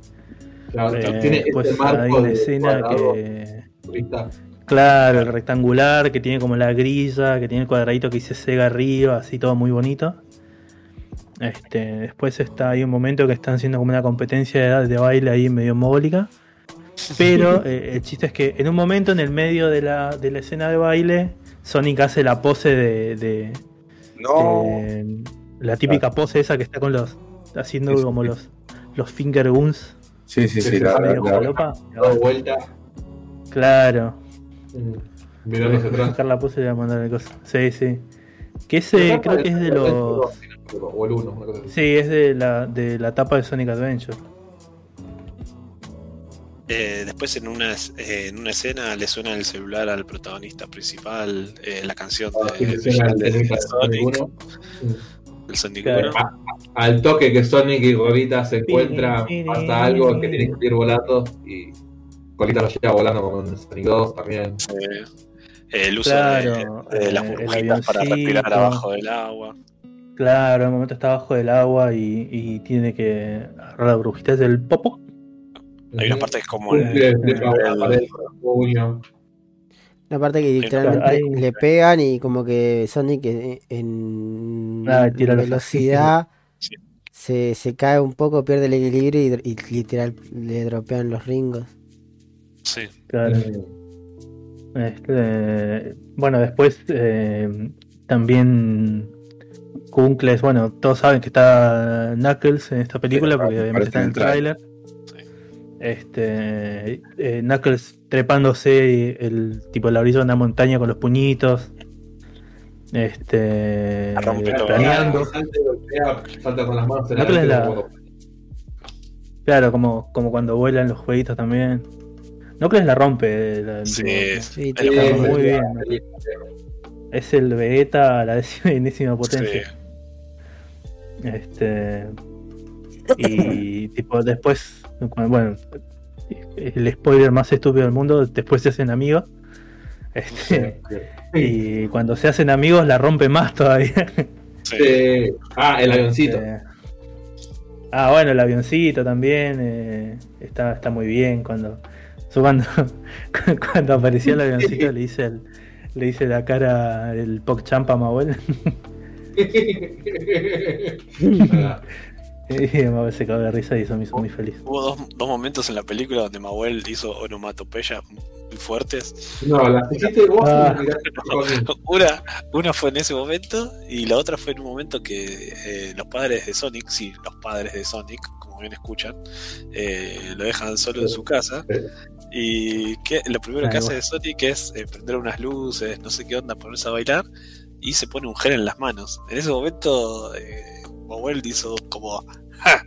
Claro, Eh, tiene este hay marco una de escena cuadrado que. Claro, el rectangular que tiene como la grilla, que tiene el cuadradito que dice Sega arriba, así todo muy bonito. Este, después está hay un momento que están haciendo como una competencia de, de baile ahí medio mogólica. Pero [laughs] eh, el chiste es que en un momento en el medio de la, de la escena de baile, Sonic hace la pose de, de- No. de- la típica pose esa que está con los haciendo Sí, como sí. los los finger guns Sí, sí, sí. la- medio la-. Dado vuelta. Claro, mm, Mirando hacia atrás. la pose y le voy a mandar el coso. Sí, sí. Que ese creo que es de los. O el 1, una cosa así. Sí, es de la, de la tapa de Sonic Adventure. Eh, después en una, eh, en una escena le suena el celular al protagonista principal, eh, la canción Ah, de, Sonic, uno. el Sonic Claro. 1. Al toque que Sonic y Golita se encuentran, pasa algo que tiene que ir volando y Golita lo lleva volando con Sonic 2 también. Eh, el uso Claro, de, de las burbujitas para respirar abajo del agua. Claro, en un momento está abajo del agua y, y tiene que agarrar la burbujita del popo. Hay una parte que es como el- el- el. La parte que literalmente Claro, hay- le pegan y como que Sonic eh, en Ah, tira los velocidad Sí. se, se cae un poco, pierde el equilibrio y, y literal le dropean los ringos. Sí, Claro. Este, bueno, después eh, también Kunkles, bueno, todos saben que está Knuckles en esta película Sí, porque obviamente está en el tráiler. Este, eh, Knuckles trepándose el tipo en la orilla de una montaña con los puñitos. Este, La rompe todo. planeando. Salta con las manos en No, pero es la- Claro, como, como cuando vuelan los jueguitos también. Knuckles la rompe. la- Sí, muy bien. Es el Vegeta a la décima potencia. Este. Y [laughs] tipo, después. Bueno, el spoiler más estúpido del mundo. Después se hacen amigos. Este, y cuando se hacen amigos la rompe más todavía. sí. Ah, el avioncito. Este, ah, bueno, el avioncito también. eh, está, está muy bien. Cuando, cuando, [laughs] cuando aparecía el avioncito le hice el- le hice la cara el PogChamp a mi [laughs] abuela se cagó de risa y eso me hizo muy feliz. Hubo dos, dos momentos en la película donde Mahuel hizo onomatopeyas muy fuertes. No, las hiciste vos Ah. [laughs] Una, una fue en ese momento y la otra fue en un momento que eh, los padres de Sonic, sí, los padres de Sonic, como bien escuchan, eh, lo dejan solo en su casa. Y que, lo primero que hace de Sonic es eh, prender unas luces, no sé qué onda, ponerse a bailar y se pone un gel en las manos. En ese momento, eh, Mahuel hizo como, "Ja",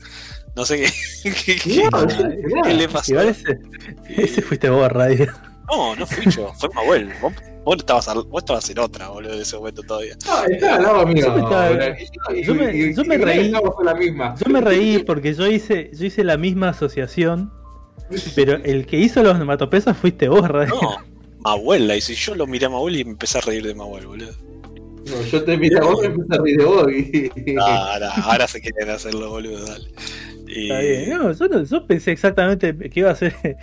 no sé qué, [laughs] qué- qué- No, es genial. qué le pasó. Igual ese, ese fuiste vos, Radio. No, no fui yo, fue Mahuel. Vos, vos estabas, vos estabas en otra, boludo, en ese momento todavía. No, estaba al lado mío. Yo me yo me- reí. Yo me reí porque yo hice, yo hice la misma asociación, pero el que hizo los onomatopesas fuiste vos, Radio. No, Mahuel la hice. Yo lo miré a Mahuel y me empecé a reír de Mahuel, boludo. No, yo te miré a vos y me empecé a reír de vos. Y... Ahora, ahora se quieren hacerlo, boludo, dale. Y, Está bien. No, yo, no- yo pensé exactamente que iba a ser. [laughs]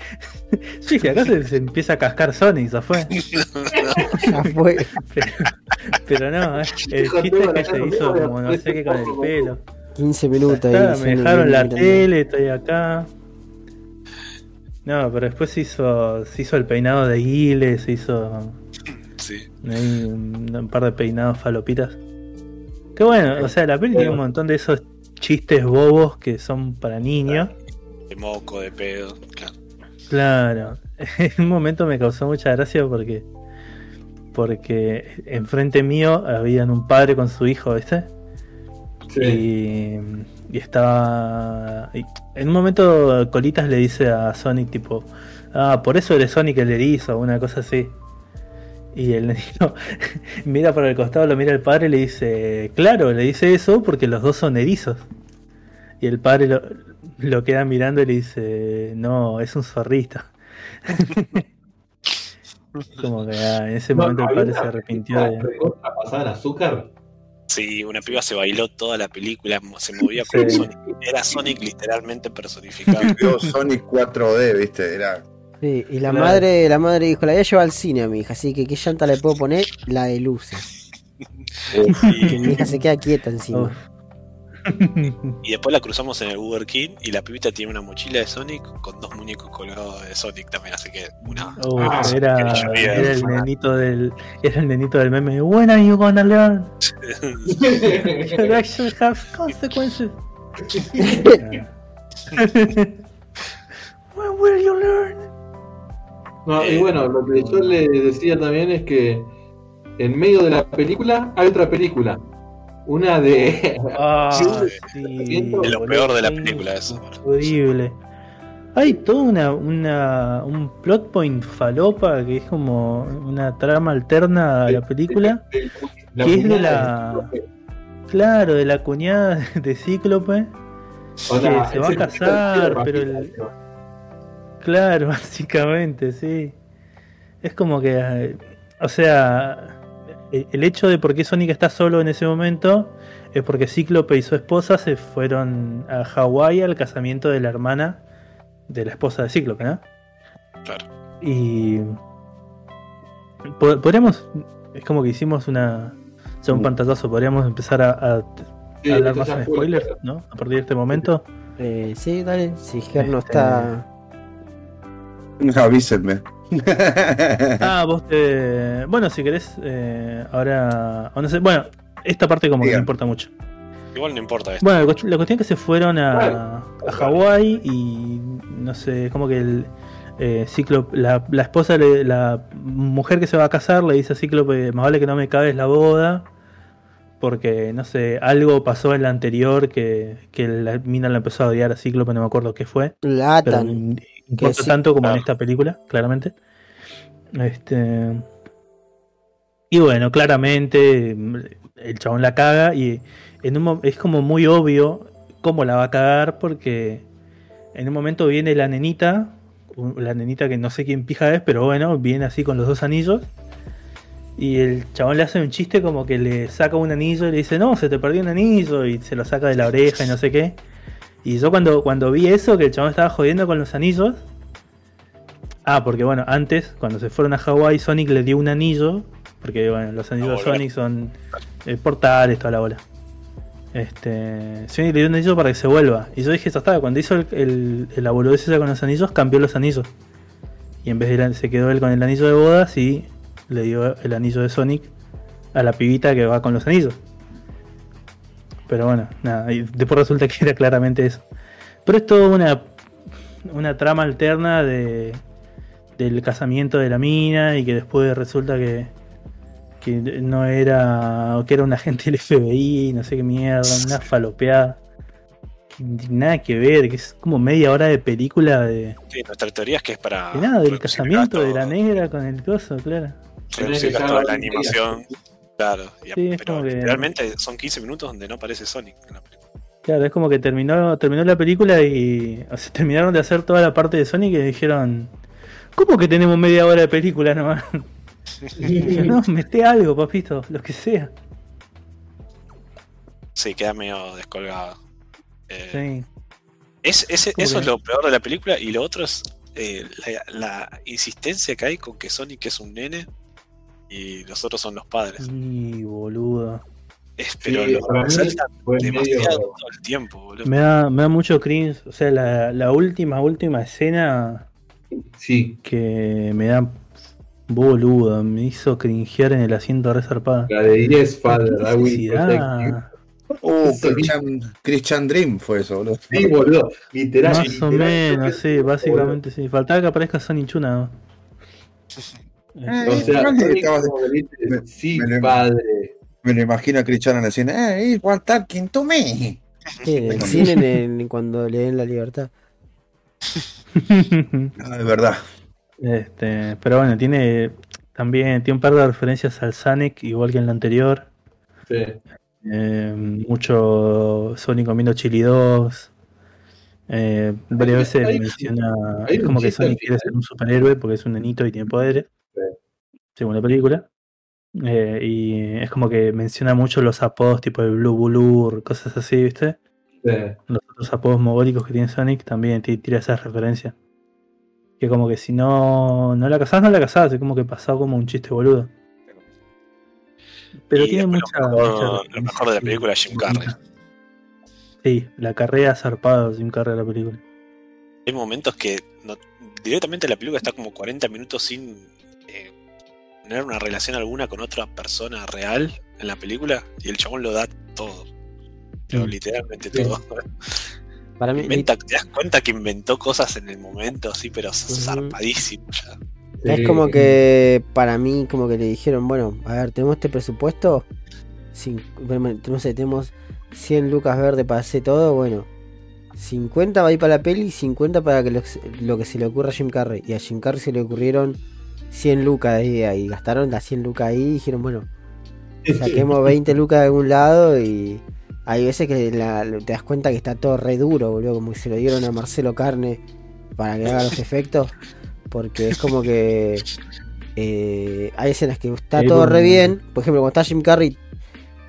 yo dije, acá se, se empieza a cascar Sonic, ya fue. [laughs] Ya fue. Pero, pero no, eh, el chiste es que se hizo como no sé qué con el pelo. 15 minutos ahí. Está, me dejaron la mirando. tele, estoy acá. No, pero después se hizo, se hizo el peinado de Guile, se hizo sí. ahí un, un par de peinados falopitas. Que bueno, o sea, la peli tiene un montón de esos chistes bobos que son para niños. De moco, de pedo, claro. Claro, [laughs] en un momento me causó mucha gracia porque porque enfrente mío habían un padre con su hijo, ¿viste? Sí. Y, y estaba. y en un momento Colitas le dice a Sonic tipo, ah, por eso eres Sonic el erizo, o una cosa así. Y el niño [laughs] mira por el costado, lo mira el padre y le dice, claro, le dice eso porque los dos son erizos. Y el padre lo, lo queda mirando y le dice, no, es un zorrito. [laughs] Como que ah, en ese No, momento el padre se arrepintió de... en azúcar. Sí, una piba se bailó toda la película, se movía Sí. como Sonic. Era Sonic literalmente personificado. [laughs] Sonic 4D, ¿viste? Era. Sí, y la Claro. madre, la madre dijo, la voy a llevar al cine a mi hija, así que ¿qué llanta le puedo poner? La de luces. [laughs] Uf, Que mi hija se queda quieta encima. Uf. [laughs] Y después la cruzamos en el Burger King y la pibita tiene una mochila de Sonic con dos muñecos colgados de Sonic también, así que una. Ah, era, que era el nenito del era el nenito del meme When are you gonna learn? Your actions have consequences. [laughs] When will you learn? No, y bueno, lo que yo le decía también es que en medio de la película hay otra película. Una de. Ah, [laughs] Sí, es lo peor de la película eso. Horrible. Hay todo una, una, un plot point falopa que es como una trama alterna a la película. La ¿Qué es de la- Claro, de la cuñada de Cíclope. Que se va a casar, pero el- Claro, [laughs] básicamente, sí. Es como que, eh, o sea, el el hecho de por qué Sonic está solo en ese momento es porque Cíclope y su esposa se fueron a Hawái al casamiento de la hermana de la esposa de Cíclope, ¿no? Claro. Y po- podríamos, es como que hicimos una, o sea, un pantallazo, podríamos empezar a, a Sí, hablar más en spoilers, ¿no? A partir de este momento. Eh, sí, dale. Si Ger no Este- está. [laughs] Avísenme. Ah, vos te. Bueno, si querés, eh, ahora. o no sé, bueno, esta parte como que no importa mucho. Igual no importa esto. Bueno, la cuest- la cuestión es que se fueron a, a Hawái y no sé, es como que el eh, Cíclope, la, la esposa, le- la mujer que se va a casar le dice a Cíclope, más vale que no me cabes la boda, porque no sé, algo pasó en la anterior que, que la mina la empezó a odiar a Cíclope, no me acuerdo qué fue. La Pero importa sí, tanto como en esta película, claramente. Este. Y bueno, claramente el chabón la caga y en un mo- es como muy obvio cómo la va a cagar porque en un momento viene la nenita, la nenita que no sé quién pija es, pero bueno, viene así con los dos anillos. Y el chabón le hace un chiste como que le saca un anillo y le dice, no, se te perdió un anillo y se lo saca de la oreja y no sé qué. Y yo cuando, cuando vi eso, que el chabón estaba jodiendo con los anillos. Ah, porque bueno, antes, cuando se fueron a Hawái, Sonic le dio un anillo. Porque bueno, los anillos de. Sonic son eh, portales, toda la bola. Este, Sonic le dio un anillo para que se vuelva. Y yo dije, ya está, cuando hizo el, el, esa con los anillos, cambió los anillos. Y en vez de se quedó él con el anillo de bodas y le dio el anillo de Sonic a la pibita que va con los anillos. Pero bueno, nada, y después resulta que era claramente eso. Pero es toda una, una trama alterna de, del casamiento de la mina y que después resulta que, que no era, o que era un agente del FBI, no sé qué mierda, una [laughs] falopeada. Que Nada que ver, que es como media hora de película de, Sí, nuestra teoría es que es para. de nada, del casamiento de la negra con el coso, claro. Reducir gasto de la animación. Claro, y- Sí, pero realmente son 15 minutos donde no aparece Sonic en la película. Claro, es como que terminó, terminó la película y o sea, [laughs] terminaron de hacer toda la parte de Sonic y dijeron, ¿cómo que tenemos media hora de película nomás? [laughs] Dije, no, mete algo, papito, lo que sea. Sí, queda medio descolgado. Eh, Sí. es, eso es lo peor de la película y lo otro es eh, la, la insistencia que hay con que Sonic es un nene y los otros son los padres. Y boludo. Es, pero Sí, lo fue demasiado medio. todo el tiempo, boludo. Me da, me da mucho cringe. O sea, la, la última, última escena Sí, que me da boludo, me hizo cringear en el asiento resarpada. la de Yes Father, I will. Uh, Sí. Christian, Christian Dream fue eso, boludo. Sí, boludo, literal. Más o menos, sí, básicamente sí. Faltaba que aparezca Sonic Chuna. ¿no? [laughs] Eh, O sea, dice, me- sí, me lo- padre. Me lo imagino a Cristiano diciendo, eh, one talking to me. Sí, en el cine en el- cuando le den la libertad. [laughs] Ah, es verdad. Este, pero bueno, tiene también tiene un par de referencias al Sonic, igual que en la anterior. Sí. Eh, mucho Sonic comiendo Chili 2. Eh, varias veces hay- menciona. hay Es como que Sonic quiere ser un superhéroe porque es un nenito y tiene poderes. La película. Eh, y es como que menciona mucho los apodos tipo de Blue Bulur, cosas así, ¿viste? sí. Los otros apodos mogólicos que tiene Sonic también ti- tira esas referencias. Que como que si no, no la casás, no la casás, es como que pasó como un chiste boludo. Pero Y tiene mucha, lo, mejor, mucha lo referencia, mejor de la película es Jim. Carrey. Sí, la carrera zarpada Jim Carrey de la película. Hay momentos que no- directamente la película está como 40 minutos sin tener una relación alguna con otra persona real en la película y el chabón lo da todo. Pero literalmente Sí. todo. Para mí, Inventa, te das cuenta que inventó cosas en el momento, así, pero zarpadísimo ya. es como que para mí, como que le dijeron, bueno, a ver, tenemos este presupuesto, sin, no sé, tenemos 100 lucas verde para hacer todo, bueno, 50 va a ir para la peli y 50 para que lo, lo que se le ocurra a Jim Carrey. Y a Jim Carrey se le ocurrieron 100 lucas de idea y gastaron las 100 lucas ahí y dijeron, bueno, saquemos 20 lucas de algún lado y hay veces que la- te das cuenta que está todo re duro, boludo, como que se lo dieron a Marcelo Carne para que haga los efectos, porque es como que eh, hay escenas que está todo re bien, por ejemplo, cuando está Jim Carrey,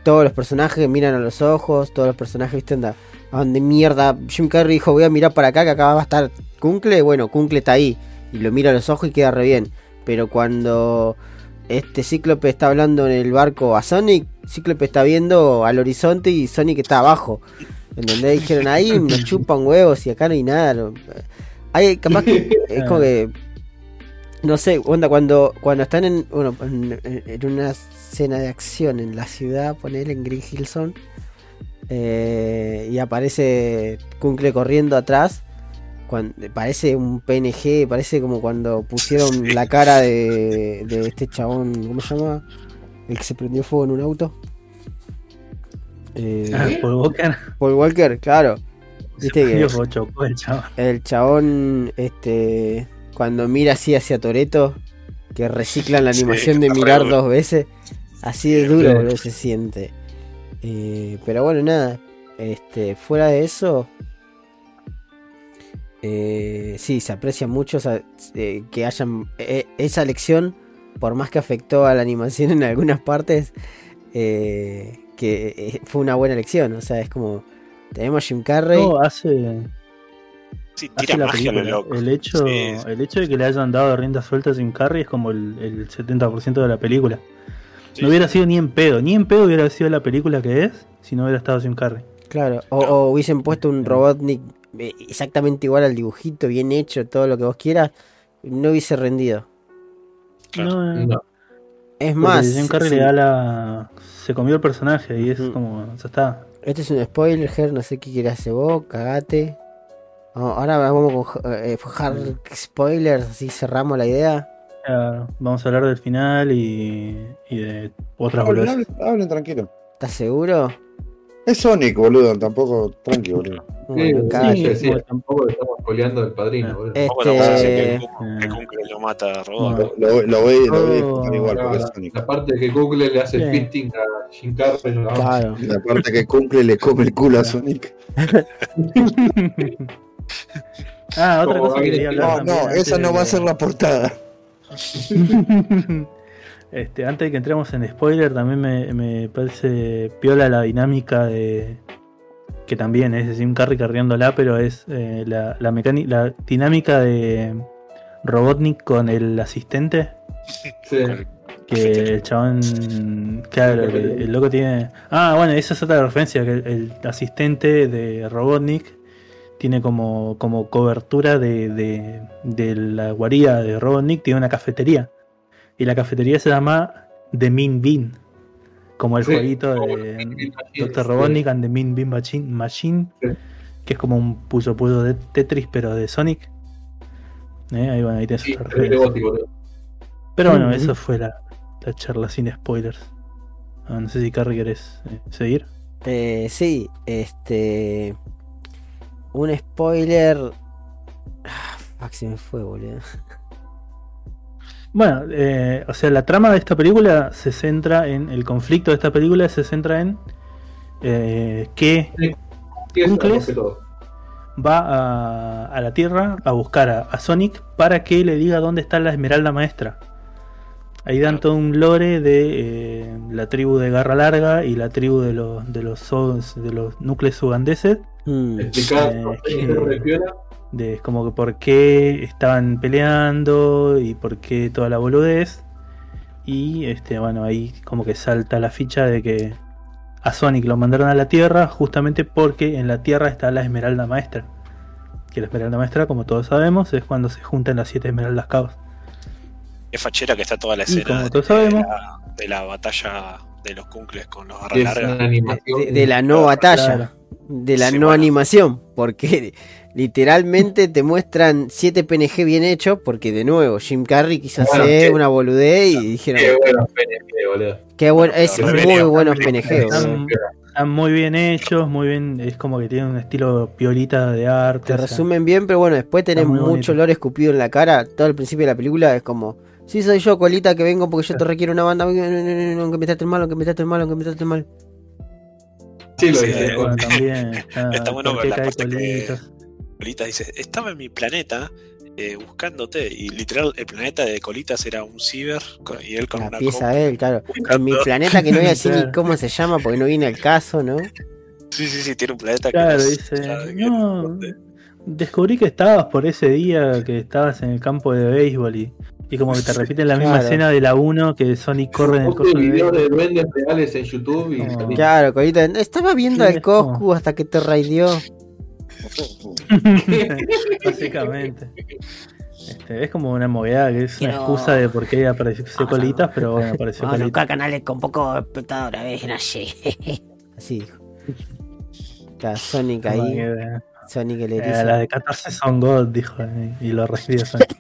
todos los personajes miran a los ojos, todos los personajes, viste, anda, ¿a dónde mierda? Jim Carrey dijo, voy a mirar para acá, que acá va a estar Kuncle, bueno, Kuncle está ahí, y lo mira a los ojos y queda re bien, pero cuando este Cíclope está hablando en el barco a Sonic, Cíclope está viendo al horizonte y Sonic está abajo. ¿Entendés? Dijeron ahí [laughs] nos chupan huevos y acá no hay nada. no- Hay capaz que [laughs] es como que no sé, onda cuando cuando están en bueno, en, en una escena de acción en la ciudad, poner en Green Hill Zone eh, y aparece Kuncle corriendo atrás. Cuando, parece un PNG, parece como cuando pusieron la cara de, de este chabón, ¿cómo se llama? El que se prendió fuego en un auto. Eh, Ah, Paul Walker. Paul Walker, claro. Viste que el chaval. el chabón, este, cuando mira así hacia Toreto, que reciclan la Sí, animación de mirar dos veces, así de duro boludo, se siente. Eh, pero bueno, nada, este, fuera de eso, eh, sí, se aprecia mucho esa- eh, que hayan eh, esa lección, por más que afectó a la animación [laughs] en algunas partes, eh, que eh, fue una buena lección. O sea, es como tenemos a Jim Carrey. No, hace, Sí, hace tira la magia película. loco. El hecho, Sí. el hecho de que le hayan dado rienda suelta a Jim Carrey es como el, el 70% de la película. Sí, no hubiera sí. sido ni en pedo, ni en pedo hubiera sido la película que es si no hubiera estado Jim Carrey. Claro, o, o hubiesen puesto un Robotnik exactamente igual al dibujito, bien hecho, todo lo que vos quieras, no hubiese rendido. Claro. No, eh, No. Es más, Jim Carrey sí, le da la. Se comió el personaje y es Mm. como. Ya está. este es un spoiler, Ger, no sé qué quieres hacer vos, cagate. Ah, Ahora vamos con eh, hard spoilers, así cerramos la idea. Ya, vamos a hablar del final y, y de otras boludeces. hablen, hablen tranquilo. ¿Estás seguro? Es Sonic, boludo, tampoco, tranqui, boludo. Bueno, Sí, cagate. sí, sí, bueno. tampoco le estamos coleando el padrino, Ah. boludo. Eh, Tampoco estamos diciendo que Este- Kun- que Kunkel lo mata a Robot. Bueno. Lo, lo voy, lo voy a Oh. explicar igual porque es la, Sonic. la parte que Google le hace Sí. fisting a Jim Carrey. no, Claro. La parte que cumple le come el culo a Sonic. ah, otra Como cosa que quería hablar No, también no, esa no va a ser la portada. [laughs] este, antes de que entremos en spoiler, también me, me parece piola la dinámica de. Que también es Jim Carrey carriándola, pero es eh, la, la, mecánica, la dinámica de Robotnik con el asistente. Sí. Que el chabón. Claro, que el loco tiene. Ah, bueno, esa es otra referencia: que el, el asistente de Robotnik tiene como, como cobertura de, de, de la guarida de Robotnik, tiene una cafetería. Y la cafetería se llama The Mean Bean. Como el Sí, jueguito como de el Dr. sí. Robotnik and the Mean Bean Machine, Machine, Sí. que es como un puso puso de Tetris, pero de Sonic. Eh, Ahí, bueno, ahí tenés. Pero bueno, Mm. eso fue la, la charla sin spoilers. Ah, no sé si Carrie querés eh, seguir. Eh, sí, este. Un spoiler. Ah, fuck, se me fue, boludo. Bueno, eh, o sea, la trama de esta película se centra en. El conflicto de esta película se centra en. eh, que va a, a la Tierra a buscar a, a Sonic para que le diga dónde está la Esmeralda Maestra. Ahí dan todo un lore de eh, la tribu de Garra Larga y la tribu de los de los de los núcleos ugandeses. Mm, Eh, que-. De como que por qué estaban peleando y por qué toda la boludez. Y este, bueno, ahí como que salta la ficha de que a Sonic lo mandaron a la Tierra justamente porque en la Tierra está la Esmeralda Maestra. Que la Esmeralda Maestra, como todos sabemos, es cuando se juntan las siete Esmeraldas Caos. Es fachera que está toda la Y escena la, de la batalla de los cuncles con los animación. de, de la no batalla. Claro. De la Sí, no bueno. animación. Porque [laughs] literalmente te muestran 7 PNG bien hechos. Porque de nuevo, Jim Carrey quiso Bueno, hacer qué- una boludez y dijeron. Qué buenos PNG, boludo. Qué bueno, es muy buenos debería- PNG. boludo. Muy bien hechos, muy bien, es como que tienen un estilo piolita de arte. Te sea, resumen bien, pero bueno, después tenés mucho bonito. olor escupido en la cara. Todo el principio de la película es como, sí soy yo, colita, que vengo porque yo te requiero una banda, aunque me traten mal, aunque me traten mal, aunque me traten mal. Sí, lo dice. eh, bueno, también [laughs] está, Está bueno ¿por qué la parte que- Colitas? Colitas dice, estaba en mi planeta eh, buscándote y literal el planeta de Colitas era un ciber con- y él con La una pieza él, claro. En mi planeta que no voy a [laughs] decir ni Claro. cómo se llama porque no viene al caso, ¿no? Sí, sí, sí, tiene un planeta Claro, que no dice, sabe no, dónde. descubrí que estabas por ese día que estabas en el campo de béisbol y, y como que te [laughs] repiten la misma Claro. escena de la 1 que Sonic corre en el de videos de duendes reales en YouTube y No. salí. Claro, colita, estaba viendo al Coscu hasta que te raideó. [laughs] Básicamente. Este, es como una movida que es una Quiero- excusa de por qué apareció Vamos a- colitas, pero bueno, apareció Vamos a colitas. buscar canales con poco espectadores, ven allí. [laughs] Así dijo. Está Sonic ahí, que, Sonic el eh, erizo. las de 14 son God, dijo, eh, y lo recibió Sonic.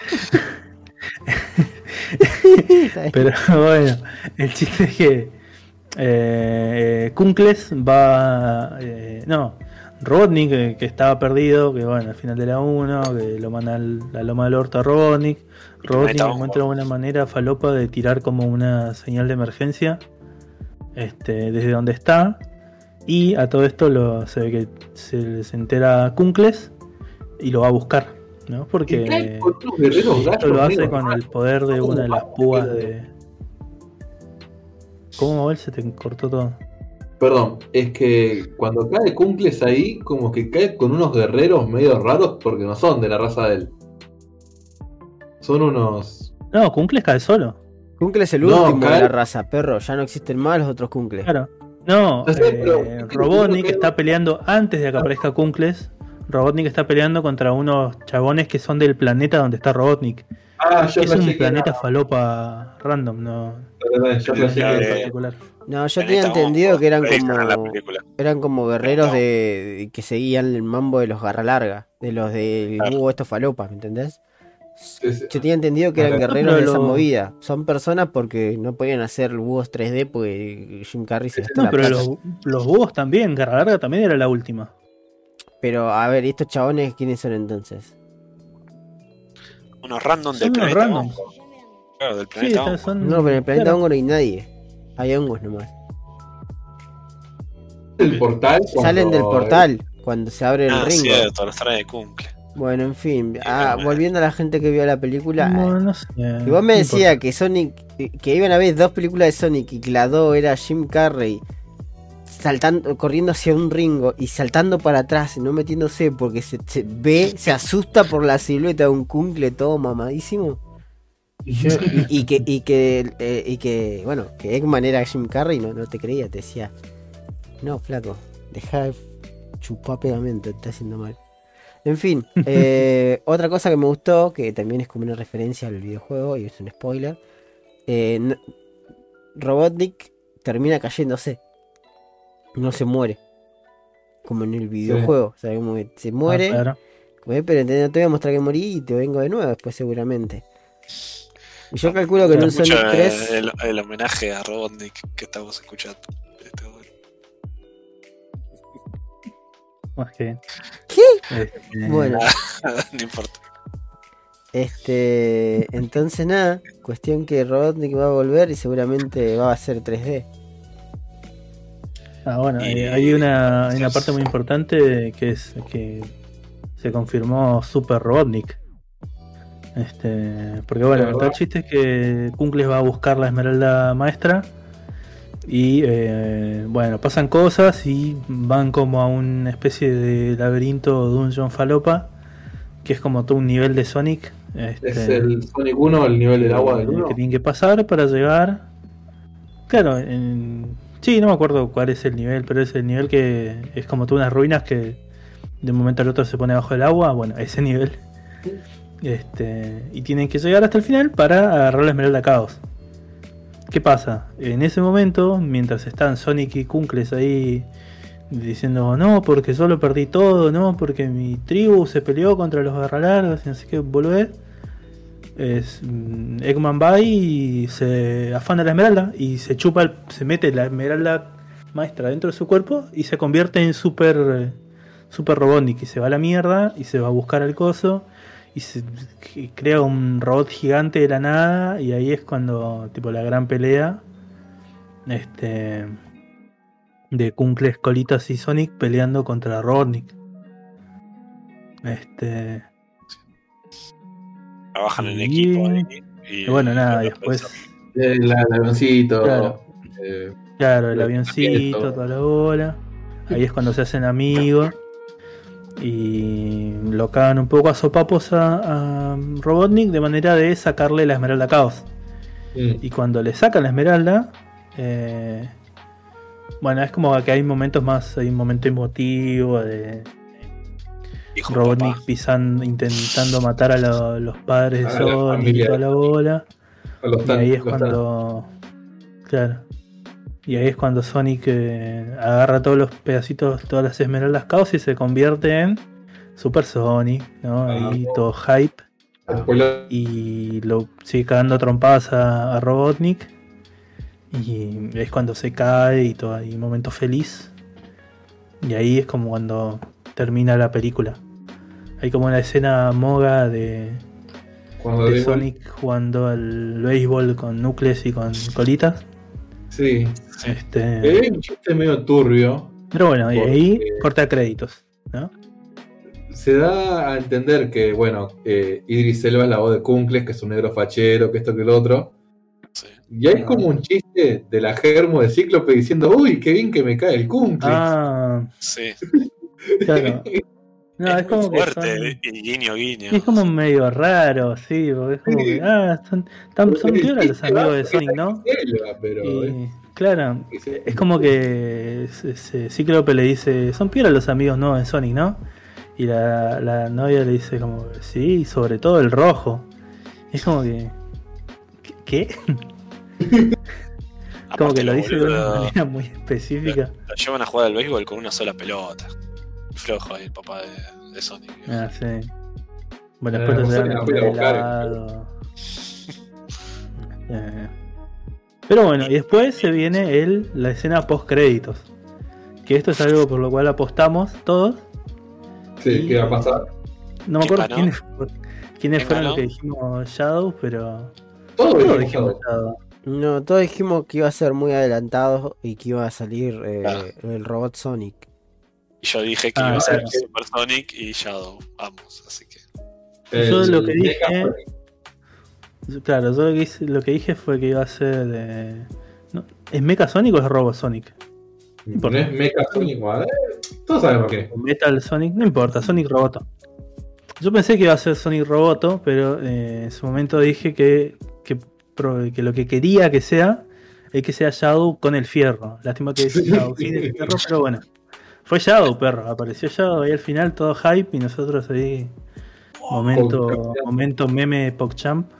[laughs] Pero [laughs] bueno, el chiste es que eh, Kunkles va. eh, no, Robotnik, que, que estaba perdido, que bueno, al final de la 1, que lo manda la loma del orto a Robotnik. Robotnik encuentra una manera falopa de tirar como una señal de emergencia este, desde donde está. Y a todo esto lo, se ve que se, se entera Kunkles y lo va a buscar, ¿no? Porque. Esto lo hace con el poder de una de las púas de. ¿Cómo Mabel se te cortó todo? Perdón, es que cuando cae Cumples ahí, como que cae con unos guerreros medio raros porque no son de la raza de él. Son unos. No, Kunkles cae solo. Kunkle es el No, último de cae- la raza, perro. Ya no existen más los otros Kunkles. Claro. No, eh, pero- Robotnik está peleando antes de que aparezca Kunkles. Robotnik está peleando contra unos chabones que son del planeta donde está Robotnik. Ah, yo es un planeta era- falopa random, no. Yo pensé que. No, yo tenía entendido que eran como eran como guerreros de, de- que seguían el mambo de los garra larga, de los del Claro. búho estos falopas, ¿me entendés? Yo tenía entendido que eran guerreros de esa lo- movida. Son personas porque no podían hacer búhos 3D porque Jim Carrey se gastó No, la pero plata. los, los búhos también, Garra Larga también era la última. Pero a ver, ¿y estos chabones quiénes son entonces? Unos random Son del unos planeta. random. Hongo. Claro, del Sí, planeta. Hongo. son. No, pero en el planeta claro. hongo no hay nadie. Hay hongos nomás. el portal. cuando- Salen del portal cuando se abre el Ah, ringo. cierto, los trae de cumple. Bueno, en fin. Ah, volviendo a la gente que vio la película. No, no sé. Y vos me decías que Sonic, eh, que iban a ver dos películas de Sonic y que la dos era Jim Carrey saltando, corriendo hacia un ringo y saltando para atrás no metiéndose porque se, se ve, se asusta por la silueta de un cuncle todo mamadísimo. Yo- y, que, y que, eh, y que, bueno, que Eggman era Jim Carrey, no, no te creía, te decía, no, flaco, deja de chupar pegamento, te está haciendo mal. En fin, [laughs] eh, otra cosa que me gustó, que también es como una referencia al videojuego y es un spoiler, eh, Robotnik termina cayéndose, no se muere, como en el videojuego, o sea, como que se muere, Ah, claro. eh, pero te, no te voy a mostrar que morí y te vengo de nuevo después seguramente. Y yo calculo que en un Sonic 3... eh, El, el homenaje a Robotnik que estamos escuchando. Está bueno. Más que. ¿Qué? Este, Bueno, [laughs] no importa. este, entonces nada, cuestión que Robotnik va a volver y seguramente va a ser 3D. Ah, bueno, Y- hay una, hay una parte muy importante que es que se confirmó Super Robotnik. Este, porque bueno, ¿De el chiste es que Kunkles va a buscar la esmeralda maestra y eh, bueno, pasan cosas y van como a una especie de laberinto dungeon falopa que es como todo un nivel de Sonic. este, Es el Sonic 1, el nivel del agua del 1. que tienen que pasar para llegar. Claro, en... sí, no me acuerdo cuál es el nivel, pero es el nivel que es como todas unas ruinas que de un momento al otro se pone bajo el agua. Bueno, ese [laughs] nivel. Este, y tienen que llegar hasta el final para agarrar la esmeralda caos. ¿Qué pasa? En ese momento, mientras están Sonic y Kunkles ahí diciendo no, porque solo perdí todo, no, porque mi tribu se peleó contra los garralargas y no sé volver. Es, mm, Eggman va y se afana la esmeralda y se chupa, se mete la esmeralda maestra dentro de su cuerpo y se convierte en super, eh, super Robotnik y se va a la mierda y se va a buscar al coso y se crea un robot gigante de la nada y ahí es cuando tipo la gran pelea este de Kunkles, Colitas y Sonic peleando contra Robotnik. Este Trabajan en equipo ahí. Y, y bueno, nada, y después El, el avioncito. Claro. eh, Claro, el avioncito, toda la bola. Ahí es cuando se hacen amigos. Y lo cagan un poco a sopapos a, a Robotnik de manera de sacarle la esmeralda a Caos. mm. Y cuando le sacan la esmeralda, eh, bueno, es como que hay momentos más, hay un momento emotivo de Robotnik papá. pisando, intentando matar a lo- los padres de Sonic y toda la bola. A los Y tan- ahí es tan- cuando. Claro. Y ahí es cuando Sonic eh, agarra todos los pedacitos, todas las esmeraldas caos y se convierte en Super Sonic, ¿no? Ahí Ah. todo hype. Spoiler. Y lo sigue cagando a trompadas a, a Robotnik. Y es cuando se cae y todo, hay un momento feliz. Y ahí es como cuando termina la película. Hay como una escena moga de, Cuando de digo- Sonic jugando al béisbol con núcleos y con colitas. Sí. Este, Eh, un chiste medio turbio. pero bueno, y porque- ahí corta créditos, ¿no? Se da a entender que, bueno, eh, Idris Elba es la voz de Kunkles, que es un negro fachero, que esto que lo otro. Sí. Y hay como un chiste de la germo de Cíclope diciendo, uy, qué bien que me cae el Kunkles. Ah, Sí. [laughs] claro. [laughs] No, es, es, como muy que son- Y guiño, guiño. es como medio raro, sí, porque es como Sí. que, ah, son, tan, son piola los amigos de Sonic, ¿no? pero Y, claro, es- como que Cíclope le dice, son piola los amigos nuevos de Sonic, ¿no? Y la, la novia le dice como, sí, sobre todo el rojo. Y es como que, ¿qué? [laughs] Como Aparte que lo dice de una manera muy específica. Lo llevan a jugar al béisbol con una sola pelota. Flojo ahí el papá de, de Sonic. Ah, sí. Bueno, Eh, después vos llevan a buscar. [laughs] Eh, Pero bueno, y después se viene el, la escena post créditos. Que esto es algo por lo cual apostamos todos. Sí, ¿qué va a pasar? No me ¿Quién acuerdo quiénes, quiénes ¿Quién fueron los que dijimos Shadow, pero. Todo Todos dijimos dijimos Shadow. Shadow. No, todos dijimos que iba a ser muy adelantado y que iba a salir eh, Claro. el robot Sonic. Y yo dije que Ah, iba a ser claro. Super Sonic y Shadow. Vamos, así que. Yo El- lo que dije- Claro, yo lo que, hice- lo que dije fue que iba a ser de. ¿no? ¿Es Mecha Sonic o es Robo Sonic? No es Mecha Sonic, ¿vale? Todos sabemos qué es. Metal Sonic, no importa, Sonic Roboto. Yo pensé que iba a ser Sonic Roboto, pero eh, en su momento dije que, que, que lo que quería que sea es que sea Shadow con el fierro. Lástima que [laughs] es Shadow sin el fierro, pero bueno. Fue Shadow, perro. Apareció Shadow ahí al final, todo hype, y nosotros ahí. Momento, Con- momento meme PogChamp.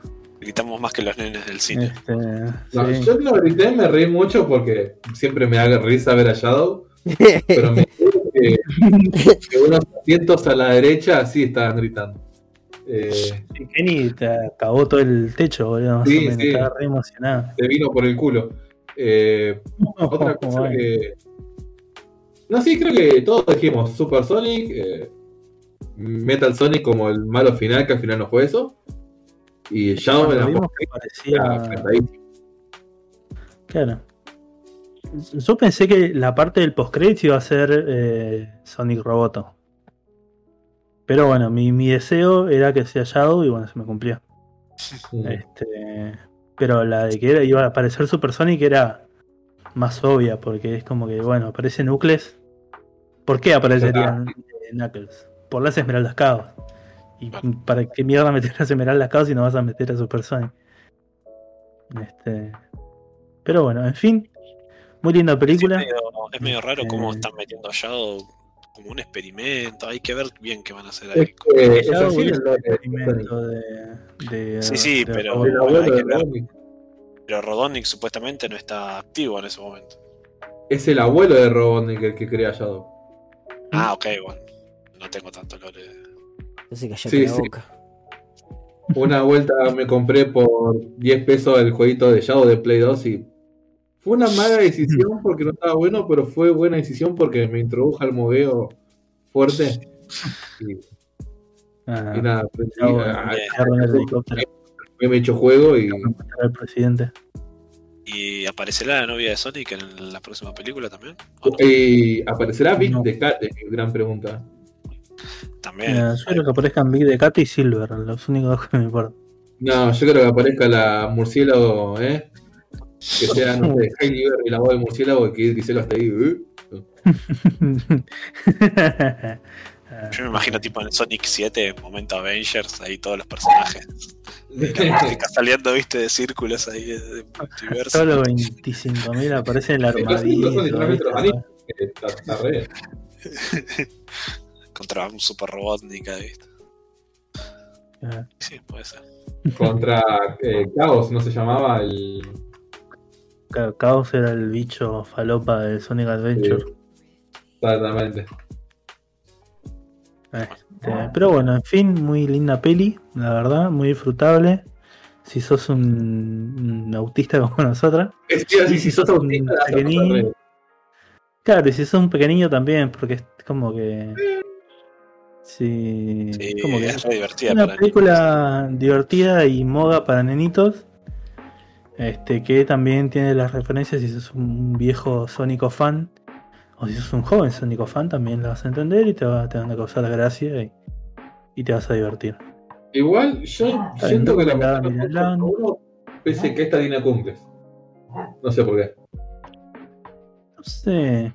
Gritamos más que los nenes del cine. Este, No, sí. Yo lo grité, me reí mucho porque siempre me da risa ver a Shadow, [laughs] pero me acuerdo que, que unos asientos a la derecha sí estaban gritando. Eh, Kenny te acabó todo el techo, boludo. Sí, sí. Estaba re emocionado. se vino por el culo. Eh, [laughs] otra cosa que. No, sí, creo que todos dijimos Super Sonic, eh, Metal Sonic como el malo final, que al final no fue eso. Y Shadow en la vimos que postura, parecía. apretadísimo. Claro. Yo pensé que la parte del postcredit iba a ser eh, Sonic Roboto. Pero bueno, mi, mi deseo era que sea Shadow y bueno, se me cumplió. [laughs] Este, pero la de que era, iba a aparecer Super Sonic era más obvia, porque es como que, bueno, aparece Knuckles. ¿Por qué aparecerían eh, Knuckles? Por las Esmeraldas Caos. ¿Y para qué mierda meter las Esmeraldas Caos si no vas a meter a Super Sonic? Este, pero bueno, en fin. Muy linda Sí, es, película. medio, es medio raro cómo Eh. están metiendo a Shadow como un experimento. Hay que ver bien qué van a hacer Es ahí. que es Shadow así es el un lore de experimento de, de- Sí, sí, de pero- hay que ver. Robotnik. Pero Rodonic supuestamente no está activo en ese momento. Es el abuelo de Robotnik el que crea Shadow. Ah, ok, bueno. No tengo tanto lore. Así que Sí, la sí. boca. Una vuelta me compré por 10 pesos el jueguito de Shadow de Play 2 y fue una mala decisión porque no estaba bueno, pero fue buena decisión porque me introdujo al mogueo fuerte. Y, Ah, y nada, aprendí ah, bueno, a- me he hecho juego y el presidente. ¿Y aparecerá la novia de Sonic en la próxima película también? ¿O no? y aparecerá Big No. de Cat, es mi gran pregunta. También. Mira, yo creo que aparezcan Big de Cat y Silver, los únicos dos que me importan. No, yo creo que aparezca la murciélago, ¿eh? Que sea, no sé, [laughs] Hailey Berry, la voz de murciélago y que Griselo hasta ahí. ¿eh? [laughs] [laughs] Yo me imagino tipo en Sonic 7, momento Avengers, ahí todos los personajes. [laughs] música saliendo, viste, de círculos ahí de multiverso. Los 25.000 aparecen en la sí, está re. Contra un super Robotnik, ¿viste? Sí, puede ser. Contra eh, Chaos, ¿no se llamaba? El... Ca- Caos era el bicho falopa de Sonic Adventure. Exactamente. Este, pero bueno, en fin, muy linda peli, la verdad, muy disfrutable. Si sos un, un autista [laughs] como nosotras. Es que así, Y si si sos sos un re. Claro, y si sos un pequeñillo también, porque es como que. Sí, Sí, como que es divertida una para película divertida y moda para nenitos. Este, que también tiene las referencias si sos un viejo Sónico fan. O si sos un joven Sónico fan, también la vas a entender y te, va, te van a causar gracia y, y te vas a divertir. Igual, yo siento que la uno, pese a que esta tiene cumples. No sé por qué. No sé.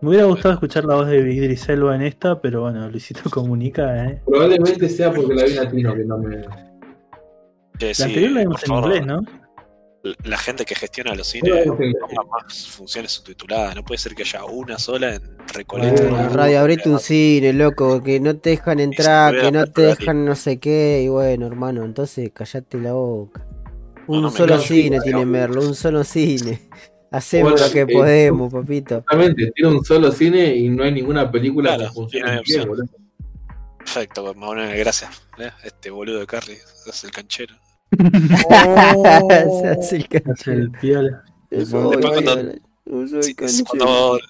Me hubiera gustado escuchar la voz de Idris Elba en esta, pero bueno, Luisito comunica, ¿eh? Probablemente sea porque la vi en latino que no me. La sí, anterior la vimos en favor, inglés, ¿no? La gente que gestiona los cines ponga más funciones subtituladas. No puede ser que haya una sola en Recoleta. Radio, abrite un cine, loco, que no te dejan entrar, que no te dejan no sé qué, y bueno, hermano, entonces callate la boca. Un No, no me solo cine tiene. Merlo, un solo cine. [laughs] Hacemos Bueno, lo que eh, podemos, papito. Exactamente, tiene un solo cine y no hay ninguna película Claro, que funcione. Perfecto, Manuel, gracias. ¿eh? Este boludo de Carly es el canchero. [laughs] Se hace el piola. Cuando-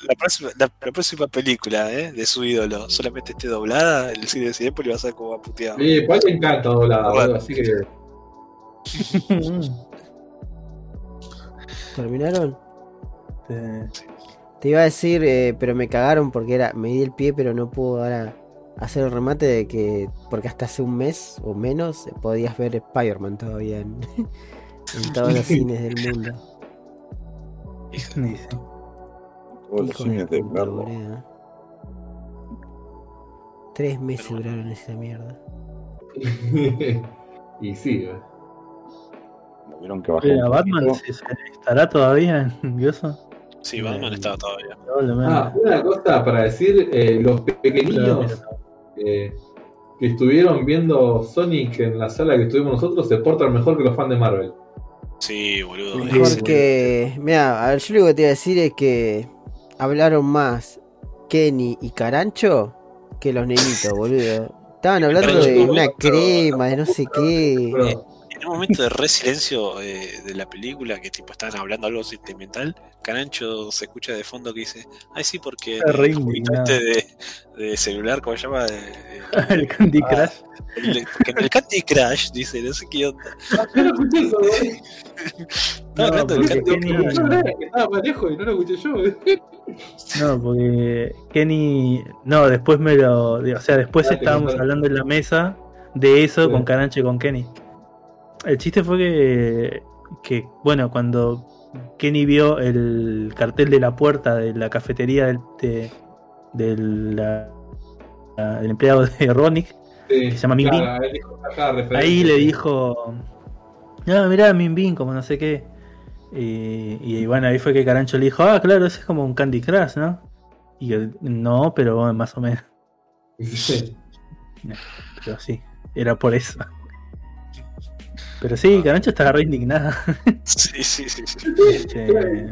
la próxima, la, la próxima película ¿eh? de su ídolo solamente esté doblada, el cine de Cinepolis va a ser como a puteado. Sí, pues te encanta doblada, Bueno. boludo, así que. [laughs] ¿Terminaron? Te iba a decir, eh, pero me cagaron porque era, me di el pie, pero no puedo ahora hacer el remate de que, porque hasta hace un mes o menos eh, podías ver Spider-Man todavía en, [laughs] en todos los [laughs] cines del mundo. Hija, dice. Todos los cines. Tres meses duraron esa mierda. [laughs] y sí, eh. Tuvieron que Era un Batman, poquito. ¿se- se- ¿estará todavía en Dioso? Sí, Batman estaba todavía. Ah, una cosa para decir, eh, los pequeñillos que estuvieron viendo Sonic en la sala que estuvimos nosotros se portan mejor que los fans de Marvel. Sí, boludo. Porque, mira, a ver, yo lo que te iba a decir es que hablaron más Kenny y Carancho que los nenitos, boludo. Estaban hablando de una crema, de no sé qué. En un momento de re silencio eh, de la película, que tipo estaban hablando algo sentimental, Carancho se escucha de fondo que dice, ay sí, porque el este de, de celular, ¿cómo se llama? Eh, [laughs] el Candy Ah. Crush. el, Candy Crush, dice, no sé qué onda. yo no escuché eso, güey. [laughs] Estaba No, hablando del porque Candy Yo estaba y no lo escuché yo. No, porque Kenny. No, después me lo. O sea, después Ah, estábamos hablando en la mesa de eso Sí. con Carancho y con Kenny. El chiste fue que. Que, bueno, cuando Kenny vio el cartel de la puerta de la cafetería del, de, del, la- la- del empleado de Ronick, Sí, se llama Min Bin. claro, ahí le dijo. No, mirá, Min Bin, como no sé qué. Y, y bueno, ahí fue que Carancho le dijo, ah, claro, ese es como un Candy Crush, ¿no? Y él, no, pero bueno, más o menos. [laughs] Sí. Pero sí, era por eso. Pero sí, Carancho estaba re indignada. [laughs] Sí, sí, sí. sí.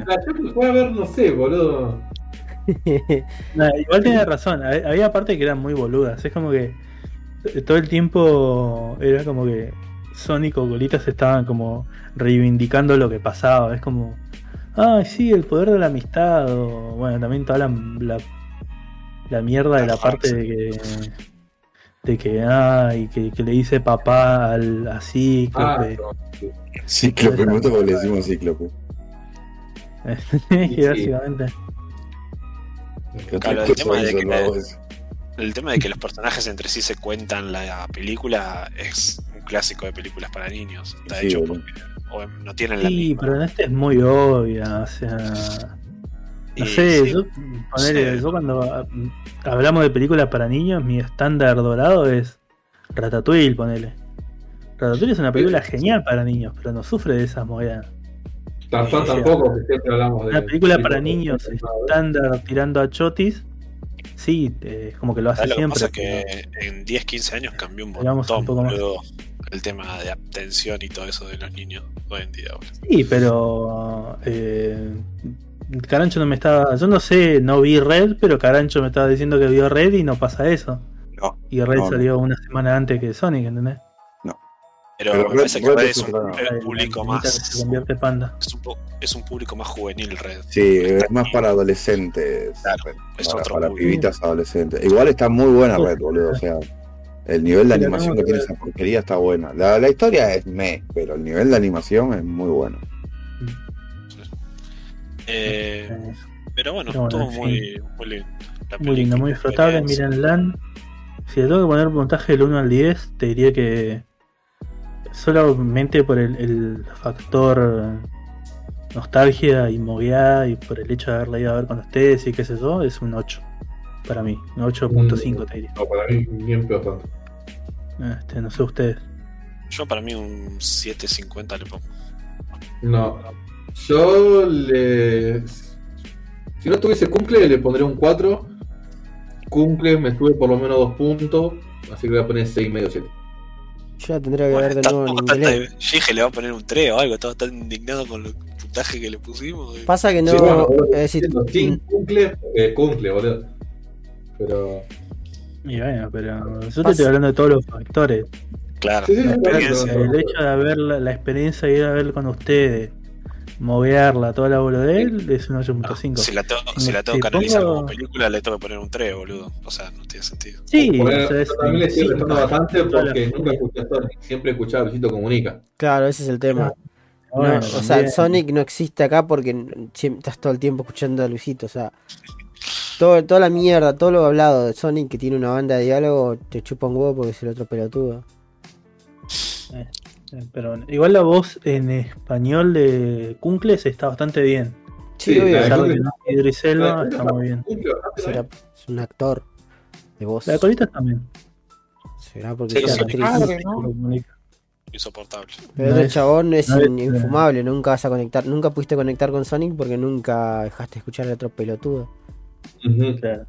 La que fue a ver, no sé, boludo. [laughs] Nah, igual tenía razón, ha- había partes que eran muy boludas. Es como que todo el tiempo era como que Sonic o Golitas estaban como reivindicando lo que pasaba. Es como, ay, sí, el poder de la amistad. O, bueno, también toda la, la, la mierda de la parte de que. De que, ay, que, que le dice papá al así. Ah, que, no, sí. Cíclope, me gusta le decimos cíclope. [laughs] básicamente. ¿Qué otra Claro, el tema de que el tema de que los personajes entre sí se cuentan la película es un clásico de películas para niños. Está Sí, hecho porque o no tienen la Sí, misma. pero en este es muy obvia, o sea. No sé, sí, yo, ponele, sí. yo cuando ah, hablamos de películas para niños, mi estándar dorado es Ratatouille, ponele. Ratatouille es una película genial para niños, pero no sufre de esas movidas. Tarzán Sí, tampoco, que siempre hablamos de. Una película para niños estándar tirando a chotis, sí, eh, es como que lo hace ¿Sabes lo que siempre. pasa? Que en 10, 15 años cambió un montón un poco más. el tema de atención y todo eso de los niños hoy en día. boludo. Sí, pero eh, Carancho no me estaba. Yo no sé, no vi Red, pero Carancho me estaba diciendo que vio Red y no pasa eso. No, Y Red No, no. salió una semana antes que Sonic, ¿entendés? Pero, Pero me Red- parece que Red Red es un, otra- es un público más. convierte en panda. Es un, po- es un público más juvenil Red. sí, es más para adolescentes. Claro, es para, otro para público. pibitas adolescentes. Igual está muy buena Red, boludo. O sea, el nivel de animación que tiene esa porquería está buena. La, la historia es me, pero el nivel de animación es muy bueno. Eh, pero bueno, pero bueno, todo en muy, muy lindo. La muy lindo, muy disfrutable. Miren LAN. Si le tengo que poner puntaje del 1 al 10, te diría que solamente por el, el factor nostalgia y mogueada y por el hecho de haberla ido a ver con ustedes y qué sé yo, es un 8 para mí, un 8.5 te diría. No, para mí, bien peor tanto. Este, no sé ustedes. Yo para mí un 7.50 le pongo. No. Yo le. Si no tuviese cumple, le pondría un 4. Cumple, me tuve por lo menos 2 puntos. Así que voy a poner 6,5 7. Yo la tendría que Bueno, ver de nuevo en inglés. dije le va a poner un 3 o algo, estaba tan indignado con el puntaje que le pusimos. Pasa que no. Sí, bueno, es decir, sin cumple, eh, cumple, boludo. Pero. Y bueno, pero yo te estoy hablando de todos los factores. Claro, Sí, sí, la experiencia. claro. El hecho de haber la, la experiencia de ir a ver con ustedes, movearla, toda la bola de él, es un 8.5. Si la, tengo, si la tengo Si que analizar pongo- como película, le tengo que poner un 3, boludo. O sea, no tiene sentido. Sí, Bueno, o sea, es- también le estoy restando bastante porque nunca escuché a Sonic. Siempre escuchaba a Luisito Comunica. Claro, ese es el tema. No, Bueno, o sea. Sonic no existe acá porque estás todo el tiempo escuchando a Luisito. O sea, todo, toda la mierda, todo lo hablado de Sonic que tiene una banda de diálogo, te chupa un huevo porque es el otro pelotudo. Eh, Pero igual la voz en español de Kunkles está bastante bien. Sí, Sí, obvio, de de que no es Idris Elba, de está muy bien. será- es un actor de voz. La de Colitas también. Será porque sí, actriz. madre, ¿no? Insoportable. Pero No es- chabón es no es- in- infumable, nunca vas a conectar, nunca pudiste conectar con Sonic porque nunca dejaste escuchar al otro pelotudo. Claro.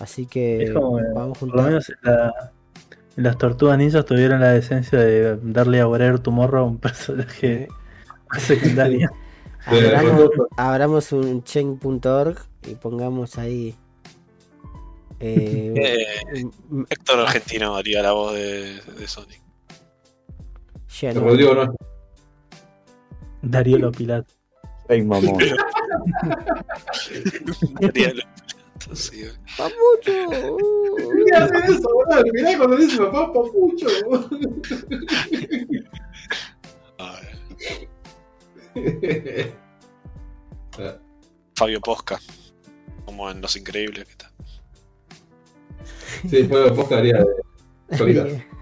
Así que Es como que, vamos Por lo juntos. menos en, la- las tortugas ninjas tuvieron la decencia de darle a Warrior Tomorrow a un personaje [laughs] secundario. [laughs] Abramos, un chen.org y pongamos ahí. eh, Eh, Héctor Argentino haría la voz de, de Sonic. lleno. Rodrigo no. Darío Lopilat. Ey, mamón. [laughs] Haría lo- sí, ¡Papucho! [laughs] ¿Qué hace eso, boludo? Mirá cuando dice papá papucho. a [laughs] ver, Fabio Posca. Como en Los Increíbles. ¿qué tal? sí, fue poca haría de. [laughs]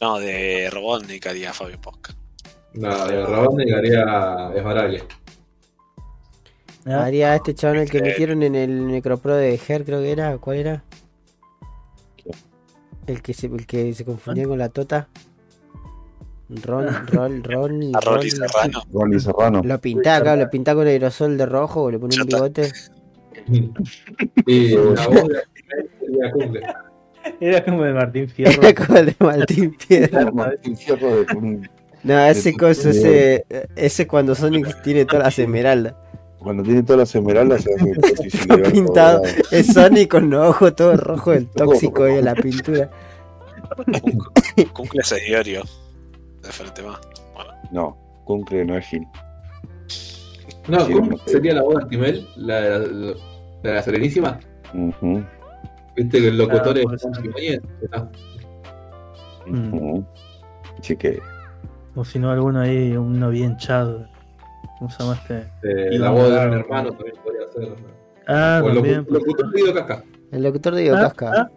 No, de Robotnik haría Fabio Posca. No, de Rabón haría Esbaraglia. ¿Ah? Haría este chabón el que Eh. metieron en el Necropro de Her, creo que era. ¿Cuál era? El que se, el que se confundía con la Tota. Ron, Rol, Ron. A Rolly Ron- Serrano. Ronnie Serrano. Lo pintaba, claro, lo pintaba con aerosol de rojo, le ponía un bigote. [laughs] La voz de. [laughs] Era como de Martín [laughs] Fierro. Era como el de Martín Piedra. Martín Fierro de No, ese coso, ese, ese cuando Sonic tiene todas las esmeraldas. Cuando tiene todas las esmeraldas se hace [laughs] Todo pintado. Es Sonic con los ojos todos rojos, el tóxico y la pintura. Cumple ese diario. De frente más. Bueno, No, Cumple no es Gil. No, Sí, ¿cómo no. sería la voz de Timel? La de la, la de la Serenísima. Viste que el locutor Claro, es ujú. Así que, O si no, alguno ahí, uno bien chado. ¿Cómo se llama este? eh, Iván la voz de un hermano también podría ser. Ah, o el también. locutor de Guido Casca. El locutor de Ah, Casca. ah,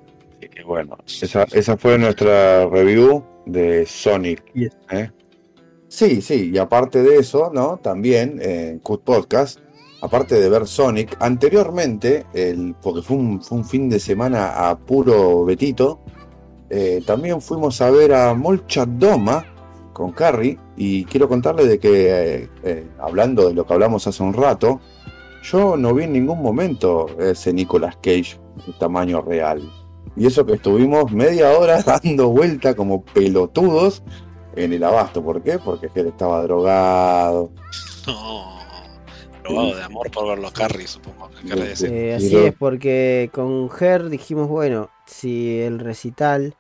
bueno, esa, esa fue nuestra review de Sonic. Yes. ¿eh? Sí, sí, y aparte de eso, ¿no? También en Cut Podcast, aparte de ver Sonic, anteriormente, el, porque fue un, fue un fin de semana a puro Betito, eh, también fuimos a ver a Molchat Doma con Carrie, y quiero contarle de que, eh, eh, hablando de lo que hablamos hace un rato, yo no vi en ningún momento ese Nicolas Cage de tamaño real. Y eso que estuvimos media hora [laughs] dando vuelta como pelotudos en el abasto. ¿Por qué? Porque él estaba drogado. [laughs] no. Probado de amor por verlo a Carrie, supongo. Eh, Sí, así es, porque con Ger dijimos, bueno, si el recital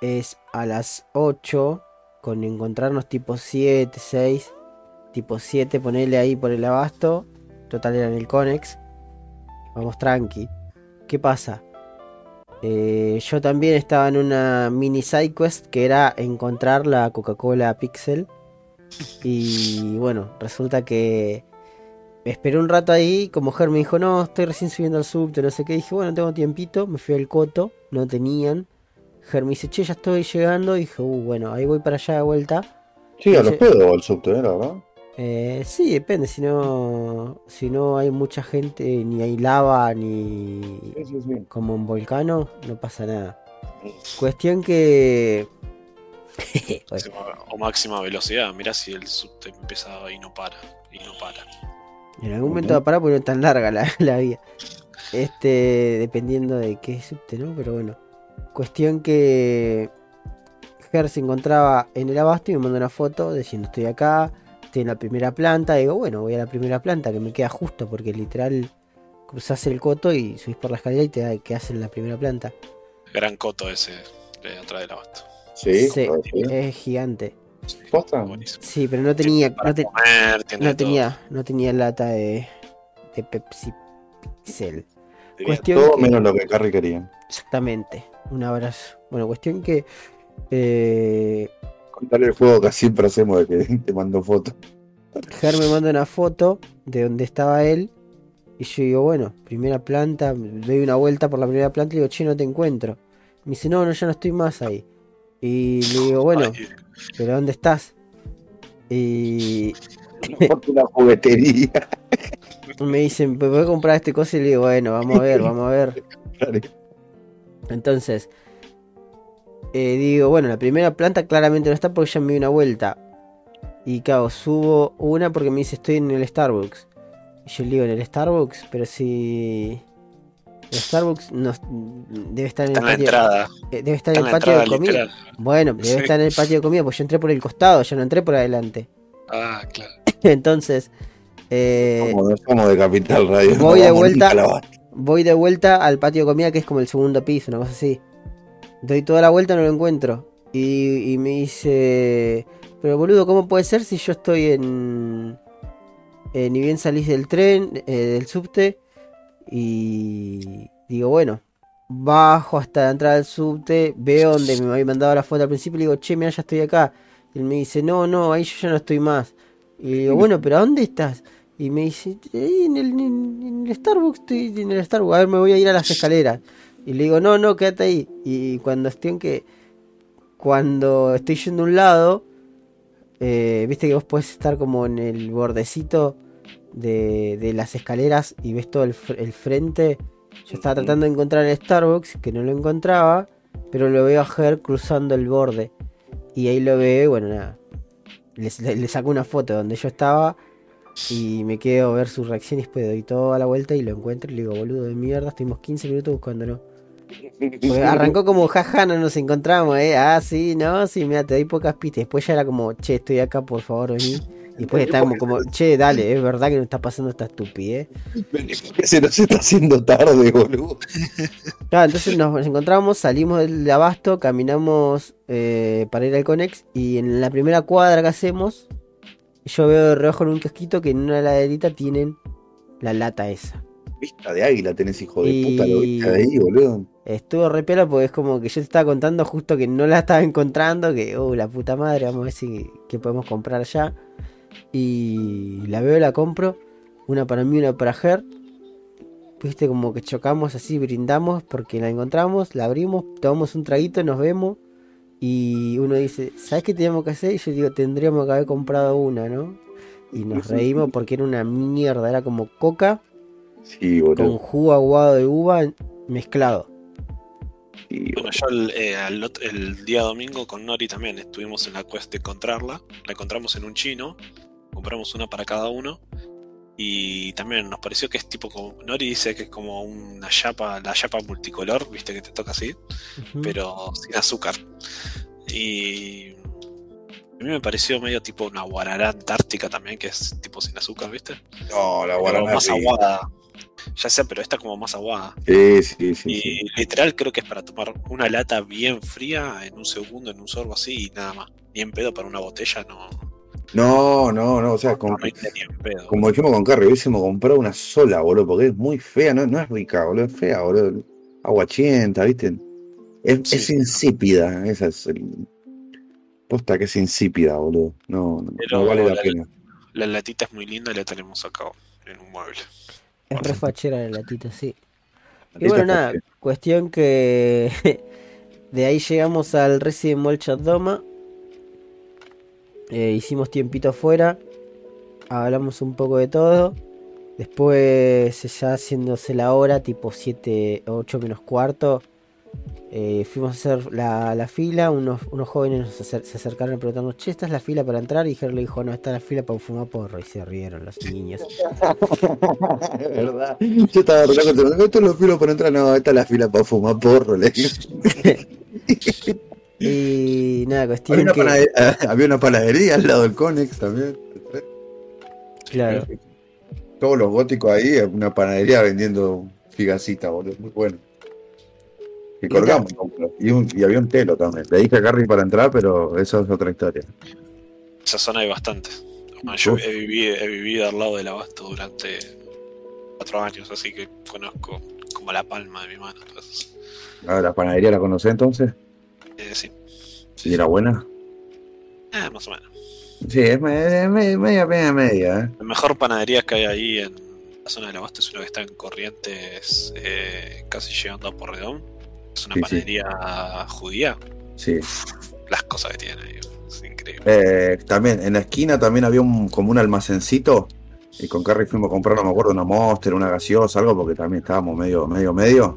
es a las 8, con encontrarnos tipo 7, 6, tipo 7, ponerle ahí por el abasto, total era en el Conex, vamos tranqui. ¿Qué pasa? Eh, yo también estaba en una mini side quest que era encontrar la Coca-Cola Pixel. Y bueno, resulta que esperé un rato ahí, como Ger me dijo, no, estoy recién subiendo al subte, no sé qué. Dije, bueno, tengo tiempito, me fui al coto, no tenían. Ger me dice, che, ya estoy llegando. dije, uh, bueno, ahí voy para allá de vuelta. Sí, a los pedos al subte, verdad. Eh, sí, depende, si no, si no hay mucha gente, ni hay lava, ni Sí, sí, sí. como un volcano, no pasa nada. Cuestión que... [laughs] Bueno, o máxima velocidad. Mirá si el subte empieza y no para. Y no para. en algún momento va a parar porque no es tan larga la, [laughs] la vía. Este, dependiendo de qué subte, ¿no? Pero bueno. Cuestión que Ger se encontraba en el abasto y me mandó una foto diciendo estoy acá, estoy en la primera planta. digo, bueno, voy a la primera planta que me queda justo porque literal cruzás el coto y subís por la escalera y te da quedás en la primera planta. Gran coto ese de atrás del abasto. Sí, es gigante. ¿Posta? Buenísimo. Sí, pero no tenía, no, te- comer, tiene no tenía, no tenía lata de, de Pepsi Pixel. Cuestión Todo que- menos lo que Carrie quería. Exactamente. Un abrazo. Bueno, cuestión que eh, Contarle el juego que siempre hacemos de que [laughs] te mando fotos. Ger me manda una foto de donde estaba él. Y yo digo, bueno, primera planta, doy una vuelta por la primera planta y digo, che, no te encuentro. Me dice, no, no, ya no estoy más ahí. Y le digo, bueno, Ay, pero ¿dónde estás? Y [laughs] una juguetería. [laughs] me dicen, ¿me voy a comprar este cosa? Y le digo, bueno, vamos a ver, vamos a ver. Entonces, eh, digo, bueno, la primera planta claramente no está porque ya me di una vuelta. Y claro, subo una porque me dice estoy en el Starbucks. Y yo le digo, ¿en el Starbucks? Pero si... El Starbucks no, debe estar en Está el patio, entrada. eh, debe estar Está en el la patio de comida. literal. Bueno, debe Sí. estar en el patio de comida, pues yo entré por el costado, ya no entré por adelante. Ah, claro. [laughs] Entonces, eh, Como no somos de Capital Radio. no voy de vuelta. Voy de vuelta al patio de comida que es como el segundo piso, una cosa así. Doy toda la vuelta, no lo encuentro. Y, y me dice, pero boludo, ¿cómo puede ser si yo estoy en... eh, ni bien salís del tren, eh, del subte? Y digo, bueno, bajo hasta la entrada del subte, veo donde me había mandado la foto al principio y digo, che, mira, ya estoy acá. Y él me dice, no, no, ahí yo ya no estoy más. Y digo, bueno, pero ¿a dónde estás? Y me dice, "Ahí en el, en- el Starbucks, estoy en el Starbucks, a ver, me voy a ir a las escaleras. Y le digo, no, no, quédate ahí. Y cuando estoy en que, cuando estoy yendo a un lado, eh, viste que vos podés estar como en el bordecito de, de las escaleras y ves todo el, el frente. Yo estaba tratando de encontrar el Starbucks, que no lo encontraba, pero lo veo a Ger cruzando el borde. Y ahí lo veo, y bueno, nada. Le- le saco una foto donde yo estaba y me quedo a ver su reacción y después doy toda la vuelta y lo encuentro y le digo, boludo de mierda, estuvimos 15 minutos buscándolo. Arrancó como, jaja, no nos encontramos, eh. Ah, sí, no, sí, mira, te doy pocas pistas. Después ya era como, che, estoy acá, por favor, vení. Y después está como, como, che, dale, es verdad que nos está pasando esta estupidez. Se nos está haciendo tarde, boludo. [laughs] Claro, entonces nos encontramos, salimos del abasto, caminamos eh, para ir al Conex y en la primera cuadra que hacemos, yo veo de reojo en un casquito que en una laderita tienen la lata esa. Vista de águila tenés, hijo de Y- puta, lo viste de ahí, boludo. Estuvo re piola porque es como que yo te estaba contando justo que no la estaba encontrando, que, oh, la puta madre, vamos a ver si qué podemos comprar ya. Y la veo, la compro, una para mí, una para Ger. Viste, como que chocamos así, brindamos porque la encontramos, la abrimos, tomamos un traguito, nos vemos. Y uno dice, ¿sabes qué teníamos que hacer? Y yo digo, tendríamos que haber comprado una, ¿no? Y nos reímos porque era una mierda, era como coca Sí, con jugo aguado de uva mezclado. Sí, Bueno, yo el, eh, el día domingo con Nori también estuvimos en la quest de encontrarla. La encontramos en un chino, compramos una para cada uno. Y también nos pareció que es tipo como. Nori dice que es como una chapa, la chapa multicolor, viste que te toca así, pero sin azúcar. Y. A mí me pareció medio tipo una guarará antártica también, que es tipo sin azúcar, ¿viste? No, la guaraná. más aguada. Ya sé, pero esta como más aguada. Sí, sí, sí. Y sí. literal creo que es para tomar una lata bien fría en un segundo, en un sorbo así y nada más. Ni en pedo para una botella, no. No, no, no, o sea, como, como dijimos con Carrie, hubiésemos comprado una sola, boludo, porque es muy fea, no, no es rica, boludo, es fea, boludo. Aguachienta, ¿viste? Es, Sí. es insípida, esa es el... Posta que es insípida, boludo. No, no, Pero no vale la la- pena. La latita es muy linda y la tenemos acá en un mueble. Es re fachera la latita, sí. Y bueno, nada, cuestión que [laughs] de ahí llegamos al Resident Evil Chat Doma. Eh, hicimos tiempito afuera. Hablamos un poco de todo. Después, ya haciéndose la hora, tipo 7, 8 menos cuarto. eh, fuimos a hacer la, la fila. Unos, unos jóvenes nos acer- se acercaron a preguntarnos: Che, ¿esta es la fila para entrar? Y Ger le dijo: No, esta es la fila para fumar porro. Y se rieron los niños. [laughs] Verdad. Yo estaba re esto es los filos para entrar, no, esta es la fila para fumar porro, le dije. [laughs] Y nada, Había cuestión una, que. panadería, [laughs] había una panadería al lado del Conex también. Claro. Todos los góticos ahí, una panadería vendiendo figacita, boludo. Muy bueno. Y colgamos, boludo. y, un- y había un telo también. Le dije a Carrie para entrar, pero eso es otra historia. Esa zona hay bastante. Yo he vivido, he vivido al lado del abasto durante cuatro años, así que conozco como la palma de mi mano. Entonces, Ah, la panadería la conocí entonces. Eh, sí, Y era buena. Eh, más o menos. Sí, es me- es me- media, media, media. ¿eh? La mejor panadería que hay ahí en la zona del abasto es una que está en Corrientes, eh, casi llegando a Porredón. Es una Sí, sí. panadería judía. Sí. Las cosas que tiene ahí, es increíble. Eh, también, en la esquina también había un, como un almacencito. Y con Carrie fuimos a comprar, no me acuerdo, una Monster, una gaseosa, algo, porque también estábamos medio, medio, medio.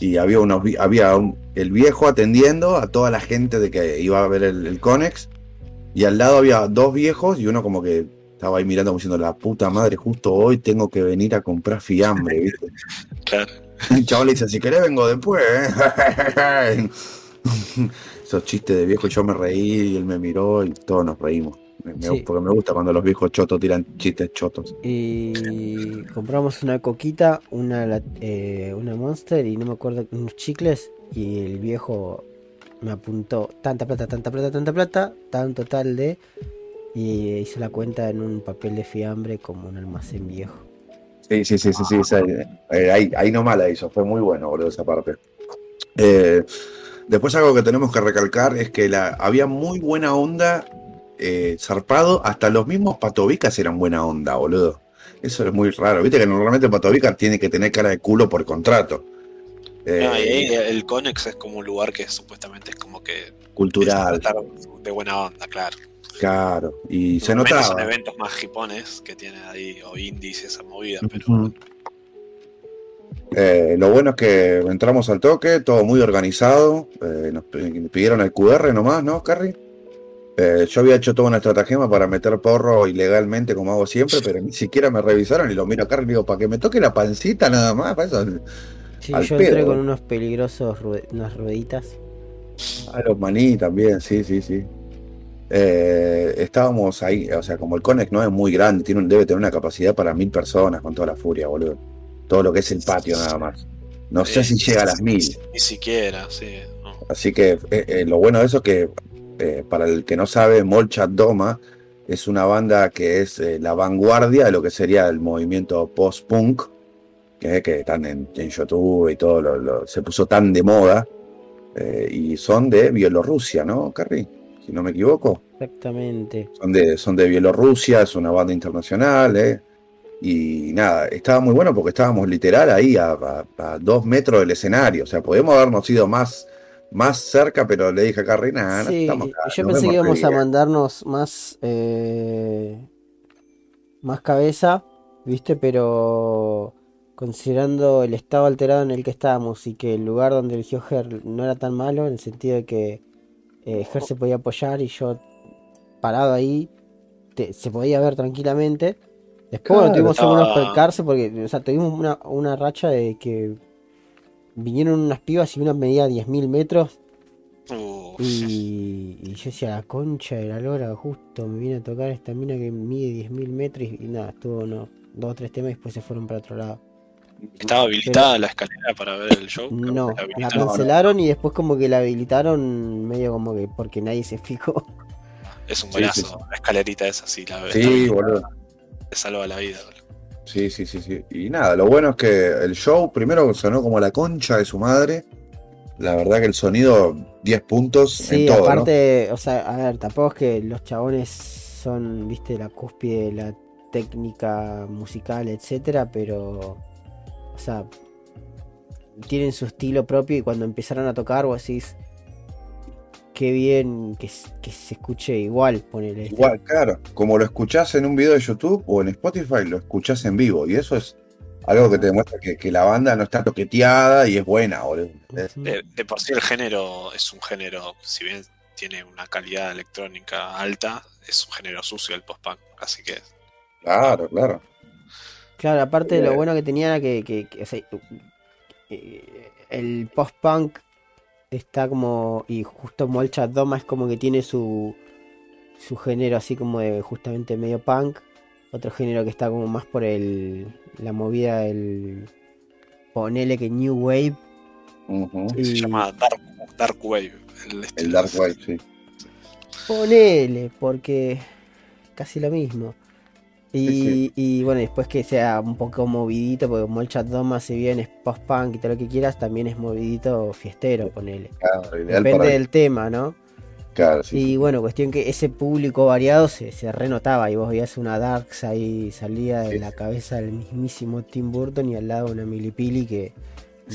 Y había unos había un- el viejo atendiendo a toda la gente de que iba a ver el, el Conex. Y al lado había dos viejos y uno como que estaba ahí mirando como diciendo, la puta madre, justo hoy tengo que venir a comprar fiambre, ¿viste? [laughs] Claro. El chaval le dice, si querés vengo después, ¿eh? [laughs] Esos chistes de viejo, yo me reí y él me miró y todos nos reímos. Sí. Porque me gusta cuando los viejos chotos tiran chistes chotos. Y compramos una coquita, una, eh, una monster y no me acuerdo, unos chicles. Y el viejo me apuntó tanta plata, tanta plata, tanta plata, tan total de. Y hizo la cuenta en un papel de fiambre como un almacén viejo. Sí, sí, sí, sí, sí. esa- eh, ahí, ahí nomás la hizo, fue muy bueno, boludo, esa parte. Eh, después algo que tenemos que recalcar es que la, había muy buena onda eh, zarpado, hasta los mismos patovicas eran buena onda, boludo. Eso es muy raro, viste que normalmente patovica tiene que tener cara de culo por contrato. Eh, Ah, y ahí el Conex es como un lugar que supuestamente es como que cultural, de buena onda, claro. claro. Y se Son notaba. eventos más jipones que tienen ahí, o indies esa movida, pero. Eh, lo bueno es que entramos al toque, todo muy organizado. eh, nos pi- pidieron el QR nomás, ¿no, Carrie? Eh, yo había hecho toda una estratagema para meter porro ilegalmente, como hago siempre, pero ni siquiera me revisaron y lo miro a Carrie y digo, para que me toque la pancita nada más, para eso. Sí, Al yo entré con unos peligrosos, unas rueditas. A los maní también, sí, sí, sí. eh, estábamos ahí, o sea, como el Conex no es muy grande, tiene, un- debe tener una capacidad para mil personas con toda la furia, boludo. Todo lo que es el patio nada más. No sé Eh, si llega a las mil. Ni siquiera, sí. no. Así que eh, eh, lo bueno de eso es que, eh, para el que no sabe, Molchat Doma es una banda que es eh, la vanguardia de lo que sería el movimiento post-punk, que, que están en, en YouTube y todo, lo- lo- se puso tan de moda, eh, y son de Bielorrusia, ¿no, Carrie? Si no me equivoco. Exactamente. Son de, son de Bielorrusia, es una banda internacional, ¿eh? Y nada, estaba muy bueno porque estábamos literal ahí a, a- a dos metros del escenario. O sea, podemos habernos ido más, más cerca, pero le dije a Carrie, nada, no Sí, estamos acá, yo pensé que íbamos a re bien". mandarnos más eh, más cabeza, ¿viste? Pero considerando el estado alterado en el que estábamos y que el lugar donde eligió Ger no era tan malo, en el sentido de que eh, Ger se podía apoyar y yo parado ahí te- se podía ver tranquilamente. Después bueno, tuvimos algunos percarse porque, o sea, tuvimos una, una racha de que vinieron unas pibas y una medía 10.000 metros Uh, y, y yo decía, la concha de la lora, justo me viene a tocar esta mina que mide 10.000 metros y, y nada, estuvo no, dos o tres temas y después se fueron para otro lado. ¿Estaba habilitada la escalera para ver el show? [laughs] No, la cancelaron y después como que la habilitaron medio como que porque nadie se fijó. Es un Sí, buenazo. sí, sí. La escalerita esa, sí, la ves. Sí, boludo. Te salva la vida. boludo. Sí, sí, sí, sí. Y nada, lo bueno es que el show primero sonó como la concha de su madre. La verdad que el sonido, 10 puntos en Sí, todo, ¿no? aparte, o sea, a ver, tampoco es que los chabones son, viste, la cúspide de la técnica musical, etcétera, pero, o sea, tienen su estilo propio y cuando empezaron a tocar vos decís, qué bien que, se escuche igual, ponele. Igual, claro. Como lo escuchás en un video de YouTube o en Spotify, lo escuchás en vivo. Y eso es algo que te demuestra que, que la banda no está toqueteada y es buena, boludo. De, de por sí el género es un género, si bien tiene una calidad electrónica alta, es un género sucio el post-punk. Así que Claro, claro. Claro, aparte Eh. lo bueno que tenía era que, que- que, o sea, eh, el post-punk está como, y justo Molchat Doma es como que tiene su, su género así como de justamente medio punk, otro género que está como más por el, la movida del, ponele que New Wave, y se llama Dark, Dark Wave. El, El. Dark Wave, sí. ponele, porque casi lo mismo. Y, Sí, y bueno, después que sea un poco movidito, porque Molchat Doma, si bien es post-punk y todo lo que quieras, también es movidito fiestero, ponele. Claro, Depende del tema, ¿no? Claro, sí, Y bueno, cuestión que ese público variado se, se renotaba y vos veías una Darks ahí salía de la cabeza del mismísimo Tim Burton y al lado una Milipili que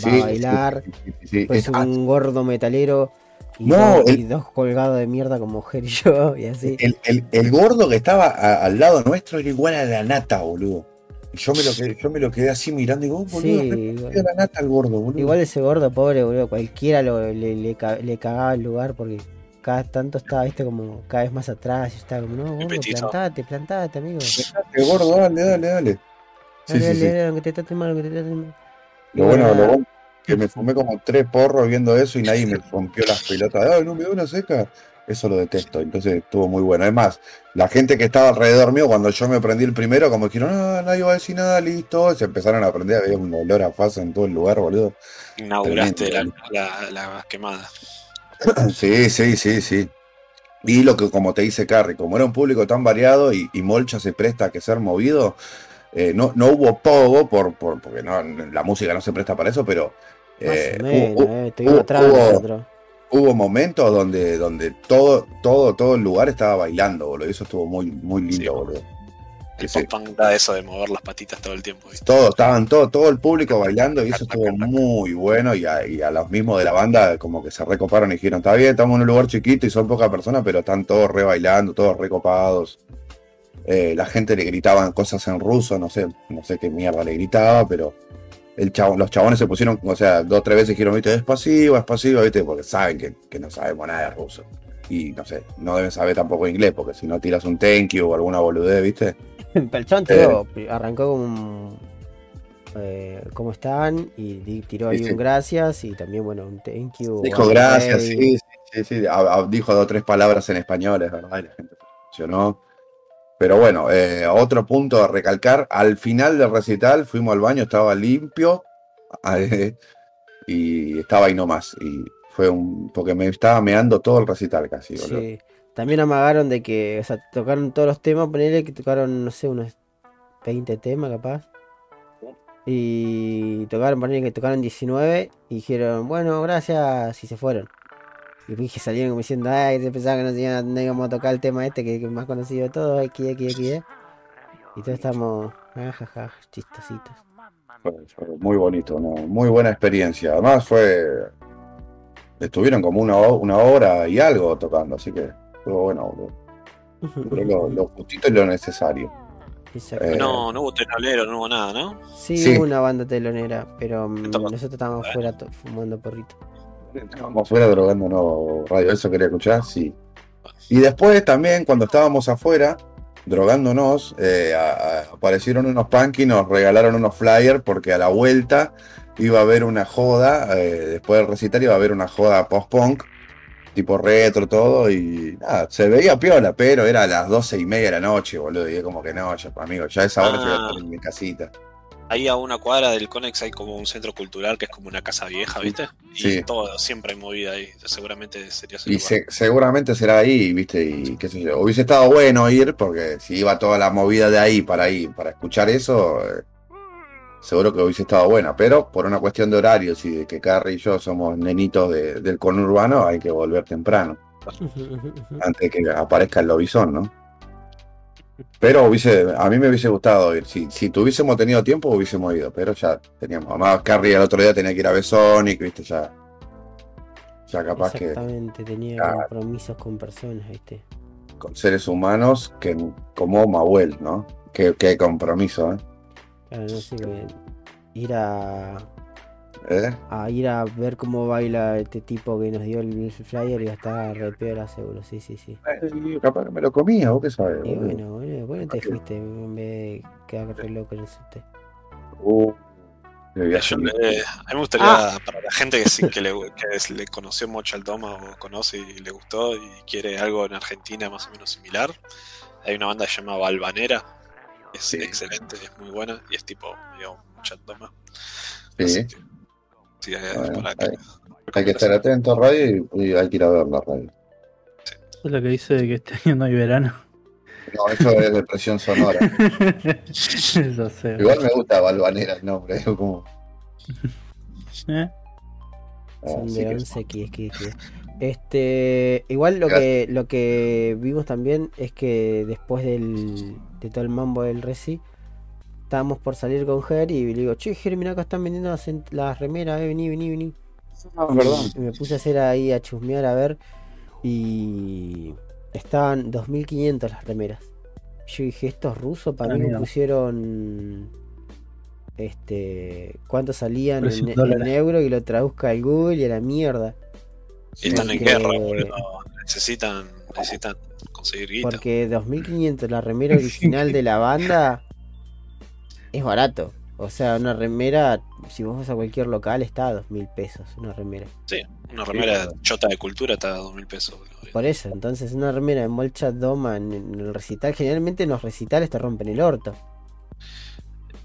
va a bailar, sí, sí, sí, sí. pues Es- un gordo metalero y, No, dos, el- y dos colgados de mierda como mujer y yo [laughs] y así. el, el- el gordo que estaba a- al lado nuestro era igual a la nata, boludo. Yo me lo quedé, yo me lo quedé así mirando y digo, boludo, Sí, igual. la nata el gordo, boludo. Igual ese gordo pobre, boludo, cualquiera lo, le, le, le cagaba el lugar porque cada tanto estaba, viste, como cada vez más atrás y estaba como, no, gordo, plantate, plantate, amigo. Dejate, gordo, dale, dale, dale. Sí, Dale, sí, dale, sí. dale, aunque te traten mal, aunque te traten mal. Lo bueno, bueno, lo bueno que me fumé como tres porros viendo eso y nadie me rompió las pelotas. Ay, no me da una seca. Eso lo detesto. Entonces estuvo muy bueno. Además, la gente que estaba alrededor mío, cuando yo me prendí el primero, como dijeron, ah, nadie va a decir nada, listo. Se empezaron a prender, había un olor a fase en todo el lugar, boludo. Inauguraste la, la quemada. [clears throat] Sí, sí, sí, sí. Y lo que, como te dice Carrie, como era un público tan variado y, y Molcha se presta a que ser movido, eh, no, no hubo pogo, por, por, porque no, la música no se presta para eso, pero eh, menos, hubo- eh, hubo- atrás hubo- hubo momentos donde, donde todo, todo, todo el lugar estaba bailando, boludo. y Eso estuvo muy, muy lindo, Sí. boludo. El Sí. da eso de mover las patitas todo el tiempo. ¿viste? Todo, estaban todo, todo el público bailando y eso estuvo muy bueno. Y a, y a los mismos de la banda, como que se recoparon y dijeron: Está bien, estamos en un lugar chiquito y son pocas personas, pero están todos re bailando, todos recopados. Eh, la gente le gritaban cosas en ruso, no sé, no sé qué mierda le gritaba, pero el chavo, los chabones se pusieron, o sea, dos o tres veces dijeron, viste, es pasivo, es pasivo, viste, porque saben que, que no sabemos nada de ruso. Y no sé, no deben saber tampoco inglés, porque si no tiras un thank you o alguna boludez, viste. [laughs] Pero el chabón tiró, arrancó con un, eh, ¿Cómo están? Y tiró ahí Sí, un gracias y también, bueno, un thank you. Dijo gracias, sí, sí, Sí, sí, a- a- dijo dos o tres palabras en español, es verdad, y la gente se emocionó. Pero bueno, eh, otro punto a recalcar, al final del recital fuimos al baño, estaba limpio [laughs] eh, y estaba ahí nomás. Y fue un. porque me estaba meando todo el recital casi, boludo. Sí. También amagaron de que, o sea, tocaron todos los temas, ponerle que tocaron, no sé, unos 20 temas capaz. Y tocaron, ponerle que tocaron 19 y dijeron, bueno, gracias, y se fueron. Y dije, salieron como diciendo, ay, se pensaban que no, iban- no íbamos a tocar el tema este que, que es más conocido de todos, X, X, X, eh". Y todos estamos, ajaja, chistositos. Fue, fue muy bonito, una muy buena experiencia. Además fue. Estuvieron como una, una hora y algo tocando, así que estuvo bueno. Pero lo, lo justito y lo necesario. Exacto. Eh, No, no hubo tenolero, no hubo nada, ¿no? Sí, sí. hubo una banda telonera, pero mm, nosotros estábamos fuera fumando porrito. Estábamos fuera drogándonos radio, eso quería escuchar, sí. Y después también, cuando estábamos afuera, drogándonos, eh, a- a- aparecieron unos punk y nos regalaron unos flyers porque a la vuelta iba a haber una joda, eh, después del recital iba a haber una joda post-punk, tipo retro, todo, y nada, se veía piola, pero era a las doce y media de la noche, boludo, y es como que no, ya, amigo, ya esa hora Ah. estar en mi casita. Ahí a una cuadra del Conex hay como un centro cultural que es como una casa vieja, ¿viste? Y Sí. todo, siempre hay movida ahí. Seguramente sería ese Y lugar. se- seguramente será ahí, viste, y qué sé yo. Hubiese estado bueno ir, porque si iba toda la movida de ahí para ir, para escuchar eso, eh, seguro que hubiese estado buena. Pero por una cuestión de horarios y de que Carrie y yo somos nenitos de- del conurbano, hay que volver temprano, [laughs] antes de que aparezca el lobizón, ¿no? Pero hubiese, a mí me hubiese gustado ir. Si, si tuviésemos tenido tiempo, hubiésemos ido. Pero ya teníamos. Además, Carrie el otro día tenía que ir a ver Sonic, viste, ya. Ya capaz que. Exactamente, tenía compromisos con personas, ¿viste? con seres humanos que como Mahuel, ¿no? Qué, qué compromiso, ¿eh? Claro, no sé, ir a, ¿Eh? a ir a ver cómo baila este tipo que nos dio el flyer y estar re piola seguro, sí, sí, sí. Eh, Capaz que me lo comía, vos qué sabes. Y bueno, bueno, bueno te fuiste en vez de quedar re loco en el subte. Uh, eh, a mí me gustaría, Ah. para la gente que, sí, que, le, que es- le conoció mucho al Toma o conoce y le gustó y quiere algo en Argentina más o menos similar, hay una banda que se llama Balvanera. Es Sí. excelente, es muy buena y es tipo, digamos, mucha Toma. Sí. Así que, sí, hay- Bueno, para que- Hay que estar atento a radio y, y hay que ir a ver la radio. Eso es lo que dice de que este año no hay verano. No, eso es depresión sonora. [laughs] Eso sé. Igual me gusta Balvanera el nombre, es como. ¿Eh? Son así de que- 11 X, X, X. Este, igual lo que, lo que vimos también es que después del, de todo el mambo del Reci, estábamos por salir con Ger y le digo, che, Ger, mira acá están vendiendo las, remeras, eh, vení, vení, vení. Ah, verdad. Y me puse a hacer ahí, a chusmear, a ver, y estaban 2500 las remeras. Yo dije, estos rusos para Ah, mí me pusieron, este, cuánto salían en, en euro y lo traduzca al Google y a la mierda. y están en guerra, boludo. Necesitan, necesitan conseguir guita. Porque 2500 la remera [laughs] original de la banda es barato. O sea, una remera, si vos vas a cualquier local, está a 2000 pesos. Una remera. Sí, una remera chota de cultura está a dos mil pesos. boludo. Por eso, entonces una remera de Molcha Doma en, en el recital, generalmente en los recitales te rompen el orto.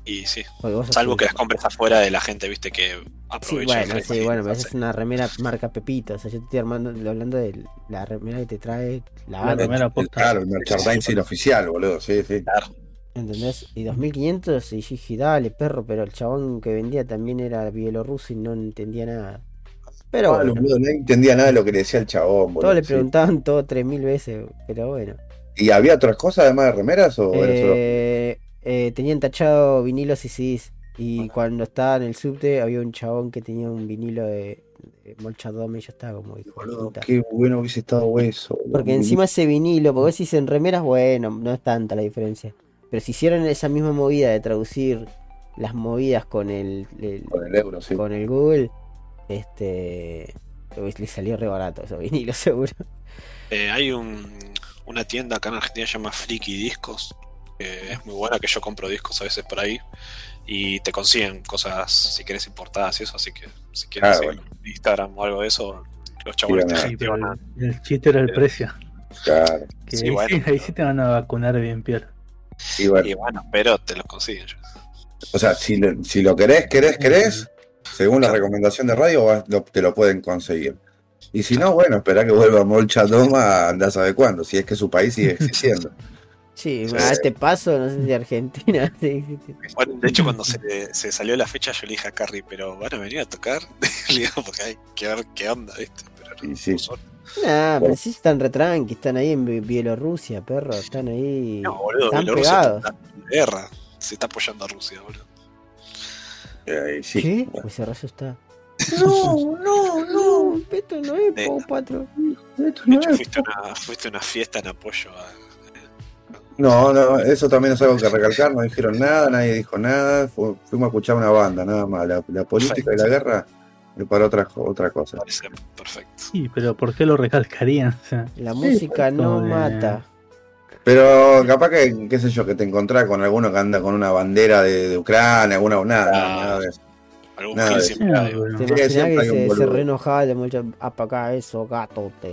Y sí, salvo que las compres afuera de la gente, viste, que Sí, aprovecha. el bueno, sí, bueno, pero esa es una remera marca Pepito. O sea, yo te estoy armando, hablando de la remera que te trae la banda. Claro, el merchandising oficial, boludo, sí, sí. ¿Entendés? Y 2500 y dije, dale, perro, pero el chabón que vendía también era bielorruso y no entendía nada. Pero Ah, bueno, boludo, no entendía nada de lo que le decía el chabón, boludo. todos le sí. preguntaban todo 3000 veces, pero bueno. ¿Y había otras cosas además de remeras o era solo- Eh, eh, tenían tachado vinilos y CDs. Y cuando estaba en el subte había un chabón que tenía un vinilo de, de Molcha Dome y yo estaba como, hijo Boludo, qué bueno hubiese estado eso. Porque encima ese vinilo, porque si en remeras, bueno, no es tanta la diferencia. Pero si hicieron esa misma movida de traducir las movidas con el, el- Con el euro, sí. con el Google, este le salió re barato esos vinilos [laughs] seguro. Eh, hay un, una tienda acá en Argentina que se llama Discos, que es muy buena, que yo compro discos a veces por ahí y te consiguen cosas si quieres importadas y eso, así que si quieres Ah, seguir en Instagram o algo de eso, Los chabones Sí, te gestionan. el, el chiste era el precio. Claro. Que Sí, ahí, bueno. sí, ahí sí te van a vacunar bien piola. Y bueno, Y bueno, pero te los consiguen. yo. o sea, si, lo- si lo querés, querés, querés, según la recomendación de radio, vas- lo- te lo pueden conseguir. Y si no, bueno, esperá que vuelva Molcha Doma, andás a saber cuándo, si es que su país sigue [laughs] existiendo. Sí, a este paso, no sé si Argentina. [laughs] sí, sí, sí. Bueno, de hecho, cuando se, se salió la fecha, yo le dije a Carrie, pero van a venir a tocar. [laughs] le digo, porque hay que ver qué onda, ¿viste? Pero no, sí. no Nah, Bueno. pero sí están retranqui, están ahí en Bi- Bielorrusia, perro, están ahí. No, boludo, están Bielorrusia pegados. está en guerra. Se está apoyando a Rusia, boludo. Eh, sí. ¿Qué? Pues se re asusta. No, no, no, [laughs] esto no es Nena. Pau Patro. De hecho, fuiste a una, fuiste una fiesta en apoyo a. No, no, eso también es algo que recalcar, no dijeron nada, nadie dijo nada, fu- fuimos a escuchar una banda, nada más. La, la política y la guerra es para otra, otra cosa. Parece perfecto. Sí, pero ¿por qué lo recalcarían? [laughs] O sea, La música no mata. Pero capaz que, qué sé yo, que te encontrás con alguno que anda con una bandera de, de Ucrania, alguna, nada, Ah. nada de eso. Algún Nada siempre hay. bueno. Te que hay un se, se boludo. re enojaba de mucho apagar eso, gato, te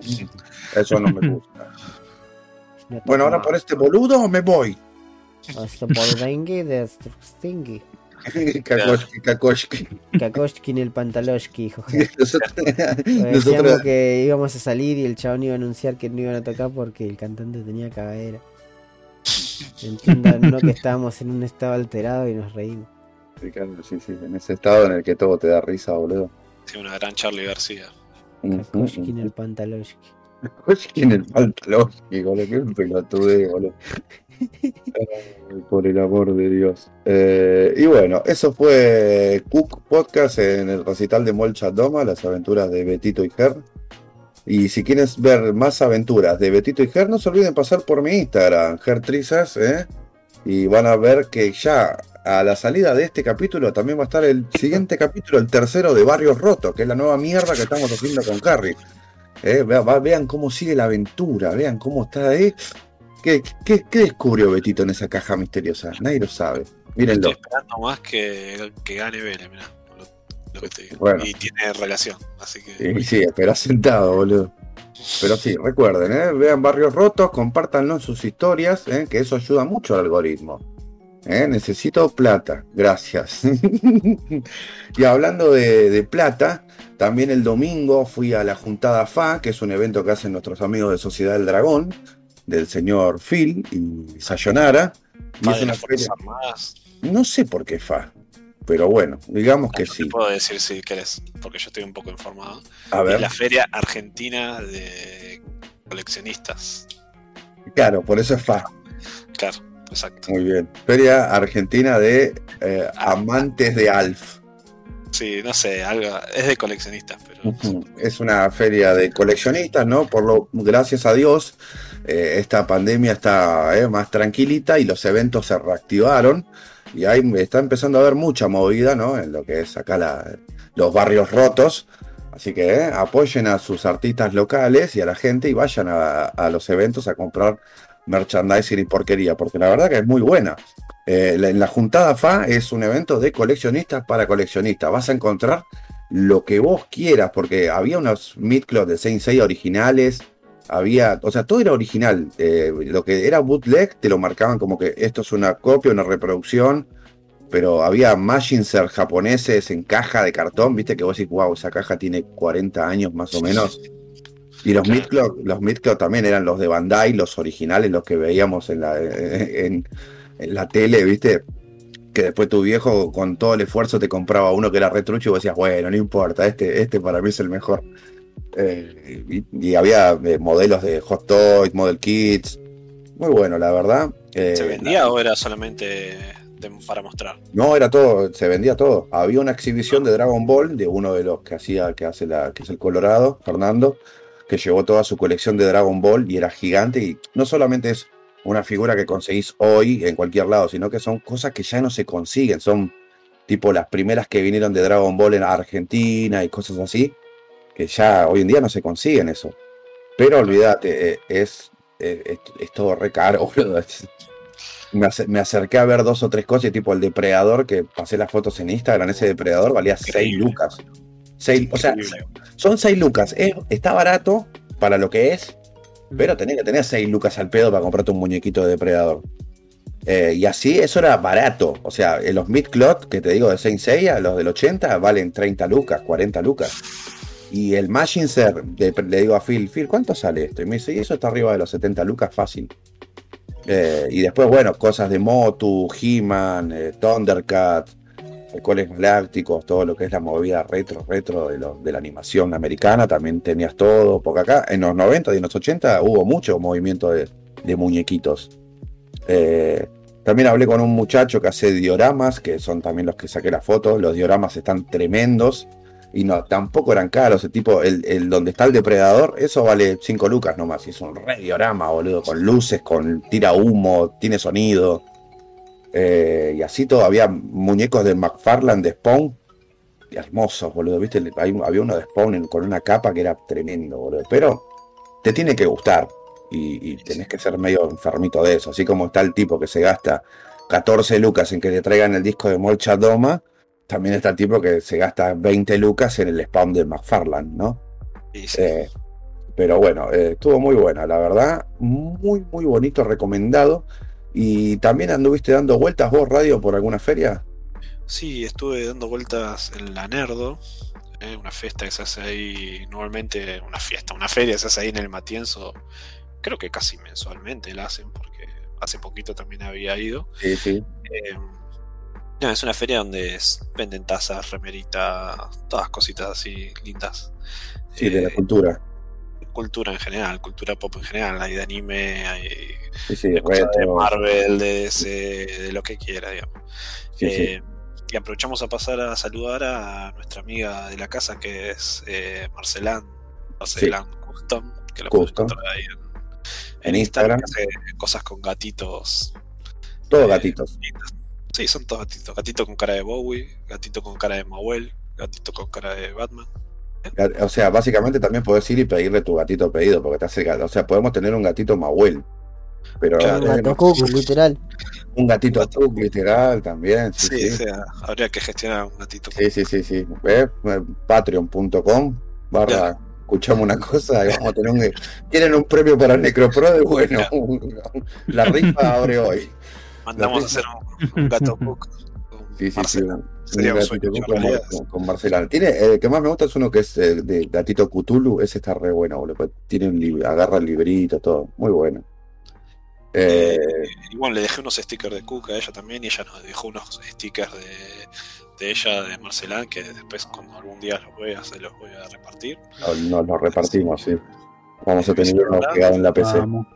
decía. Eso no me gusta. [laughs] No Bueno, ahora por este boludo me voy. Dengue de Stingy. [laughs] Kakoshki, Kakoshki. Kakoshki en el pantaloshki, hijo. [laughs] Nosotros, Decíamos nosotros- que íbamos a salir y el chabón iba a anunciar que no iban a tocar porque el cantante tenía cagadera. Entiendan, no que estábamos en un estado alterado y nos reímos. Ricardo, sí, sí, en ese estado en el que todo te da risa, boludo. Sí, una gran Charlie García. Kakoshki en el pantaloshki. Kakoshki en el pantalón, boludo, qué pelotude, boludo. [laughs] Por el amor de Dios. Eh, y bueno, eso fue Cook Podcast en el recital de Molcha Doma, las aventuras de Betito y Ger. Y si quieres ver más aventuras de Betito y Ger, no se olviden pasar por mi Instagram, Gertrizas, ¿eh? Y van a ver que ya a la salida de este capítulo también va a estar el siguiente capítulo, el tercero de Barrios Rotos, que es la nueva mierda que estamos haciendo con Carrie. Eh, vean cómo sigue la aventura, vean cómo está ahí. ¿Qué, qué, qué descubrió Betito en esa caja misteriosa? Nadie lo sabe. Mírenlo. Estoy esperando más que, que gane Vélez, mirá. Lo, lo que te digo. Bueno. Y tiene relación, así que. Sí, sí, espera sentado, boludo. Pero sí, recuerden, ¿eh? vean Barrios Rotos, compártanlo en sus historias, ¿eh? que eso ayuda mucho al algoritmo. ¿eh? Necesito plata, gracias. [laughs] y hablando de, de plata, también el domingo fui a la Juntada FA, que es un evento que hacen nuestros amigos de Sociedad del Dragón, del señor Phil y Sayonara. Y es una feria- Armadas. No sé por qué FA, pero bueno, digamos que Yo sí. Te puedo decir si querés, porque yo estoy un poco informado. A Es ver, la Feria Argentina de Coleccionistas. claro, por eso es FA. Claro, exacto. Muy bien. Feria Argentina de eh, Amantes de Alf. Sí, no sé, algo. Es de coleccionistas, pero. Es una feria de coleccionistas, ¿no? Por lo, gracias a Dios, eh, esta pandemia está eh, más tranquilita y los eventos se reactivaron. Y ahí está empezando a haber mucha movida, ¿no? En lo que es acá los barrios rotos. Así que eh, apoyen a sus artistas locales y a la gente y vayan a, los eventos a comprar merchandising y porquería, porque la verdad que es muy buena. Eh, la- en la Juntada FA es un evento de coleccionistas para coleccionistas. Vas a encontrar lo que vos quieras, porque había unos midcloth de Saint originales, había, o sea, todo era original. Eh, lo que era bootleg te lo marcaban como que esto es una copia, una reproducción, pero había Machinser japoneses en caja de cartón, viste que vos decís, wow, esa caja tiene 40 años más o menos. Y los midcloth, los midcloth también eran los de Bandai, los originales, los que veíamos en la, en, en la tele, viste, que después tu viejo con todo el esfuerzo te compraba uno que era retrucho y vos decías, bueno, no importa, este, este para mí es el mejor. Eh, y, y había eh, modelos de Hot Toys, Model Kits, muy bueno, la verdad. Eh, ¿Se vendía o era solamente de- para mostrar? no, era todo, se vendía todo. Había una exhibición de Dragon Ball de uno de los que hacía, que hace la, que es el Colorado, Fernando, que llevó toda su colección de Dragon Ball y era gigante. Y no solamente es una figura que conseguís hoy en cualquier lado, sino que son cosas que ya no se consiguen. Son tipo las primeras que vinieron de Dragon Ball en Argentina y cosas así, que ya hoy en día no se consiguen eso. Pero olvídate, eh, es, eh, es, es todo re caro, [laughs] me, me acerqué a ver dos o tres cosas, tipo el depredador, que pasé las fotos en Instagram, ese depredador valía 6 Increíble. lucas. Seis- o sea, son 6 lucas. Es- está barato para lo que es, pero tenés que tener 6 lucas al pedo para comprarte un muñequito de depredador. Eh, y así, eso era barato. O sea, en los Midclot, que te digo de Saint Seiya, los del 80, valen 30 lucas, 40 lucas. Y el Machinser, de- le digo a Phil, Phil, ¿cuánto sale esto? Y me dice, y eso está arriba de los 70 lucas fácil. Eh, y después, bueno, cosas de Motu, He-Man, eh, Thundercat, Coles Galácticos, todo lo que es la movida retro, retro de, lo- de la animación americana, también tenías todo, porque acá en los 90 y en los 80 hubo mucho movimiento de, muñequitos. Eh, también hablé con un muchacho que hace dioramas, que son también los que saqué la foto, los dioramas están tremendos y no, tampoco eran caros, el tipo, el, donde está el depredador, eso vale 5 lucas nomás, y es un re diorama, boludo, con luces, con tira humo, tiene sonido. Eh, y así todavía muñecos de McFarlane de Spawn. Hermosos, boludo. ¿Viste? Había uno de Spawn con una capa que era tremendo, boludo. Pero te tiene que gustar. Y, y tenés que ser medio enfermito de eso. Así como está el tipo que se gasta 14 lucas en que le traigan el disco de Molcha Doma. También está el tipo que se gasta 20 lucas en el Spawn de McFarlane, ¿no? Y sí. Eh, pero bueno, eh, estuvo muy buena, la verdad. Muy, muy bonito, recomendado. Y también anduviste dando vueltas vos, radio, por alguna feria. Sí, estuve dando vueltas en la Nerdo, eh, una fiesta que se hace ahí, normalmente una fiesta, una feria que se hace ahí en el Matienzo, creo que casi mensualmente la hacen porque hace poquito también había ido. Sí, sí. Eh, no, es una feria donde venden tazas, remeritas, todas cositas así lindas. Sí, de la Eh, cultura. cultura en general, cultura pop en general, hay de anime, hay Sí, sí, de, cosas de retro. Marvel, de de lo que quiera, digamos. Sí. Eh, Y aprovechamos a pasar a saludar a nuestra amiga de la casa que es eh, Marcelán, Marcelán Custom, que lo pueden Custom. encontrar ahí en, En en Instagram, Instagram. que hace cosas con gatitos. Todos eh, gatitos. Sí, son todos gatitos. Gatito con cara de Bowie, gatito con cara de Mauel, gatito con cara de Batman. O sea, básicamente también podés ir y pedirle tu gatito pedido, porque te hace gato. O sea, podemos tener un gatito Mahuel. Pero Claro. Un gato cucu, [laughs] literal. un gatito Tuk, literal también. Sí, Sí, sí. o sea, habría que gestionar un gatito. Sí, sí, sí, sí. ¿Ves? Eh, Patreon.com barra escuchamos una cosa y vamos a tener un quieren un premio para Necropro de [laughs] bueno la rifa abre hoy Mandamos a hacer un, un gato [laughs] cook con sí, sí, sí, Marcela. Sería un sueño, con, con- Marcelán tiene el que más me gusta es uno que es eh, de gatito Cthulhu. Ese está re bueno boludo, tiene un libro agarra el librito todo. Muy bueno. Eh, Igual le dejé unos stickers de Cook a ella también y ella nos dejó unos stickers de, de ella, de Marcelán, que después cuando algún día los vea se los voy a repartir. nos, nos lo repartimos sí. Vamos a tener uno pegado en la PC Vamos.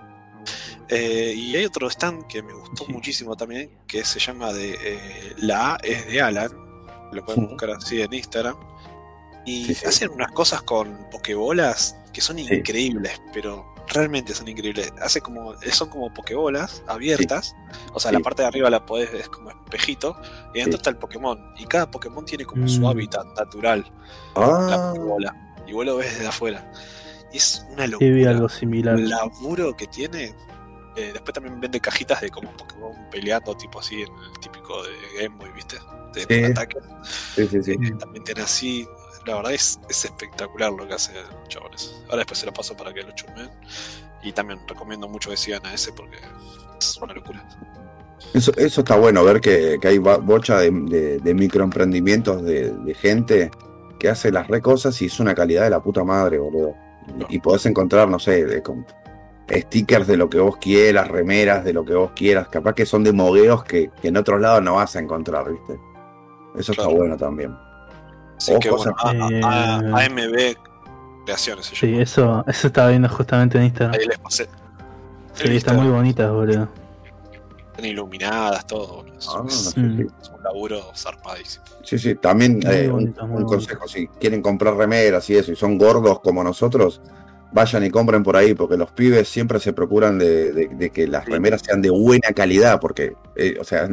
Eh, y hay otro stand que me gustó Sí. muchísimo también, que se llama de eh, La A es de Alan, lo pueden buscar así en Instagram. Y Sí, sí. hacen unas cosas con pokebolas que son increíbles, pero realmente son increíbles. Hace como, son como pokebolas abiertas, o sea, la parte de arriba la podés, es como espejito, y adentro Sí. está el Pokémon. Y cada Pokémon tiene como su Mm. hábitat natural, la ah, pokebola. Y vos lo ves desde afuera. Y es una locura vi algo similar. el laburo que tiene. Eh, después también vende cajitas de como Pokémon peleando, tipo así, en el típico de Game Boy, ¿viste? De Sí. ataque. sí, sí, sí. Eh, también tiene así. La verdad es, es espectacular lo que hace chavales. Ahora después se lo paso para que lo chumen. Y también recomiendo mucho que sigan a ese porque es una locura. Eso, eso está bueno, ver que, que hay bocha de, de- de microemprendimientos de, de gente que hace las re cosas y es una calidad de la puta madre, boludo. Y, y podés encontrar, no sé, de, stickers de lo que vos quieras, remeras de lo que vos quieras, capaz que son de mogueos que, que en otros lados no vas a encontrar, ¿viste? Eso está bueno también. Que cosas- bueno, a- a- Eh, AMB Creaciones se Sí, eso, eso estaba viendo justamente en Instagram. Ahí les pasé. Sí, están muy bonitas, boludo. Están iluminadas, todo. boludo. Es, Ah, es- sí, Mm. sí. es un laburo zarpadísimo. Sí, sí, también eh, un, bonito, consejo, si quieren comprar remeras y eso, y son gordos como nosotros, vayan y compren por ahí, porque los pibes siempre se procuran de, de- de que las remeras sean de buena calidad, porque, eh, o sea,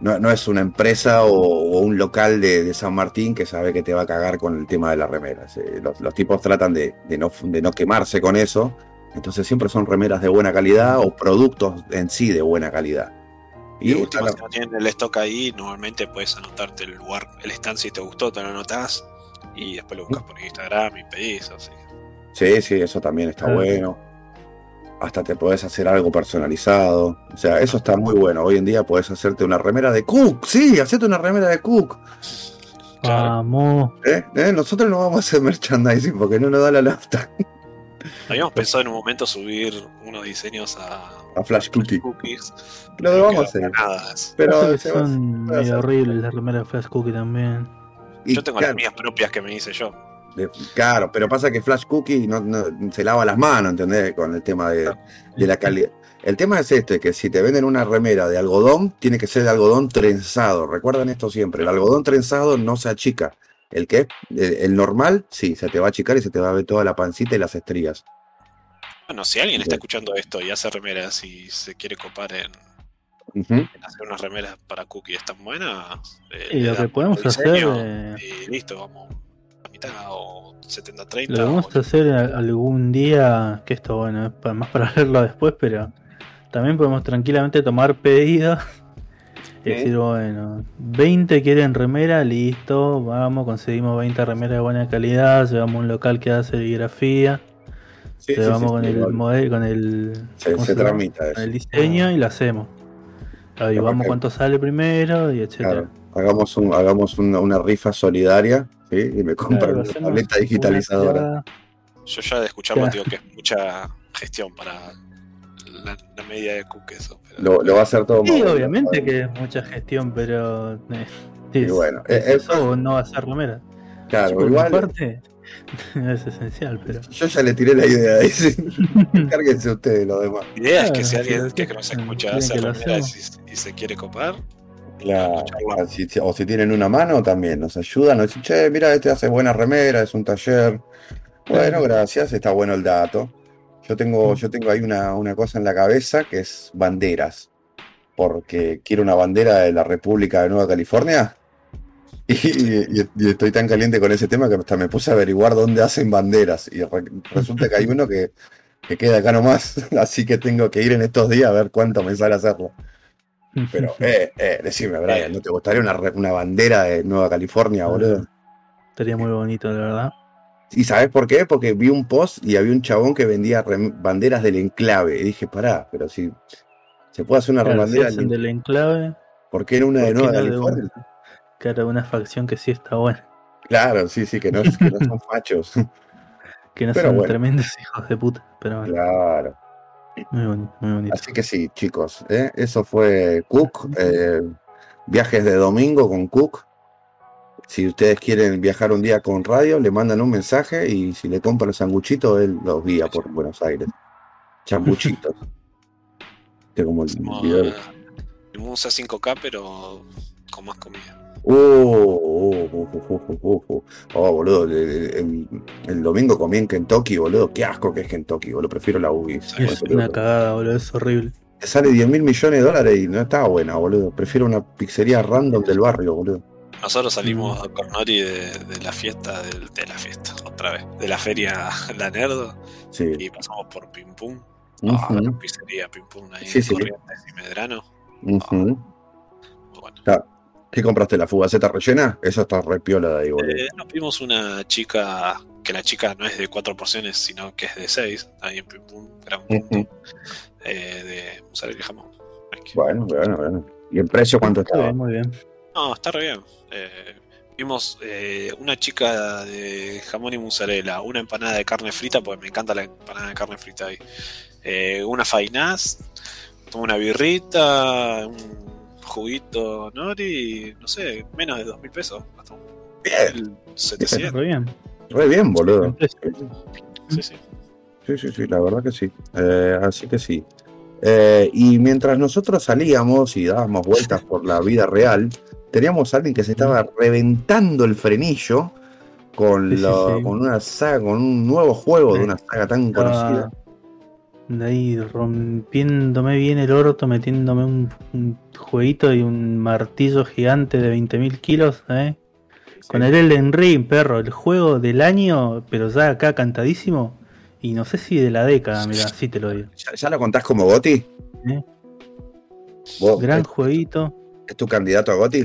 no, no es una empresa o, o un local de, de San Martín que sabe que te va a cagar con el tema de las remeras. eh, los, los tipos tratan de, de no, de no quemarse con eso, entonces siempre son remeras de buena calidad o productos en sí de buena calidad. Y Y la- si no tienen el stock ahí, normalmente puedes anotarte el lugar, el stand si te gustó, te lo anotás y después lo buscas por Instagram y pedís, así. Sí, sí, eso también está Ah. bueno. Hasta te podés hacer algo personalizado. O sea, eso está muy bueno. Hoy en día podés hacerte una remera de Cook. Sí, hacete una remera de Cook. Vamos. ¿Eh? ¿Eh? Nosotros no vamos a hacer merchandising porque no nos da la nafta. Habíamos pensado en un momento subir unos diseños a A Flash Cookie. cookies. Lo pero vamos a hacer. Pero son medio horribles las remeras de Flash Cookie también. y Yo tengo claro, las mías propias que me hice yo. De- claro, pero pasa que Flash Cookie no, no- se lava las manos, ¿entendés? Con el tema de, de la calidad. El tema es este, que si te venden una remera de algodón, tiene que ser de algodón trenzado. Recuerden esto siempre, el algodón trenzado no se achica. El que es el, el normal, sí, se te va a achicar y se te va a ver toda la pancita y las estrías. Bueno, si alguien está escuchando esto y hace remeras y se quiere copar en, hacer unas remeras para cookies tan buenas, eh, Y lo que podemos hacer, eh, y listo, vamos mitad o 70-30. lo vamos o- a hacer algún día, que esto bueno, es más para [laughs] verlo después, pero también podemos tranquilamente tomar pedidos. Y decir, bueno, 20 quieren remera, listo, vamos, conseguimos 20 remeras de buena calidad, llevamos un local que hace serigrafía, Sí, llevamos sí, con el modelo, con el, Se, ¿cómo se se llama? tramita con el diseño y lo hacemos. Averiguamos porque- cuánto sale primero y etcétera. Claro, hagamos, un, hagamos una, una rifa solidaria y me compran Claro, una hacemos tableta digitalizadora. Yo ya de escucharlo digo que es mucha gestión para la, la media de cookies. eso, pero- Lo, lo va a hacer todo Sí, obviamente ¿no? que es mucha gestión, pero. eh, Y bueno, es eh, eso no hacer remera. Claro, Por mi igual parte, [laughs] es esencial, pero. yo ya le tiré la idea. Dice, [laughs] Cárguense ustedes los demás. La idea es Claro, que si alguien que, sí, nos escucha hace que remeras y, y se quiere copar, Claro, si- o si tienen una mano también, nos ayudan, nos dicen, che, mira, este hace buena remera, es un taller. Bueno, gracias, está bueno el dato. Yo tengo, yo tengo ahí una, una cosa en la cabeza que es banderas, porque quiero una bandera de la República de Nueva California. [laughs] Y, y- y estoy tan caliente con ese tema que hasta me puse a averiguar dónde hacen banderas. Y re- resulta que hay uno que, que queda acá nomás, [laughs] así que tengo que ir en estos días a ver cuánto me sale hacerlo. Pero, [laughs] eh, eh, decime, Brian, ¿no te gustaría una, una bandera de Nueva California, boludo? Estaría muy bonito, la verdad. ¿Y sabes por qué? Porque vi un post y había un chabón que vendía banderas del enclave. Y dije, pará, pero si se puede hacer una Claro, bandera, del enclave, ¿por qué era una de ¿por qué Nueva no de California? una, claro, una facción que sí está buena. Claro, sí, sí, que no, que no son fachos. [laughs] Que no Pero son bueno. tremendos hijos de puta. Pero bueno, claro. Muy bonito, muy bonito. Así que sí, chicos, ¿eh? eso fue Cook. eh, viajes de domingo con Cook. Si ustedes quieren viajar un día con radio, le mandan un mensaje y si le compran el sanguchito, él los guía por Buenos Aires. Chambuchitos. Como el video. el Musa 5K, pero con más comida. Uh, uh, uh, uh, uh, uh, uh. Oh, boludo, el, el- el domingo comí en Kentucky, boludo. Qué asco que es Kentucky, boludo. Prefiero la Ubi. Es una cagada, boludo, es horrible. Te sale 10 mil millones de dólares y no está buena, boludo. Prefiero una pizzería random del barrio, boludo. Nosotros salimos con Nori de, de la fiesta, de, la fiesta, otra vez, de la feria [laughs] La Nerdo Sí. y pasamos por Pim Pum. Ah, la pizzería Pim Pum ahí Sí, en sí. Corrientes y Medrano. Muy bueno. ¿Qué compraste? ¿La fugaceta rellena? Eso está re piola de ahí, boludo. Eh, nos vimos una chica, que la chica no es de cuatro porciones, sino que es de seis, ahí en Pim Pum, gran punto, eh, de mozzarella y jamón. Bueno, bueno, bueno. ¿Y el precio cuánto Está estaba? bien, muy bien. No, está re bien. Eh, vimos eh, una chica de jamón y mozzarella, una empanada de carne frita, porque me encanta la empanada de carne frita ahí. Eh, una fainaz, una birrita, un juguito nori, no sé, menos de dos mil pesos. Hasta Bien, 700. Re bien. re bien, boludo. Sí, sí. Sí, sí, sí, la verdad que sí. Eh, así que sí. Eh, y mientras nosotros salíamos y dábamos vueltas por la vida real, teníamos a alguien que se estaba reventando el frenillo con, Sí, lo- sí. con una saga, con un nuevo juego de una saga tan conocida. De ahí rompiéndome bien el orto, metiéndome un, un jueguito y un martillo gigante de 20.000 kilos, ¿eh? Con el Elden Ring, perro, el juego del año, pero ya acá cantadísimo. Y no sé si de la década, mira, así te lo digo. ¿Ya, ya lo contás como Goti? ¿Eh? ¿Vos, Gran es, jueguito. es tu candidato a Goti?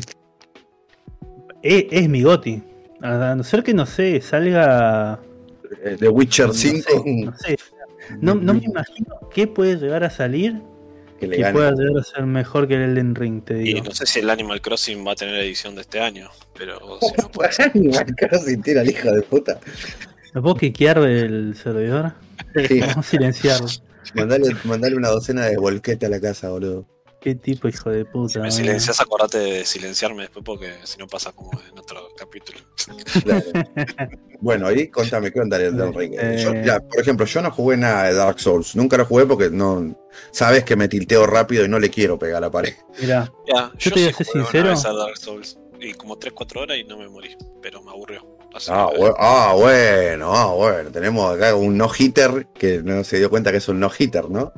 Es, es mi goti. A no ser que no sé, salga. Eh, The Witcher No sé, 5 no sé. No, no me imagino qué puede llegar a salir que le que pueda llegar a ser mejor que el Elden Ring, te Y digo. no sé si el Animal Crossing va a tener edición de este año, pero [laughs] si no puede ser. Animal Crossing tira al hijo de puta. ¿Me puedo quiquear el servidor? Sí, Vamos a silenciarlo. mandale, mandale una docena de volquete a la casa, boludo. Qué tipo hijo de puta. Si me silencias, acordate de silenciarme después porque si no pasa como en otro capítulo. [laughs] Claro. bueno, ahí contame qué onda el Elden Ring. Eh. Yo, ya, por ejemplo, yo no jugué nada de Dark Souls. Nunca lo jugué porque no. Sabes que me tilteo rápido y no le quiero pegar a la pared. Mirá, Ya, Yo te voy a ser sincero. a Dark Souls y como 3-4 horas y no me morí, pero me aburrió. Ah, que- bu- ah, bueno, ah, bueno. Tenemos acá un no-hitter que no se dio cuenta que es un no-hitter, ¿no?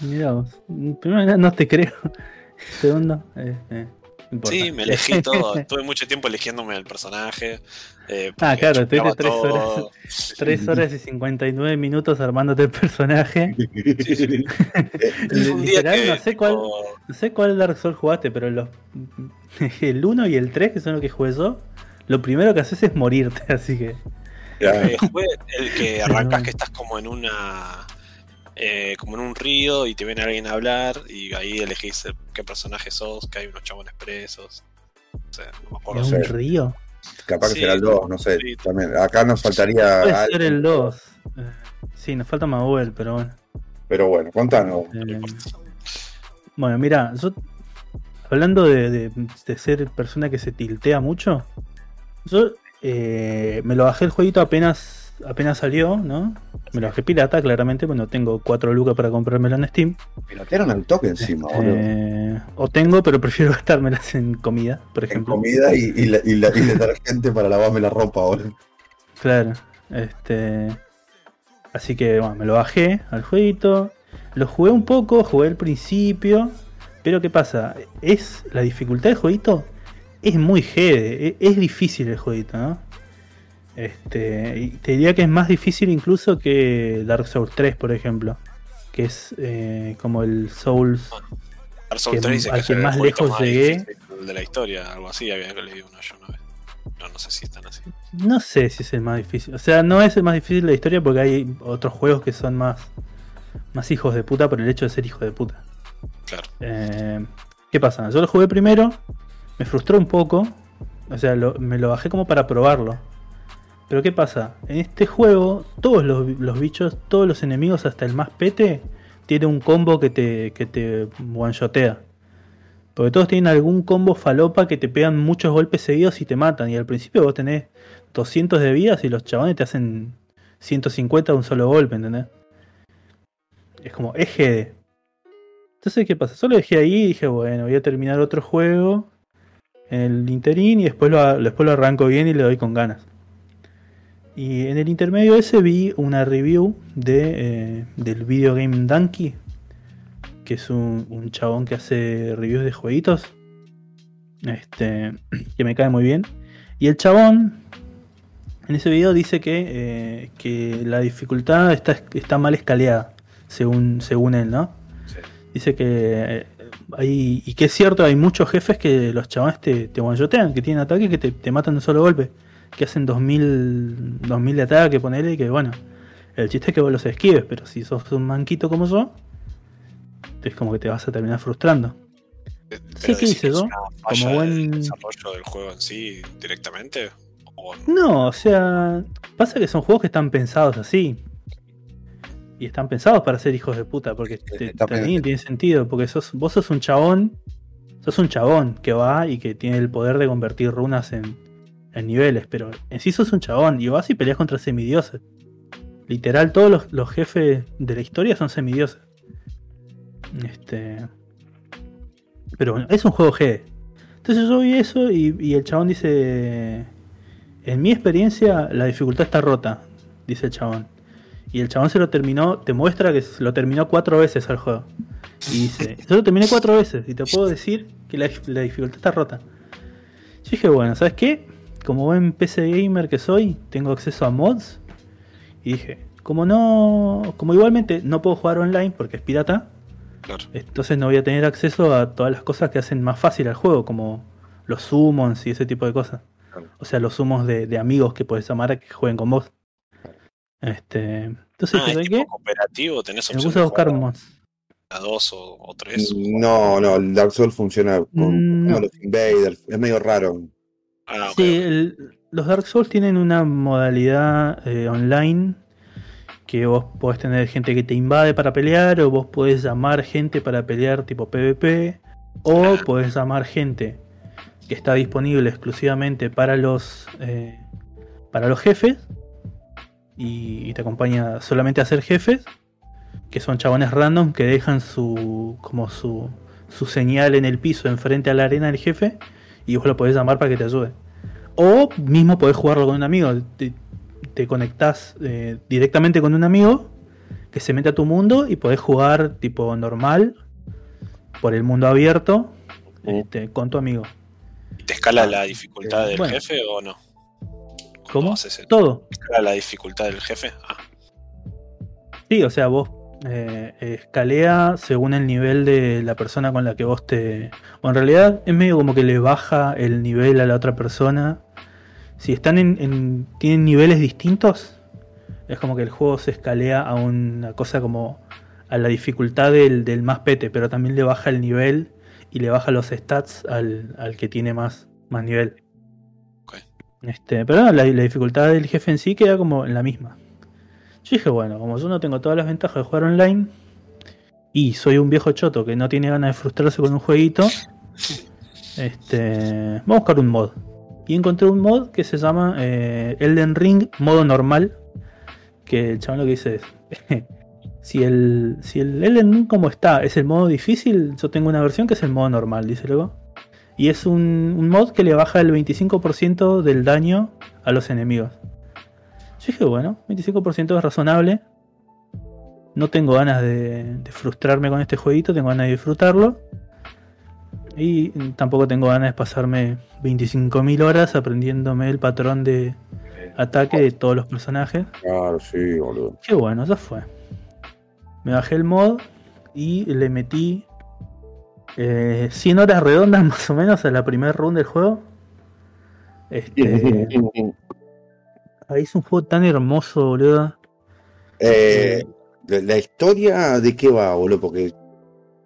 Mirá vos. Primero no te creo. [laughs] Segundo, eh, eh. Sí, me elegí todo. Tuve mucho tiempo eligiéndome el personaje. eh, Ah, claro, chupaba tuviste tres todo. 3 horas y 59 minutos armándote el personaje. [laughs] [laughs] Un día Literal, que, no sé cuál, no sé cuál Dark Souls jugaste, pero los el 1 y el 3, que son los que jugué yo, lo primero que haces es morirte, así que. Eh, jugué el que arrancas que estás como en una. Eh, como en un río y te viene alguien a hablar y ahí elegís qué personaje sos, que hay unos chabones presos. O sea, no me acuerdo. ¿Es sé. un río? Capaz que Sí. será el 2, no sé. Sí. También. Acá nos faltaría. Puede algo, ser el 2. Eh, sí, nos falta Mabuel, pero bueno. Pero bueno, contanos. Eh, bueno, mira, yo hablando de, de- de ser persona que se tiltea mucho, yo eh, me lo bajé el jueguito apenas apenas salió, ¿no? Me lo bajé pirata, claramente, pues no tengo 4 lucas para comprármelo en Steam. Piratearon al toque encima. Eh, o tengo, pero prefiero [laughs] gastármelas en comida, por En ejemplo. comida y, y, la- y, la- y detergente para lavarme la ropa, boludo. Claro. Este. Así que bueno, me lo bajé al jueguito. Lo jugué un poco, jugué al principio. Pero ¿qué pasa? Es. La dificultad del jueguito es muy jede. Es, difícil el jueguito, ¿no? Este. y te diría que es más difícil incluso que Dark Souls 3, por ejemplo. Que es eh, como el Souls. Dark Souls que 3 dice al que que más lejos más llegué. de la historia, algo así, había leído uno yo una vez. No, no sé si están así. No sé si es el más difícil. O sea, no es el más difícil de la historia porque hay otros juegos que son más, más hijos de puta por el hecho de ser hijos de puta. Claro. Eh, ¿Qué pasa? Yo lo jugué primero, me frustró un poco. O sea, lo- me lo bajé como para probarlo. Pero ¿qué pasa? En este juego, todos los, bichos, todos los enemigos, hasta el más pete, tiene un combo que te, que te one-shotea. Porque todos tienen algún combo falopa que te pegan muchos golpes seguidos y te matan. Y al principio vos tenés 200 de vidas y los chabones te hacen 150 de un solo golpe, ¿entendés? Es como eje. Entonces, ¿qué pasa? Solo dejé ahí y dije, bueno, voy a terminar otro juego en el interín y después lo, después lo arranco bien y le doy con ganas. Y en el intermedio ese vi una review de, eh, del Video Game Donkey, que es un, un chabón que hace reviews de jueguitos, este, [clears throat] que me cae muy bien. Y el chabón en ese video dice que, eh, que la dificultad está, está mal escaleada, según, según él, ¿no? Sí. Dice que eh, hay, y que es cierto, hay muchos jefes que los chabones te, te que tienen ataques que te, te matan de un solo golpe, que hacen 2000, 2000 de ataque, ponele, y que bueno, el chiste es que vos los esquives, pero si sos un manquito como yo, es como que te vas a terminar frustrando. Pero Sí, ¿qué hice yo? Como buen- desarrollo del juego en sí directamente? ¿O No, o sea, pasa que son juegos que están pensados así. Y están pensados para ser hijos de puta, porque te- también tiene sentido, porque sos, vos sos un chabón, sos un chabón que va y que tiene el poder de convertir runas en, en niveles, pero en sí sos un chabón y vas y peleas contra semidioses. Literal, todos los, los jefes de la historia son semidioses. Este. Pero bueno, es un juego G. Entonces yo vi eso y, el chabón dice. En mi experiencia, la dificultad está rota, dice el chabón. Y el chabón se lo terminó, te muestra que se lo terminó cuatro veces al juego. Y dice, yo lo terminé cuatro veces y te puedo decir que la, la dificultad está rota. Yo dije, bueno, ¿sabes qué? Como buen PC gamer que soy, tengo acceso a mods. Y dije, como no, como igualmente no puedo jugar online porque es pirata, Claro. entonces no voy a tener acceso a todas las cosas que hacen más fácil al juego, como los summons y ese tipo de cosas. o sea, los sumos de, de amigos que podés llamar a que jueguen con vos. Este, entonces, Ah, es ¿sabes tipo qué? cooperativo, tenés Me puse a buscar jugar mods. a dos o, o tres. No, no, el Dark Souls funciona con Mm, como no. los Invaders. Es medio raro. Ah, Sí, el- los Dark Souls tienen una modalidad eh, online que vos podés tener gente que te invade para pelear o vos podés llamar gente para pelear tipo PvP o podés llamar gente que está disponible exclusivamente para los eh, para los jefes y, y te acompaña solamente a hacer jefes que son chabones random que dejan su como su su señal en el piso enfrente a la arena del jefe y vos lo podés llamar para que te ayude. O mismo podés jugarlo con un amigo. Te, te conectás eh, directamente con un amigo que se mete a tu mundo y podés jugar tipo normal por el mundo abierto este, con tu amigo. ¿Te escala la dificultad del bueno. jefe o no? ¿Cómo? ¿Te escala la dificultad del jefe? Ah, Sí, o sea, vos eh, escalea según el nivel de la persona con la que vos te... O en realidad es medio como que le baja el nivel a la otra persona. Si están en, en- tienen niveles distintos, es como que el juego se escalea a una cosa como a la dificultad del, del más pete, pero también le baja el nivel y le baja los stats al, al que tiene más, más nivel. Este, pero la, la dificultad del jefe en sí queda como en la misma. Yo dije, bueno, como yo no tengo todas las ventajas de jugar online y soy un viejo choto que no tiene ganas de frustrarse con un jueguito, este, vamos a buscar un mod. Y encontré un mod que se llama eh, Elden Ring modo normal. Que el chaval lo que dice es, [laughs] si el, si el Elden Ring como está es el modo difícil, yo tengo una versión que es el modo normal, dice luego. Y es un mod que le baja el 25% del daño a los enemigos. Yo dije, bueno, 25% es razonable. No tengo ganas de, de frustrarme con este jueguito, tengo ganas de disfrutarlo. Y tampoco tengo ganas de pasarme 25.000 horas aprendiéndome el patrón de ataque de todos los personajes. Claro, sí, boludo. Qué bueno, ya fue. Me bajé el mod y le metí eh, 100 horas redondas [laughs] más o menos a la primera run del juego. Este, es un juego tan hermoso, boludo. Eh, la, la historia de qué va, boludo, porque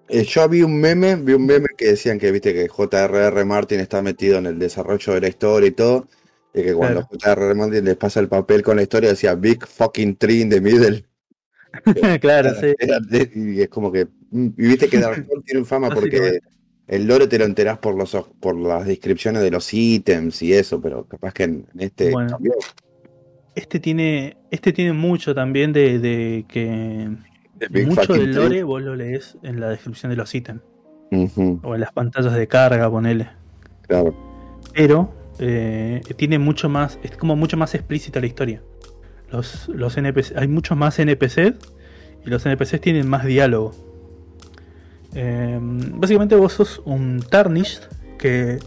eh, yo vi un meme, vi un meme que decían que viste que J.R.R. Martin está metido en el desarrollo de la historia y todo, y que cuando J.R.R. Martin les pasa el papel con la historia decía Big fucking tree in the middle. [laughs] claro, sí. Era de- y es como que, mm, y viste que Dark Souls tiene fama [laughs] porque el lore te lo enterás por los por las descripciones de los ítems y eso, pero capaz que en, en este Bueno. cambió. Este tiene, este tiene mucho también de, de que The mucho del lore vos lo lees en la descripción de los ítems o en las pantallas de carga, ponele. claro. pero eh, tiene mucho más, es como mucho más explícita la historia. Los, los NPC, hay muchos más NPCs y los NPCs tienen más diálogo. Eh, básicamente vos sos un Tarnished que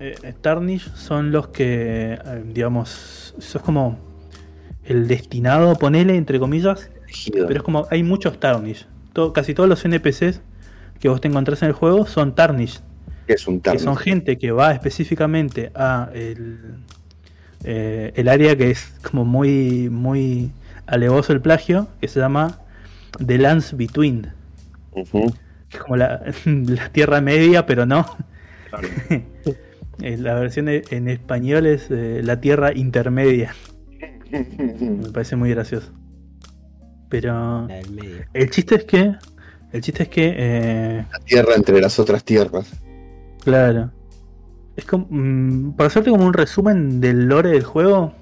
eh, Tarnished son los que, eh, digamos, sos como el destinado, ponele entre comillas, Elegido. pero es como hay muchos Tarnished. To- casi todos los NPCs que vos te encontrás en el juego son Tarnished que es un que tarno. son gente que va específicamente a el, eh, el área que es como muy muy alevoso el plagio que se llama The Lands Between que es como la, [laughs] la tierra media pero no Eh, [laughs] la versión e- en español es eh, la tierra intermedia [laughs] me parece muy gracioso pero el chiste es que el chiste es que eh, La tierra entre las otras tierras. Claro. Es como. mm, para hacerte como un resumen del lore del juego,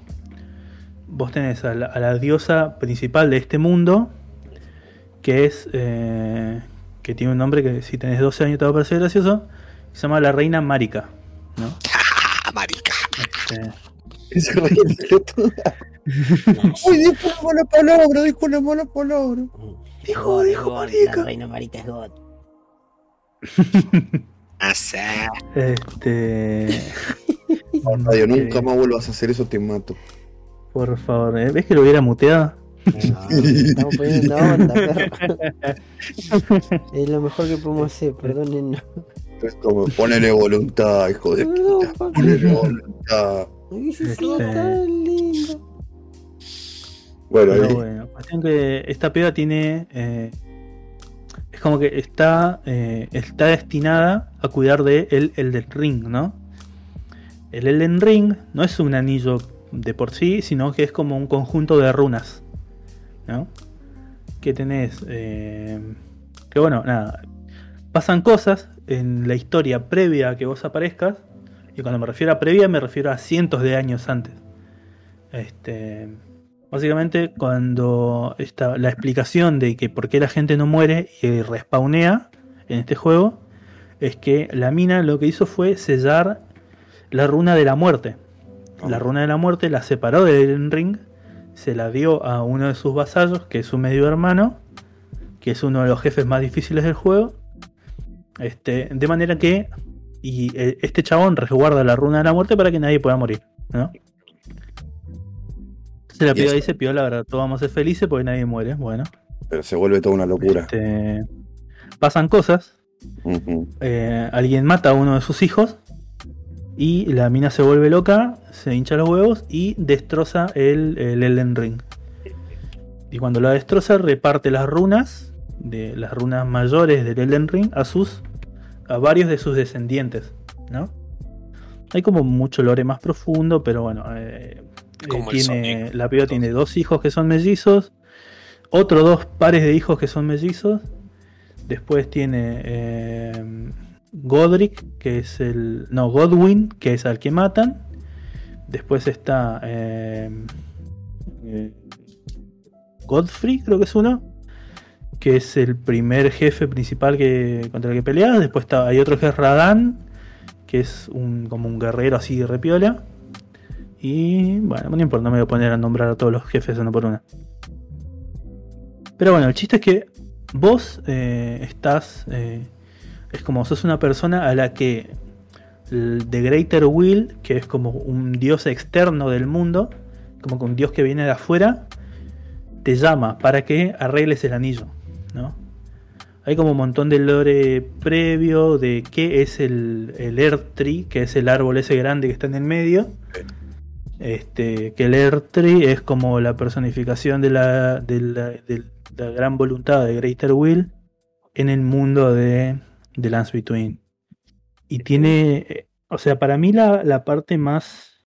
vos tenés a la, a la diosa principal de este mundo, que es. eh, que tiene un nombre que si tenés 12 años te va a parecer gracioso, se llama la reina Marika. ¿No? Ah, [laughs] marica. Pelotuda. Uy, dijo una mala palabra, dijo una mala palabra. Dijo, God, dijo God, marica. la reina marica es God. Asá. este. [laughs] Radio, nunca más vuelvas a hacer eso, te mato. Por favor, ¿eh? ¿ves que lo hubiera muteado? No, estamos [laughs] poniendo onda, perro. Es lo mejor que podemos hacer, perdónennos. Es como ponele voluntad, hijo de puta. Ponele voluntad. Este-. Bueno, Pero ahí- bueno, cuestión que esta piba tiene. eh, es como que está. eh, está destinada a cuidar de el Elden Ring, ¿no? El Elden Ring no es un anillo de por sí, sino que es como un conjunto de runas. ¿No? Que tenés. eh, que bueno, nada. Pasan cosas en la historia previa a que vos aparezcas. Y cuando me refiero a previa, me refiero a cientos de años antes. Este. Básicamente, cuando está la explicación de que por qué la gente no muere y respawnea en este juego, es que la mina lo que hizo fue sellar la runa de la muerte. La runa de la muerte la separó del ring, se la dio a uno de sus vasallos, que es su medio hermano, que es uno de los jefes más difíciles del juego. Este, de manera que y eh, este chabón resguarda la runa de la muerte para que nadie pueda morir, ¿no? Se la Y piba eso- dice, piola, ahora todos vamos a ser felices porque nadie muere. Bueno, pero se vuelve toda una locura. este, pasan cosas. Eh, alguien mata a uno de sus hijos. Y la mina se vuelve loca, se hincha los huevos y destroza el, el Elden Ring. Y cuando la destroza, reparte las runas, de las runas mayores del Elden Ring, a sus. a varios de sus descendientes. ¿No? Hay como mucho lore más profundo, pero bueno. eh, eh, Como tiene, la piba tiene dos hijos que son mellizos. Otros dos pares de hijos que son mellizos. Después tiene eh, Godric, que es el. No, Godwin, que es al que matan. Después está. eh, Godfrey, creo que es uno. Que es el primer jefe principal contra el que peleas. Después está, hay otro que es Radan. Que es un, como un guerrero así de repiola. Y bueno, no importa, no me voy a poner a nombrar a todos los jefes uno por uno. Pero bueno, el chiste es que vos eh, estás. eh, es como sos una persona a la que The Greater Will, que es como un dios externo del mundo, como que un dios que viene de afuera, te llama para que arregles el anillo, ¿no? Hay como un montón de lore previo de qué es el, el Earth que es el árbol ese grande que está en el medio. Este, que el Earth es como la personificación de la, de la, gran voluntad de Greater Will en el mundo de, de Lance Between. Y tiene, o sea, para mí la, la parte más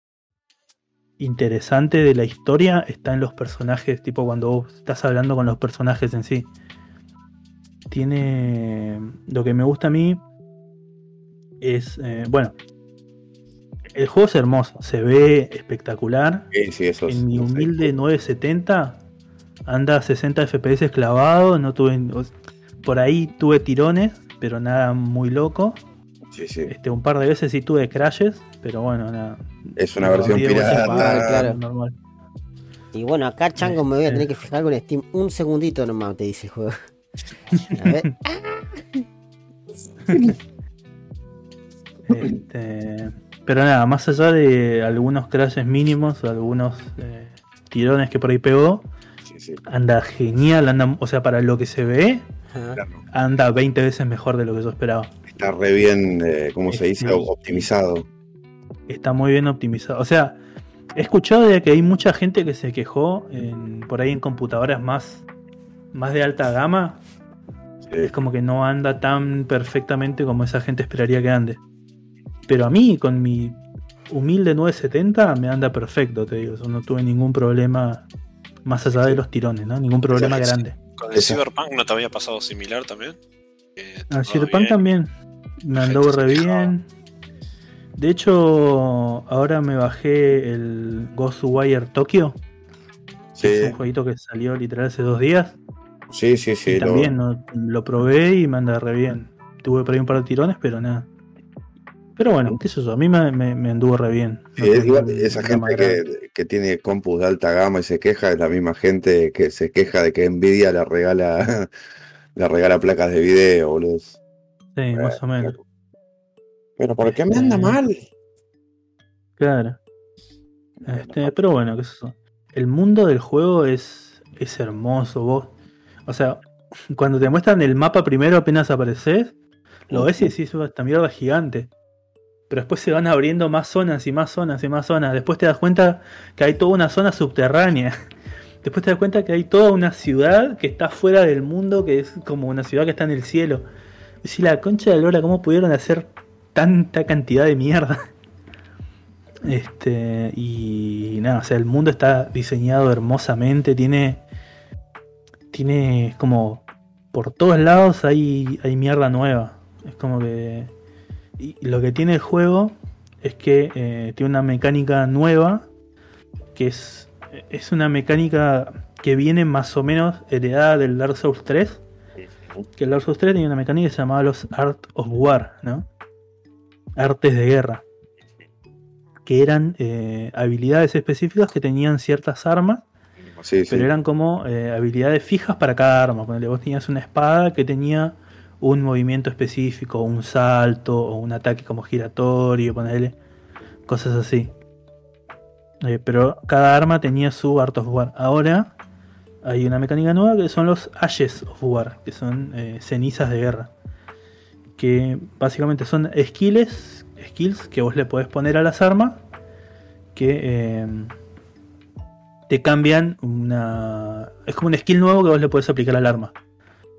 interesante de la historia está en los personajes, tipo cuando vos estás hablando con los personajes en sí. Tiene, lo que me gusta a mí es, eh, bueno, el juego es hermoso, se ve espectacular. Sí, sí, eso es- En mi humilde 970 anda a 60 FPS clavado, no tuve por ahí tuve tirones, pero nada muy loco. Sí, sí. Este un par de veces sí tuve crashes, pero bueno, nada. Es una versión pirata. claro. normal. Y bueno, acá Chango me voy a tener que fijar con Steam. Un segundito nomás te dice el juego. A ver. Este, pero nada, más allá de algunos crashes mínimos, algunos eh, tirones que por ahí pegó, Sí, sí. anda genial, anda, o sea, para lo que se ve. Claro. anda 20 veces mejor de lo que yo esperaba. Está re bien, eh, ¿cómo se dice? Optimizado. Está muy bien optimizado. O sea, he escuchado de que hay mucha gente que se quejó en- por ahí en computadoras más, más de alta gama. Sí. Es como que no anda tan perfectamente como esa gente esperaría que ande. Pero a mí, con mi humilde 970, me anda perfecto, te digo. Yo no tuve ningún problema más allá de los tirones, ¿no? Ningún problema grande. Con el Cyberpunk no te había pasado similar también. Eh, Al todo Cyberpunk bien. también. Me andó re bien. De hecho, ahora me bajé el Ghostwire Tokyo. Sí, Es un jueguito que salió literal hace dos días. Sí, sí. sí, lo- también ¿no? lo probé y me anda re bien. Tuve por ahí un par de tirones, pero nada. Pero bueno, qué sé yo, a mí me, me- me anduvo re bien. Sí, es igual, un esa gente que, que tiene compus de alta gama y se queja es la misma gente que se queja de que Nvidia le regala, [laughs] le regala placas de video, boludo. Sí, más o menos. Pero ¿por qué me anda Este- mal? Claro. Este, pero bueno, qué sé yo. El mundo del juego es, es hermoso. Vos, o sea, cuando te muestran el mapa primero apenas apareces, Lo ves y decís, esta mierda gigante. Pero después se van abriendo más zonas y más zonas y más zonas. Después te das cuenta que hay toda una zona subterránea. [laughs] Después te das cuenta que hay toda una ciudad que está fuera del mundo, que es como una ciudad que está en el cielo. Y si la concha de Lora, ¿cómo pudieron hacer tanta cantidad de mierda? [laughs] Este, y nada, o sea, el mundo está diseñado hermosamente, tiene. Tiene como. Por todos lados hay, hay mierda nueva. Es como que. Lo que tiene el juego es que eh, tiene una mecánica nueva. Que es. Es una mecánica que viene más o menos heredada del Dark Souls 3. Que el Dark Souls 3 tenía una mecánica que se llamaba los Art of War, ¿no? Artes de guerra que eran eh, habilidades específicas que tenían ciertas armas, Sí, sí. pero eran como eh, habilidades fijas para cada arma. Ponele, vos tenías una espada que tenía un movimiento específico, un salto, o un ataque como giratorio, ponerle cosas así. Eh, pero cada arma tenía su Art of War. Ahora hay una mecánica nueva que son los Ashes of War, que son eh, cenizas de guerra. Que básicamente son skills, skills que vos le podés poner a las armas que te cambian una. Es como un skill nuevo que vos le podés aplicar al arma.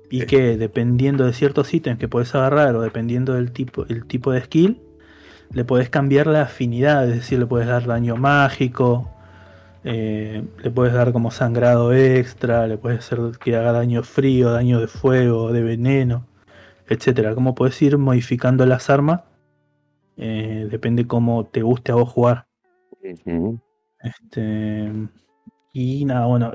Y que dependiendo de ciertos ítems que podés agarrar o dependiendo del tipo, el tipo de skill, le podés cambiar la afinidad, es decir, le podés dar daño mágico, eh, le puedes dar como sangrado extra, le puedes hacer que haga daño frío, daño de fuego, de veneno, etcétera. Como puedes ir modificando las armas, eh, depende cómo te guste a vos jugar. Este, y nada, bueno,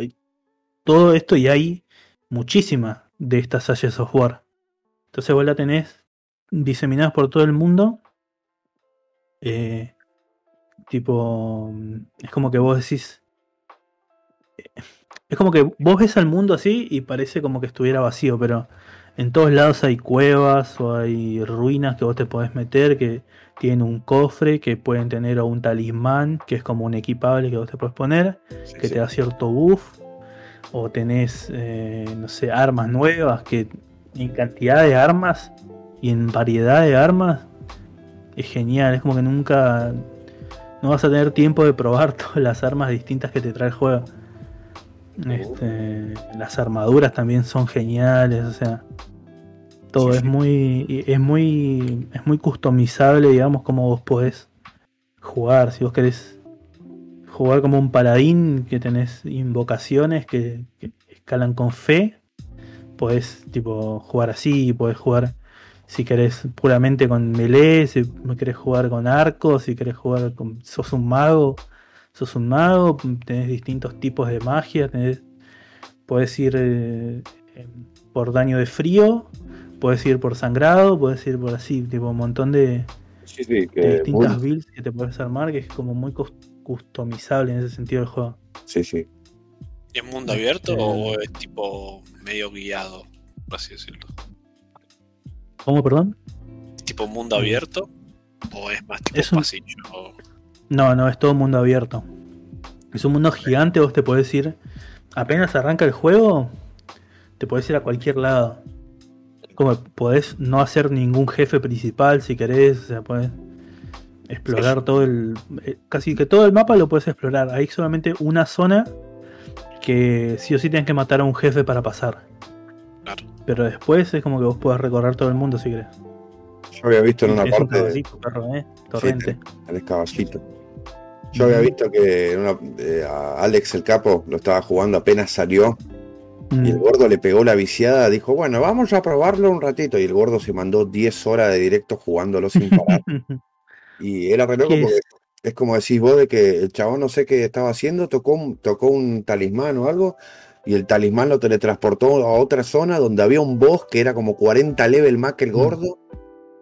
todo esto y hay muchísimas de estas Ashes of War. Entonces vos la tenés diseminadas por todo el mundo. Eh, tipo, es como que vos decís. eh, Es como que vos ves al mundo así y parece como que estuviera vacío, pero en todos lados hay cuevas o hay ruinas que vos te podés meter que tienen un cofre, que pueden tener o un talismán, que es como un equipable que vos te podés poner Sí, que sí. te da cierto buff, o tenés, eh, no sé, armas nuevas, que en cantidad de armas y en variedad de armas es genial, es como que nunca, no vas a tener tiempo de probar [laughs] todas las armas distintas que te trae el juego. Este, las armaduras también son geniales, o sea, todo Sí, es sí. muy, es muy, es muy customizable, digamos, como vos podés jugar, si vos querés jugar como un paladín que tenés invocaciones que, que escalan con fe. Podés tipo jugar así, podés jugar si querés puramente con melee, si querés jugar con arco, si querés jugar con. sos un mago, sos un mago, tenés distintos tipos de magia, tenés, podés ir eh, por daño de frío, podés ir por sangrado, podés ir por así, tipo un montón de, Sí, sí, de que distintas muy- builds que te puedes armar, que es como muy cus- customizable en ese sentido del juego. sí, sí. ¿Es mundo abierto Este- o es tipo medio guiado? Por así decirlo. ¿Cómo, perdón? ¿Es tipo mundo abierto? ¿O es más tipo Es un- pasillo? No, no, es todo mundo abierto. Es un mundo gigante, vos te podés ir. Apenas arranca el juego, te podés ir a cualquier lado. Como podés no hacer ningún jefe principal si querés, o sea, podés explorar todo el. eh, Casi que todo el mapa lo puedes explorar. Hay solamente una zona que sí o sí tienes que matar a un jefe para pasar. Claro. Pero después es como que vos podés recorrer todo el mundo si querés. Yo había visto en una Es un parte de, perro, ¿eh? Torrente. el caballito. Yo había visto que una- eh, a Alex el capo lo estaba jugando apenas salió y el Mm. gordo le pegó la viciada, dijo, bueno, vamos a probarlo un ratito y el gordo se mandó 10 horas de directo jugándolo sin parar. [laughs] Y era re loco porque es como decís vos de que el chabón no sé qué estaba haciendo, tocó un, tocó un talismán o algo, y el talismán lo teletransportó a otra zona donde había un boss que era como 40 level más que el gordo,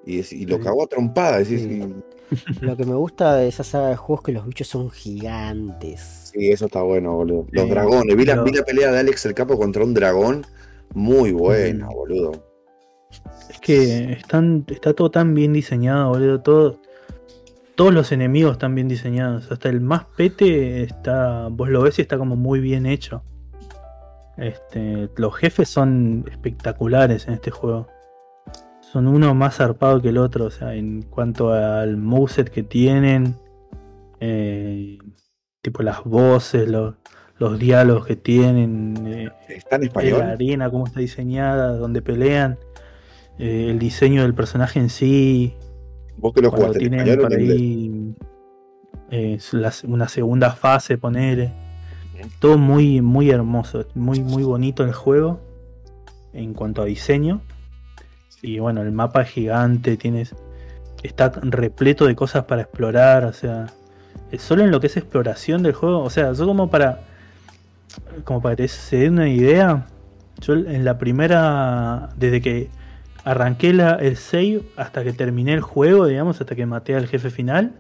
y, y lo cagó a trompada. decís, Sí. y- Lo que me gusta de esa saga de juegos es que los bichos son gigantes. Sí, eso está bueno, boludo. Los Sí, dragones, vi la, vi la pelea de Alex el Capo contra un dragón, muy buena, boludo. Es que están, está todo tan bien diseñado, boludo. Todo, todos los enemigos están bien diseñados. Hasta el más pete está. Vos lo ves y está como muy bien hecho. Este, los jefes son espectaculares en este juego. son uno más zarpado que el otro, o sea, en cuanto al moveset que tienen, eh, tipo las voces, los, los diálogos que tienen, eh, ¿Está en la español? arena, cómo está diseñada, donde pelean, eh, el diseño del personaje en sí, ¿Vos que lo cuando jugaste en tienen español o en inglés? ahí eh, la- una segunda fase, poner todo muy, muy hermoso, muy, muy bonito el juego en cuanto a diseño. Y bueno, el mapa es gigante, tienes. Está repleto de cosas para explorar. O sea. Solo en lo que es exploración del juego. O sea, yo como para. Como para que se den una idea. Yo en la primera. Desde que arranqué la- el save hasta que terminé el juego, digamos, hasta que maté al jefe final.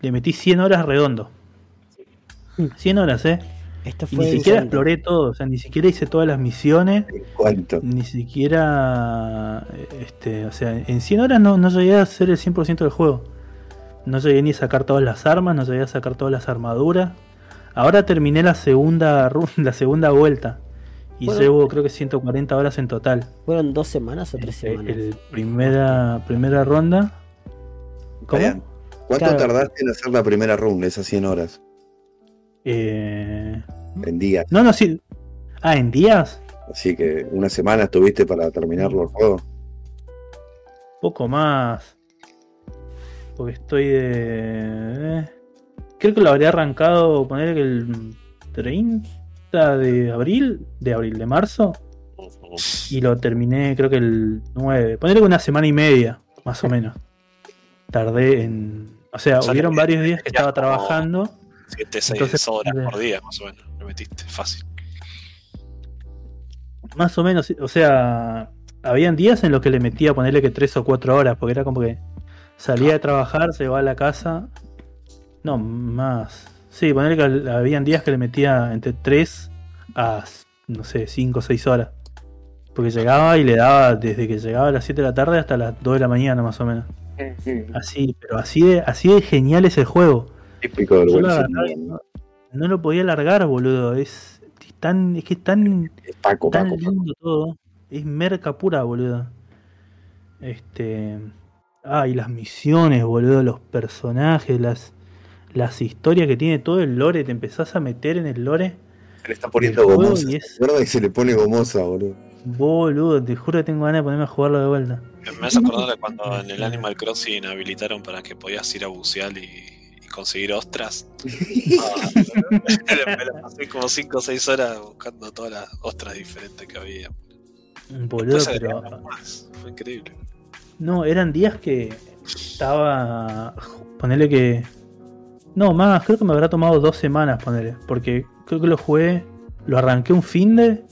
Le metí 100 horas redondo. 100 horas, eh. Esto Y fue ni siquiera exploré todo, o sea, ni siquiera hice todas las misiones, ¿Cuánto? ni siquiera, este, o sea, en 100 horas no, no llegué a hacer el 100% del juego. No llegué ni a sacar todas las armas, no llegué a sacar todas las armaduras. Ahora terminé la segunda [laughs] la segunda vuelta y Bueno. llevo creo que 140 horas en total. ¿Fueron dos semanas o tres semanas? el primera primera ronda. ¿Cómo? ¿Cuánto Claro. tardaste en hacer la primera run, esas 100 horas? Eh, En días. no, no, sí. Ah, en días. Así que una semana estuviste para terminarlo el juego. Poco más. Porque estoy de. eh, Creo que lo habría arrancado, poner que el 30 de abril, de abril, de marzo. Y lo terminé, creo que el 9. Ponerle que una semana y media, más o [laughs] menos. Tardé en. O sea, hubieron le- varios días que ya estaba trabajando. 7, 6 Entonces, horas por día, más o menos. Le metiste, fácil. Más o menos, o sea, habían días en los que le metía ponerle que 3 o 4 horas, porque era como que salía de trabajar, se iba a la casa. No, más. Sí, ponerle que habían días que le metía entre 3 a, no sé, 5 o 6 horas. Porque llegaba y le daba desde que llegaba a las 7 de la tarde hasta las 2 de la mañana, más o menos. Así, pero así de, así de genial es el juego. Típico del buen no, no lo podía largar, boludo. Es, es tan, es que es tan Es Paco, tan Paco, Paco. lindo todo. Es merca pura, boludo. Este. Ah, y las misiones, boludo, los personajes, las, las historias que tiene todo el lore. Te empezás a meter en el lore. Se le está poniendo gomosa. y ¿se es- acuerda? Y se le pone gomosa, boludo. Boludo, te juro que tengo ganas de ponerme a jugarlo de vuelta. Me hace acordar de cuando en el Animal Crossing habilitaron para que podías ir a bucear y, y conseguir ostras. Ah, [laughs] me la pasé como 5 o 6 horas buscando todas las ostras diferentes que había. Boludo, pero. más. Fue increíble. No, eran días que estaba. Ponerle que. No, más, creo que me habrá tomado dos semanas ponerle. Porque creo que lo jugué. Lo arranqué un fin de.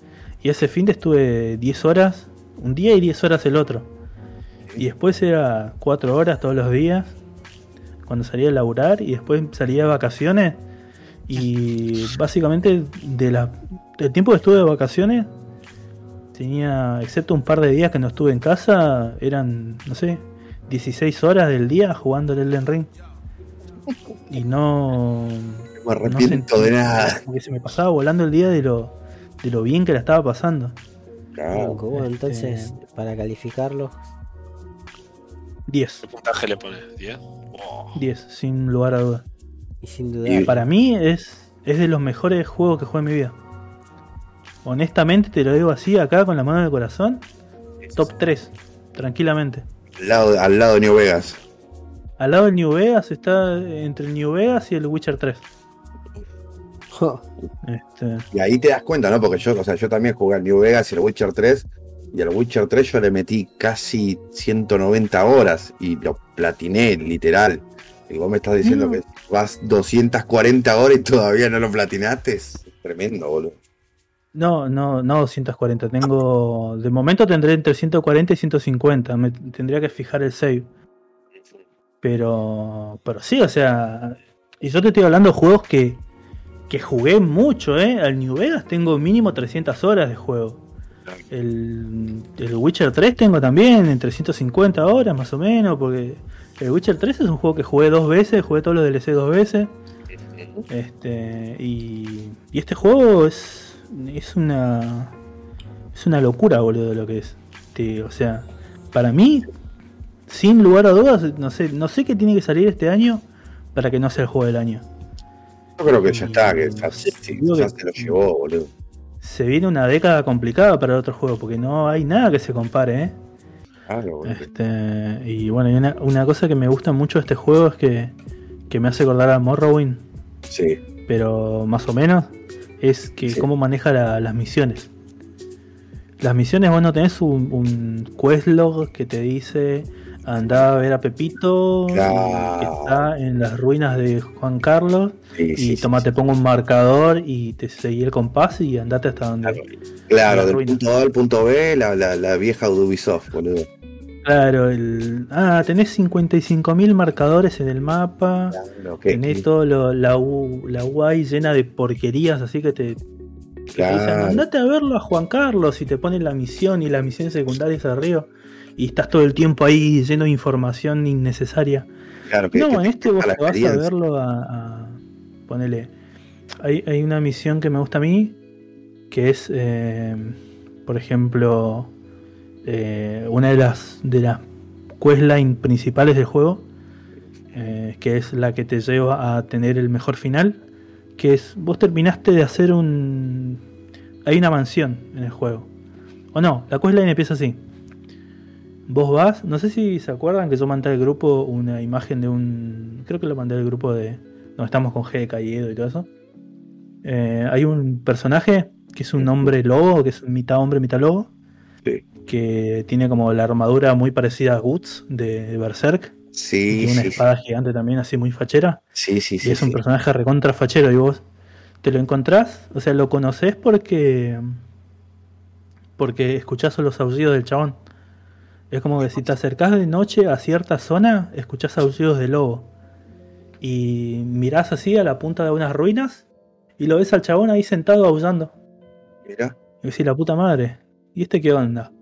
Y ese fin de estuve 10 horas. Un día y 10 horas el otro. Y después era 4 horas todos los días. Cuando salía a laburar. Y después salía de vacaciones. Y básicamente de la, del tiempo que estuve de vacaciones. Tenía, excepto un par de días que no estuve en casa, eran, no sé, 16 horas del día jugando el Elden Ring. Y no. No me arrepiento sentí- de nada. Porque se me pasaba volando el día de lo, de lo bien que la estaba pasando. Claro. Bueno, este- entonces, para calificarlo, 10. ¿Qué puntaje le pones? ¿10? Oh, 10, sin lugar a dudas. y sin duda. Y- Para mí es, es de los mejores juegos que jugué en mi vida. Honestamente te lo digo así, acá con la mano en el corazón. Top 3, tranquilamente. Al lado, al lado de New Vegas. Al lado del New Vegas está entre el New Vegas y el Witcher 3. Jo, Este, Y ahí te das cuenta, ¿no? Porque yo, o sea, yo también jugué al New Vegas y al Witcher 3. Y al Witcher 3 yo le metí casi 190 horas y lo platiné, literal. Y vos me estás diciendo Mm. que vas 240 horas y todavía no lo platinaste. Es tremendo, boludo. No, no, no 240. Tengo. De momento tendré entre 140 y 150. Me tendría que fijar el save. Pero. Pero sí, o sea. Y yo te estoy hablando de juegos que. Que jugué mucho, ¿eh? Al New Vegas tengo mínimo 300 horas de juego. El, el Witcher 3 tengo también entre 150 horas más o menos. Porque el Witcher 3 es un juego que jugué dos veces. Jugué todos los DLC dos veces. Este, y, y este juego es, es una es una locura, boludo, lo que es. Te- o sea, para mí, sin lugar a dudas, no sé, no sé qué tiene que salir este año para que no sea el juego del año. Yo creo que ya está, que ya, Sí, sí, digo ya que- se lo llevó, boludo. Se viene una década complicada para el otro juego, porque no hay nada que se compare, ¿eh? Claro, boludo. Este, y bueno, y una, una cosa que me gusta mucho de este juego es que, que me hace acordar a Morrowind, Sí, pero más o menos, es que Sí. cómo maneja la- las misiones. Las misiones, bueno, tenés un, un questlog que te dice anda a ver a Pepito Claro. que está en las ruinas de Juan Carlos sí, y sí, toma, te pongo un marcador y te seguí el compás y andate hasta donde. Claro. Claro, la del punto A al punto B, la, la, la vieja Ubisoft, boludo. Claro, el, ah, tenés 55.000 marcadores en el mapa. Claro, que- Tenés todo lo- la, U- la UI llena de porquerías, así que te, que te dicen, claro, andate a verlo a Juan Carlos y te ponen la misión y las misiones secundarias arriba. Y estás todo el tiempo ahí lleno de información innecesaria. claro, que, no, que en este vos la te vas a verlo a. a- ponele. Hay, hay una misión que me gusta a mí, que es, eh, por ejemplo, eh, una de las, de las questline principales del juego, eh, que es la que te lleva a tener el mejor final, que es, vos terminaste de hacer un... Hay una mansión en el juego. O no, la questline empieza así. Vos vas, no sé si se acuerdan que yo mandé al grupo una imagen de un. Creo que lo mandé al grupo de. Donde estamos con GK y Edo y todo eso. Eh, hay un personaje que es un hombre lobo, que es mitad hombre, mitad lobo. Que tiene como la armadura muy parecida a Guts de Berserk. y Sí, tiene una sí, espada gigante también, así muy fachera. sí, sí, y sí, es un sí. personaje recontra fachero. Y vos te lo encontrás, o sea, lo conoces porque. Porque escuchás los aullidos del chabón. Es como que si te acercás de noche a cierta zona, escuchás aullidos de lobo. Y mirás así a la punta de unas ruinas y lo ves al chabón ahí sentado aullando. Mira, Y decís, la puta madre, ¿y este qué onda?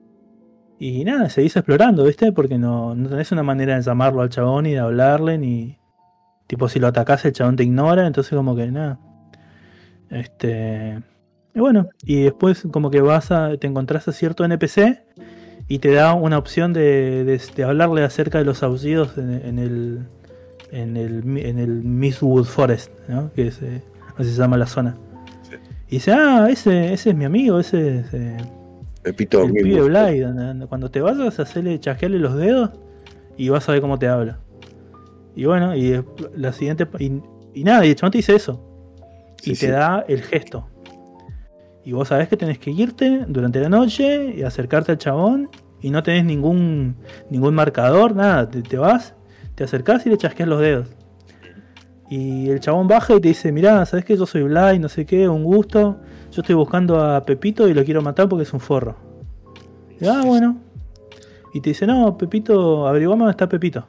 Y nada, seguís explorando, ¿viste? Porque no, no tenés una manera de llamarlo al chabón y de hablarle, ni. Tipo, si lo atacás, el chabón te ignora, entonces, como que nada. Este. Y bueno, y después, como que vas a. Te encontrás a cierto NPC y te da una opción de, de- de hablarle acerca de los aullidos en, en el. En el, en el Mistwood Forest, ¿no? Que es, eh, así se llama la zona. Sí. Y dice, ah, ese, ese es mi amigo, ese es eh, Pepito el pibe anda. Cuando te vayas, hacerle, chasquearle los dedos y vas a ver cómo te habla. Y bueno, y la siguiente. Y, y nada, y el chabón te dice eso. Sí, y sí. te da el gesto. Y vos sabés que tenés que irte durante la noche y acercarte al chabón. Y no tenés ningún, ningún marcador, nada. Te, te vas, te acercás y le chasqueas los dedos. Y el chabón baja y te dice, mirá, ¿sabes que yo soy Blay, no sé qué, un gusto? Yo estoy buscando a Pepito y lo quiero matar porque es un forro. Y, ah, bueno. Y te dice, no, Pepito, averiguame dónde está Pepito.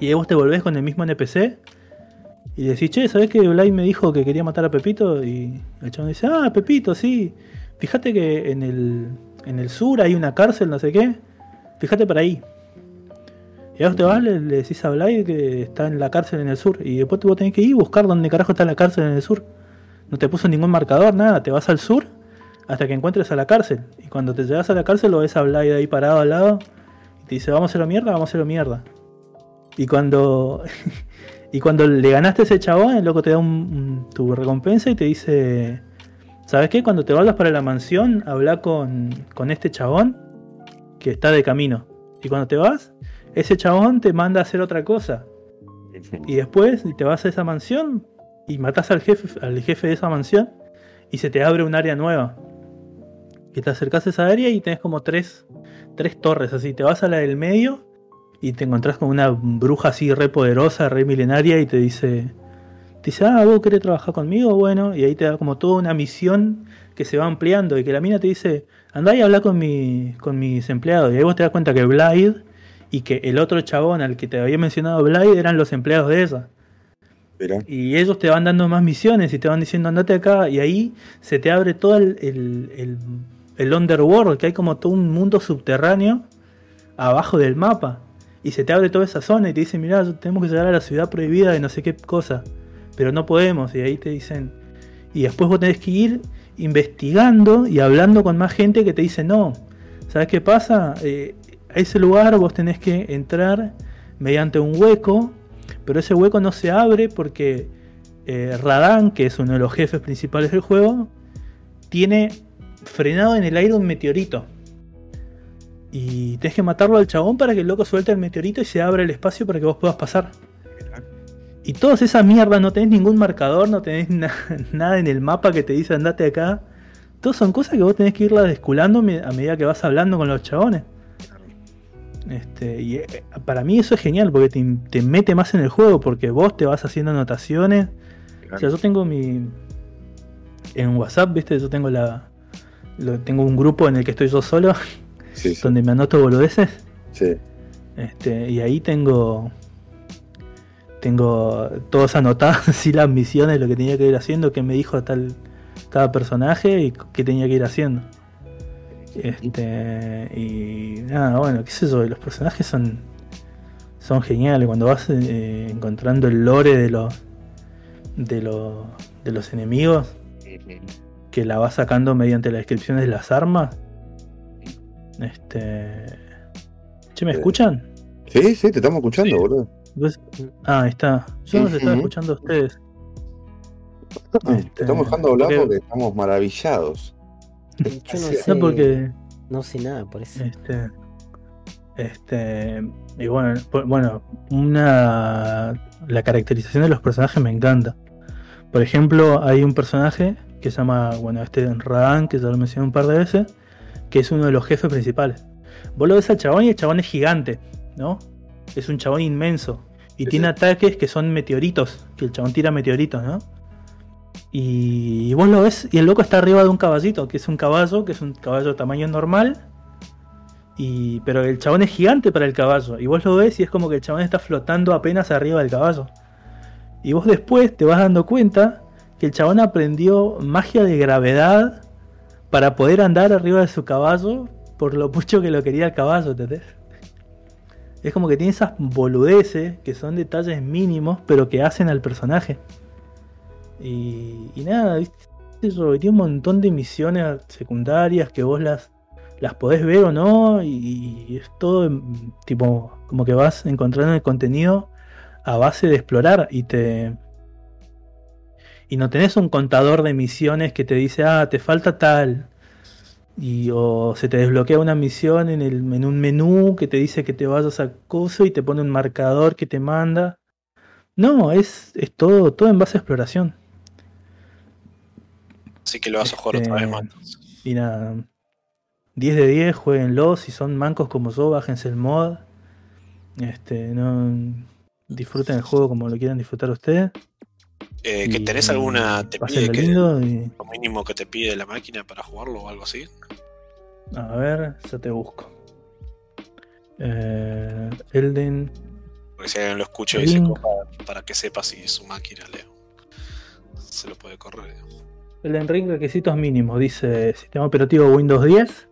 Y ahí vos te volvés con el mismo NPC y decís, che, ¿sabés que Blay me dijo que quería matar a Pepito? Y el chabón dice, ah, Pepito, sí. Fíjate que en el, en el sur hay una cárcel, no sé qué. Fíjate para ahí. Y ahora te vas, le, le decís a Blay que está en la cárcel en el sur. Y después vos tenés que ir a buscar dónde carajo está la cárcel en el sur. No te puso ningún marcador, nada. Te vas al sur hasta que encuentres a la cárcel. Y cuando te llegas a la cárcel lo ves a Blay ahí parado al lado. Y te dice, vamos a hacerlo mierda, vamos a hacerlo mierda. Y cuando... [laughs] y cuando le ganaste a ese chabón, el loco te da tu recompensa y te dice... ¿Sabes qué? Cuando te vayas para la mansión, habla con, con este chabón que está de camino. Y cuando te vas, ese chabón te manda a hacer otra cosa. Y después te vas a esa mansión y matás al jefe, al jefe de esa mansión y se te abre un área nueva. Que te acercás a esa área y tenés como tres, tres torres así. Te vas a la del medio y te encontrás con una bruja así re poderosa, re milenaria y te dice... Te dice, ah, vos querés trabajar conmigo, bueno, y ahí te da como toda una misión que se va ampliando y que la mina te dice, andá y habla con, mi, con mis empleados. Y ahí vos te das cuenta que Blade y que el otro chabón al que te había mencionado Blade eran los empleados de ella. Mirá. Y ellos te van dando más misiones y te van diciendo andate acá. Y ahí se te abre todo el, el, el- el underworld, que hay como todo un mundo subterráneo abajo del mapa. Y se te abre toda esa zona y te dicen, mirá, tenemos que llegar a la ciudad prohibida de no sé qué cosa. Pero no podemos. Y ahí te dicen... Y después vos tenés que ir investigando y hablando con más gente que te dice, no, ¿Sabes qué pasa? Eh, a ese lugar vos tenés que entrar mediante un hueco, pero ese hueco no se abre porque eh, Radan, que es uno de los jefes principales del juego, tiene frenado en el aire un meteorito. Y tenés que matarlo al chabón para que el loco suelte el meteorito y se abra el espacio para que vos puedas pasar. Y todas esas mierdas, no tenés ningún marcador, no tenés [laughs] na- nada en el mapa que te dice andate acá. Todas son cosas que vos tenés que irlas desculando a medida que vas hablando con los chabones. Este, y eh, para mí eso es genial porque te, te mete más en el juego porque vos te vas haciendo anotaciones. O sea, yo tengo mi. En WhatsApp, viste, yo tengo la. lo- tengo un grupo en el que estoy yo solo, Sí, sí, donde me anoto boludeces. sí. Este, y ahí tengo. Tengo todas anotadas [laughs] así las misiones, lo que tenía que ir haciendo, qué me dijo tal cada personaje y qué tenía que ir haciendo. Este, y nada, bueno, qué sé yo, los personajes son son geniales cuando vas eh, encontrando el lore de los de los de los enemigos que la vas sacando mediante las descripciones de las armas. Este, che, ¿me escuchan? Sí, sí, te estamos escuchando, Sí. boludo. Pues- Ah, ahí está. Yo no se estaba escuchando a ustedes. Te Este, estamos dejando hablar porque- porque estamos maravillados. Yo no Sí, sé. No, porque. No sé nada por eso. Este. Este. Y bueno, bueno, una. La caracterización de los personajes me encanta. Por ejemplo, hay un personaje que se llama, bueno, este Radan, que ya lo mencioné un par de veces, que es uno de los jefes principales. Vos lo ves al chabón y el chabón es gigante, ¿no? Es un chabón inmenso. Y Sí, tiene sí. ataques que son meteoritos, que el chabón tira meteoritos, ¿no? Y vos lo ves y el loco está arriba de un caballito, que es un caballo, que es un caballo de tamaño normal. Y, pero el chabón es gigante para el caballo. Y vos lo ves y es como que el chabón está flotando apenas arriba del caballo. Y vos después te vas dando cuenta que el chabón aprendió magia de gravedad para poder andar arriba de su caballo por lo mucho que lo quería el caballo, ¿entendés? Es como que tiene esas boludeces que son detalles mínimos, pero que hacen al personaje. Y, nada, ¿viste? Tiene un montón de misiones secundarias que vos las, las podés ver o no, y, y es todo em, tipo, como que vas encontrando el contenido a base de explorar y te. Y no tenés un contador de misiones que te dice, ah, te falta tal. Y o se te desbloquea una misión en, el, en un menú que te dice que te vayas a coso y te pone un marcador que te manda. No, es, es todo, todo en base a exploración. Así que lo vas a jugar otra vez, Este, man. Y nada. 10 de 10, jueguenlo. Si son mancos como yo, bájense el mod. Este, no. Disfruten el juego como lo quieran disfrutar ustedes. Eh, ¿Que tenés alguna. ¿Te pide que, lindo y- lo mínimo que te pide la máquina para jugarlo o algo así? A ver, ya te busco. Eh, Elden. Porque si alguien lo escucha y se copa, para que sepa si su máquina le, se lo puede correr. Elden Ring, requisitos mínimos. Dice sistema operativo Windows 10.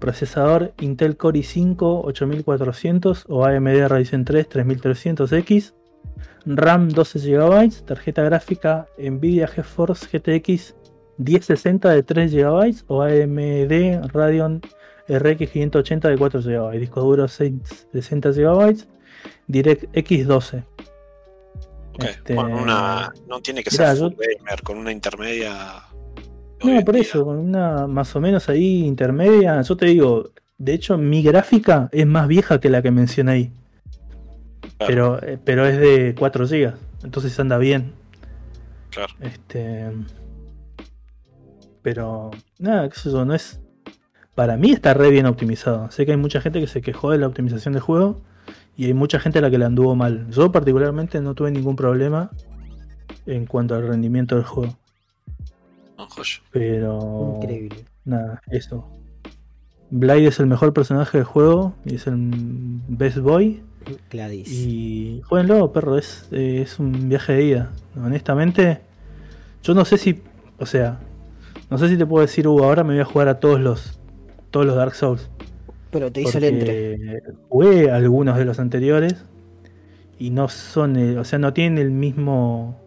Procesador Intel Core i5 8400 o AMD Ryzen 3 3300X. RAM 12 GB. Tarjeta gráfica Nvidia GeForce GTX 1060 de 3 GB o AMD Radeon RX 580 de 4 GB. Disco duro 660 GB. DirectX 12. Este, con una. No tiene que mirá, ser yo- gamer, con una intermedia. No, por eso, con una más o menos ahí intermedia. Yo te digo, de hecho, mi gráfica es más vieja que la que mencioné ahí. Claro, Pero, eh, pero es de 4 GB. Entonces anda bien. claro. Este. Pero, nada, qué sé yo, no es. Para mí está re bien optimizado. Sé que hay mucha gente que se quejó de la optimización del juego. Y hay mucha gente a la que le anduvo mal. Yo, particularmente, no tuve ningún problema en cuanto al rendimiento del juego. No, joya. Pero. Increíble. Nada, eso. Blade es el mejor personaje del juego y es el best boy. Gladys. Y jueguenlo, perro, es, eh, es un viaje de ida. Honestamente, yo no sé si, o sea, no sé si te puedo decir, uh, ahora me voy a jugar a todos los todos los Dark Souls. Pero te hizo el entre. Porque jugué algunos de los anteriores y no son, o sea, no tienen el mismo,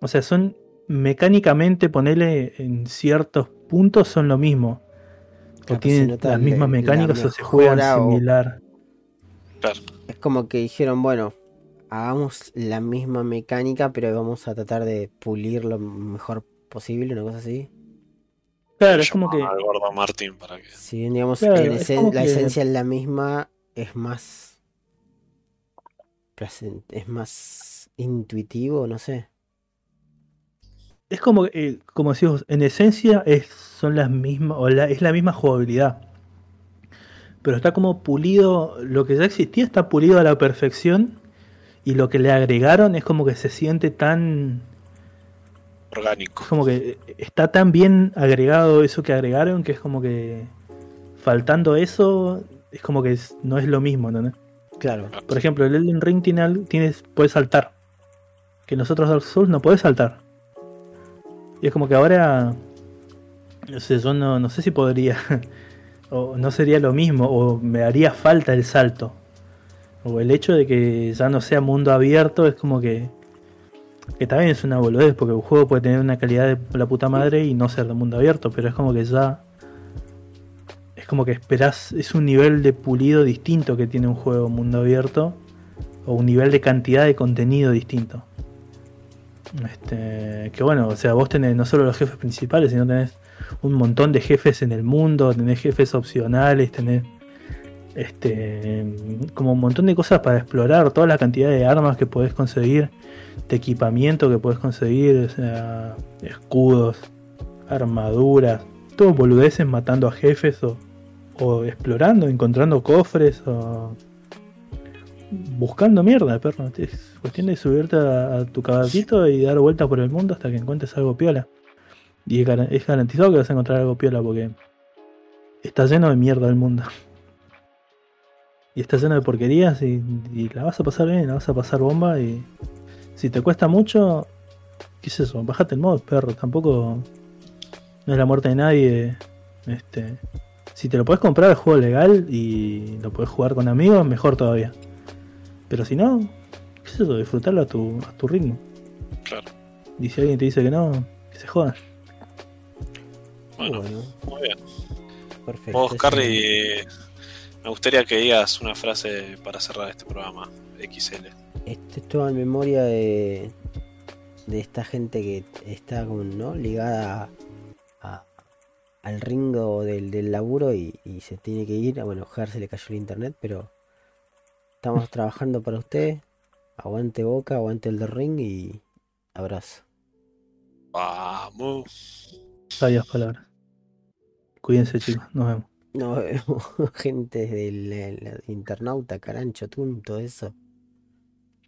o sea, son mecánicamente, ponerle en ciertos puntos son lo mismo. Capaz se tiene nota las la- mismas la mecánicas o se juegan o- similar. Claro. Es como que dijeron, bueno, hagamos la misma mecánica, pero vamos a tratar de pulir lo mejor posible, una cosa así. Claro, es como que. Al gordo Martín para que. Si bien, digamos, Claro, en es esen- como la que- esencia es la misma, es más. es más intuitivo, no sé. Es como, eh, como decimos, en esencia es, son las mismas, o la- es la misma jugabilidad. Pero está como pulido, lo que ya existía está pulido a la perfección. Y lo que le agregaron es como que se siente tan. Orgánico. Es como que está tan bien agregado eso que agregaron que es como que. Faltando eso, es como que es- no es lo mismo, ¿no? Claro. Por ejemplo, el Elden Ring tiene, tienes, puedes saltar. Que nosotros Dark Souls no puedes saltar. Y es como que ahora. No sé, yo no, no sé si podría. [laughs] o no sería lo mismo. O me haría falta el salto. O el hecho de que ya no sea mundo abierto es como que. Que también es una boludez, porque un juego puede tener una calidad de la puta madre y no ser de mundo abierto, pero es como que ya. Es como que esperás. Es un nivel de pulido distinto que tiene un juego mundo abierto. O un nivel de cantidad de contenido distinto. Este, que bueno, o sea, vos tenés no solo los jefes principales, sino tenés un montón de jefes en el mundo, tenés jefes opcionales, tenés este como un montón de cosas para explorar, toda la cantidad de armas que podés conseguir, de equipamiento que podés conseguir, o sea, escudos, armaduras, todo boludeces matando a jefes o, explorando, encontrando cofres o buscando mierda, perro. Es cuestión de subirte a, a tu caballito y dar vueltas por el mundo hasta que encuentres algo piola. Y es garantizado que vas a encontrar algo piola porque está lleno de mierda el mundo. Y está lleno de porquerías y, y la vas a pasar bien, la vas a pasar bomba y si te cuesta mucho, qué es eso, bajate el mod, perro, tampoco no es la muerte de nadie. Este, si te lo puedes comprar el juego legal y lo puedes jugar con amigos, mejor todavía. Pero si no, qué es eso, disfrutarlo a tu, a tu ritmo. Claro. Y si alguien te dice que no, que se jodan. Bueno, Bueno, muy bien. perfecto. Vos, Carly, me gustaría que digas una frase para cerrar este programa. XL. Esto es todo en memoria de, de esta gente que está como, ¿no? ligada a- al ringo del, del laburo y, y se tiene que ir. Bueno, Ger se le cayó el internet, pero estamos [laughs] trabajando para usted. Aguante boca, aguante el del ring y abrazo. Vamos. Sabias palabras. Cuídense chicos, nos vemos. Vemos, [laughs] gente del el internauta, carancho, tun, todo eso.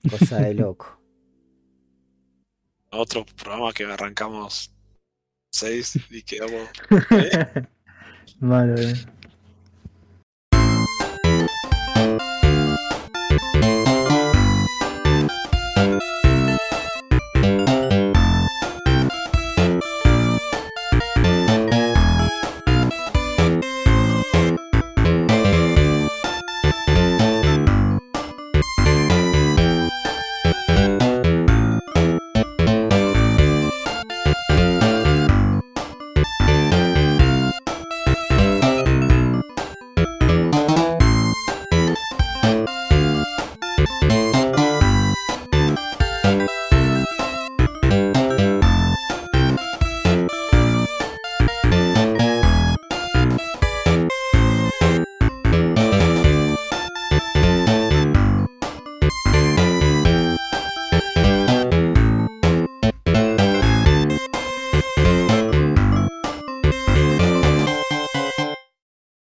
Cosa de [laughs] loco. Otro programa que arrancamos 6 y quedamos. [laughs] Malo, eh.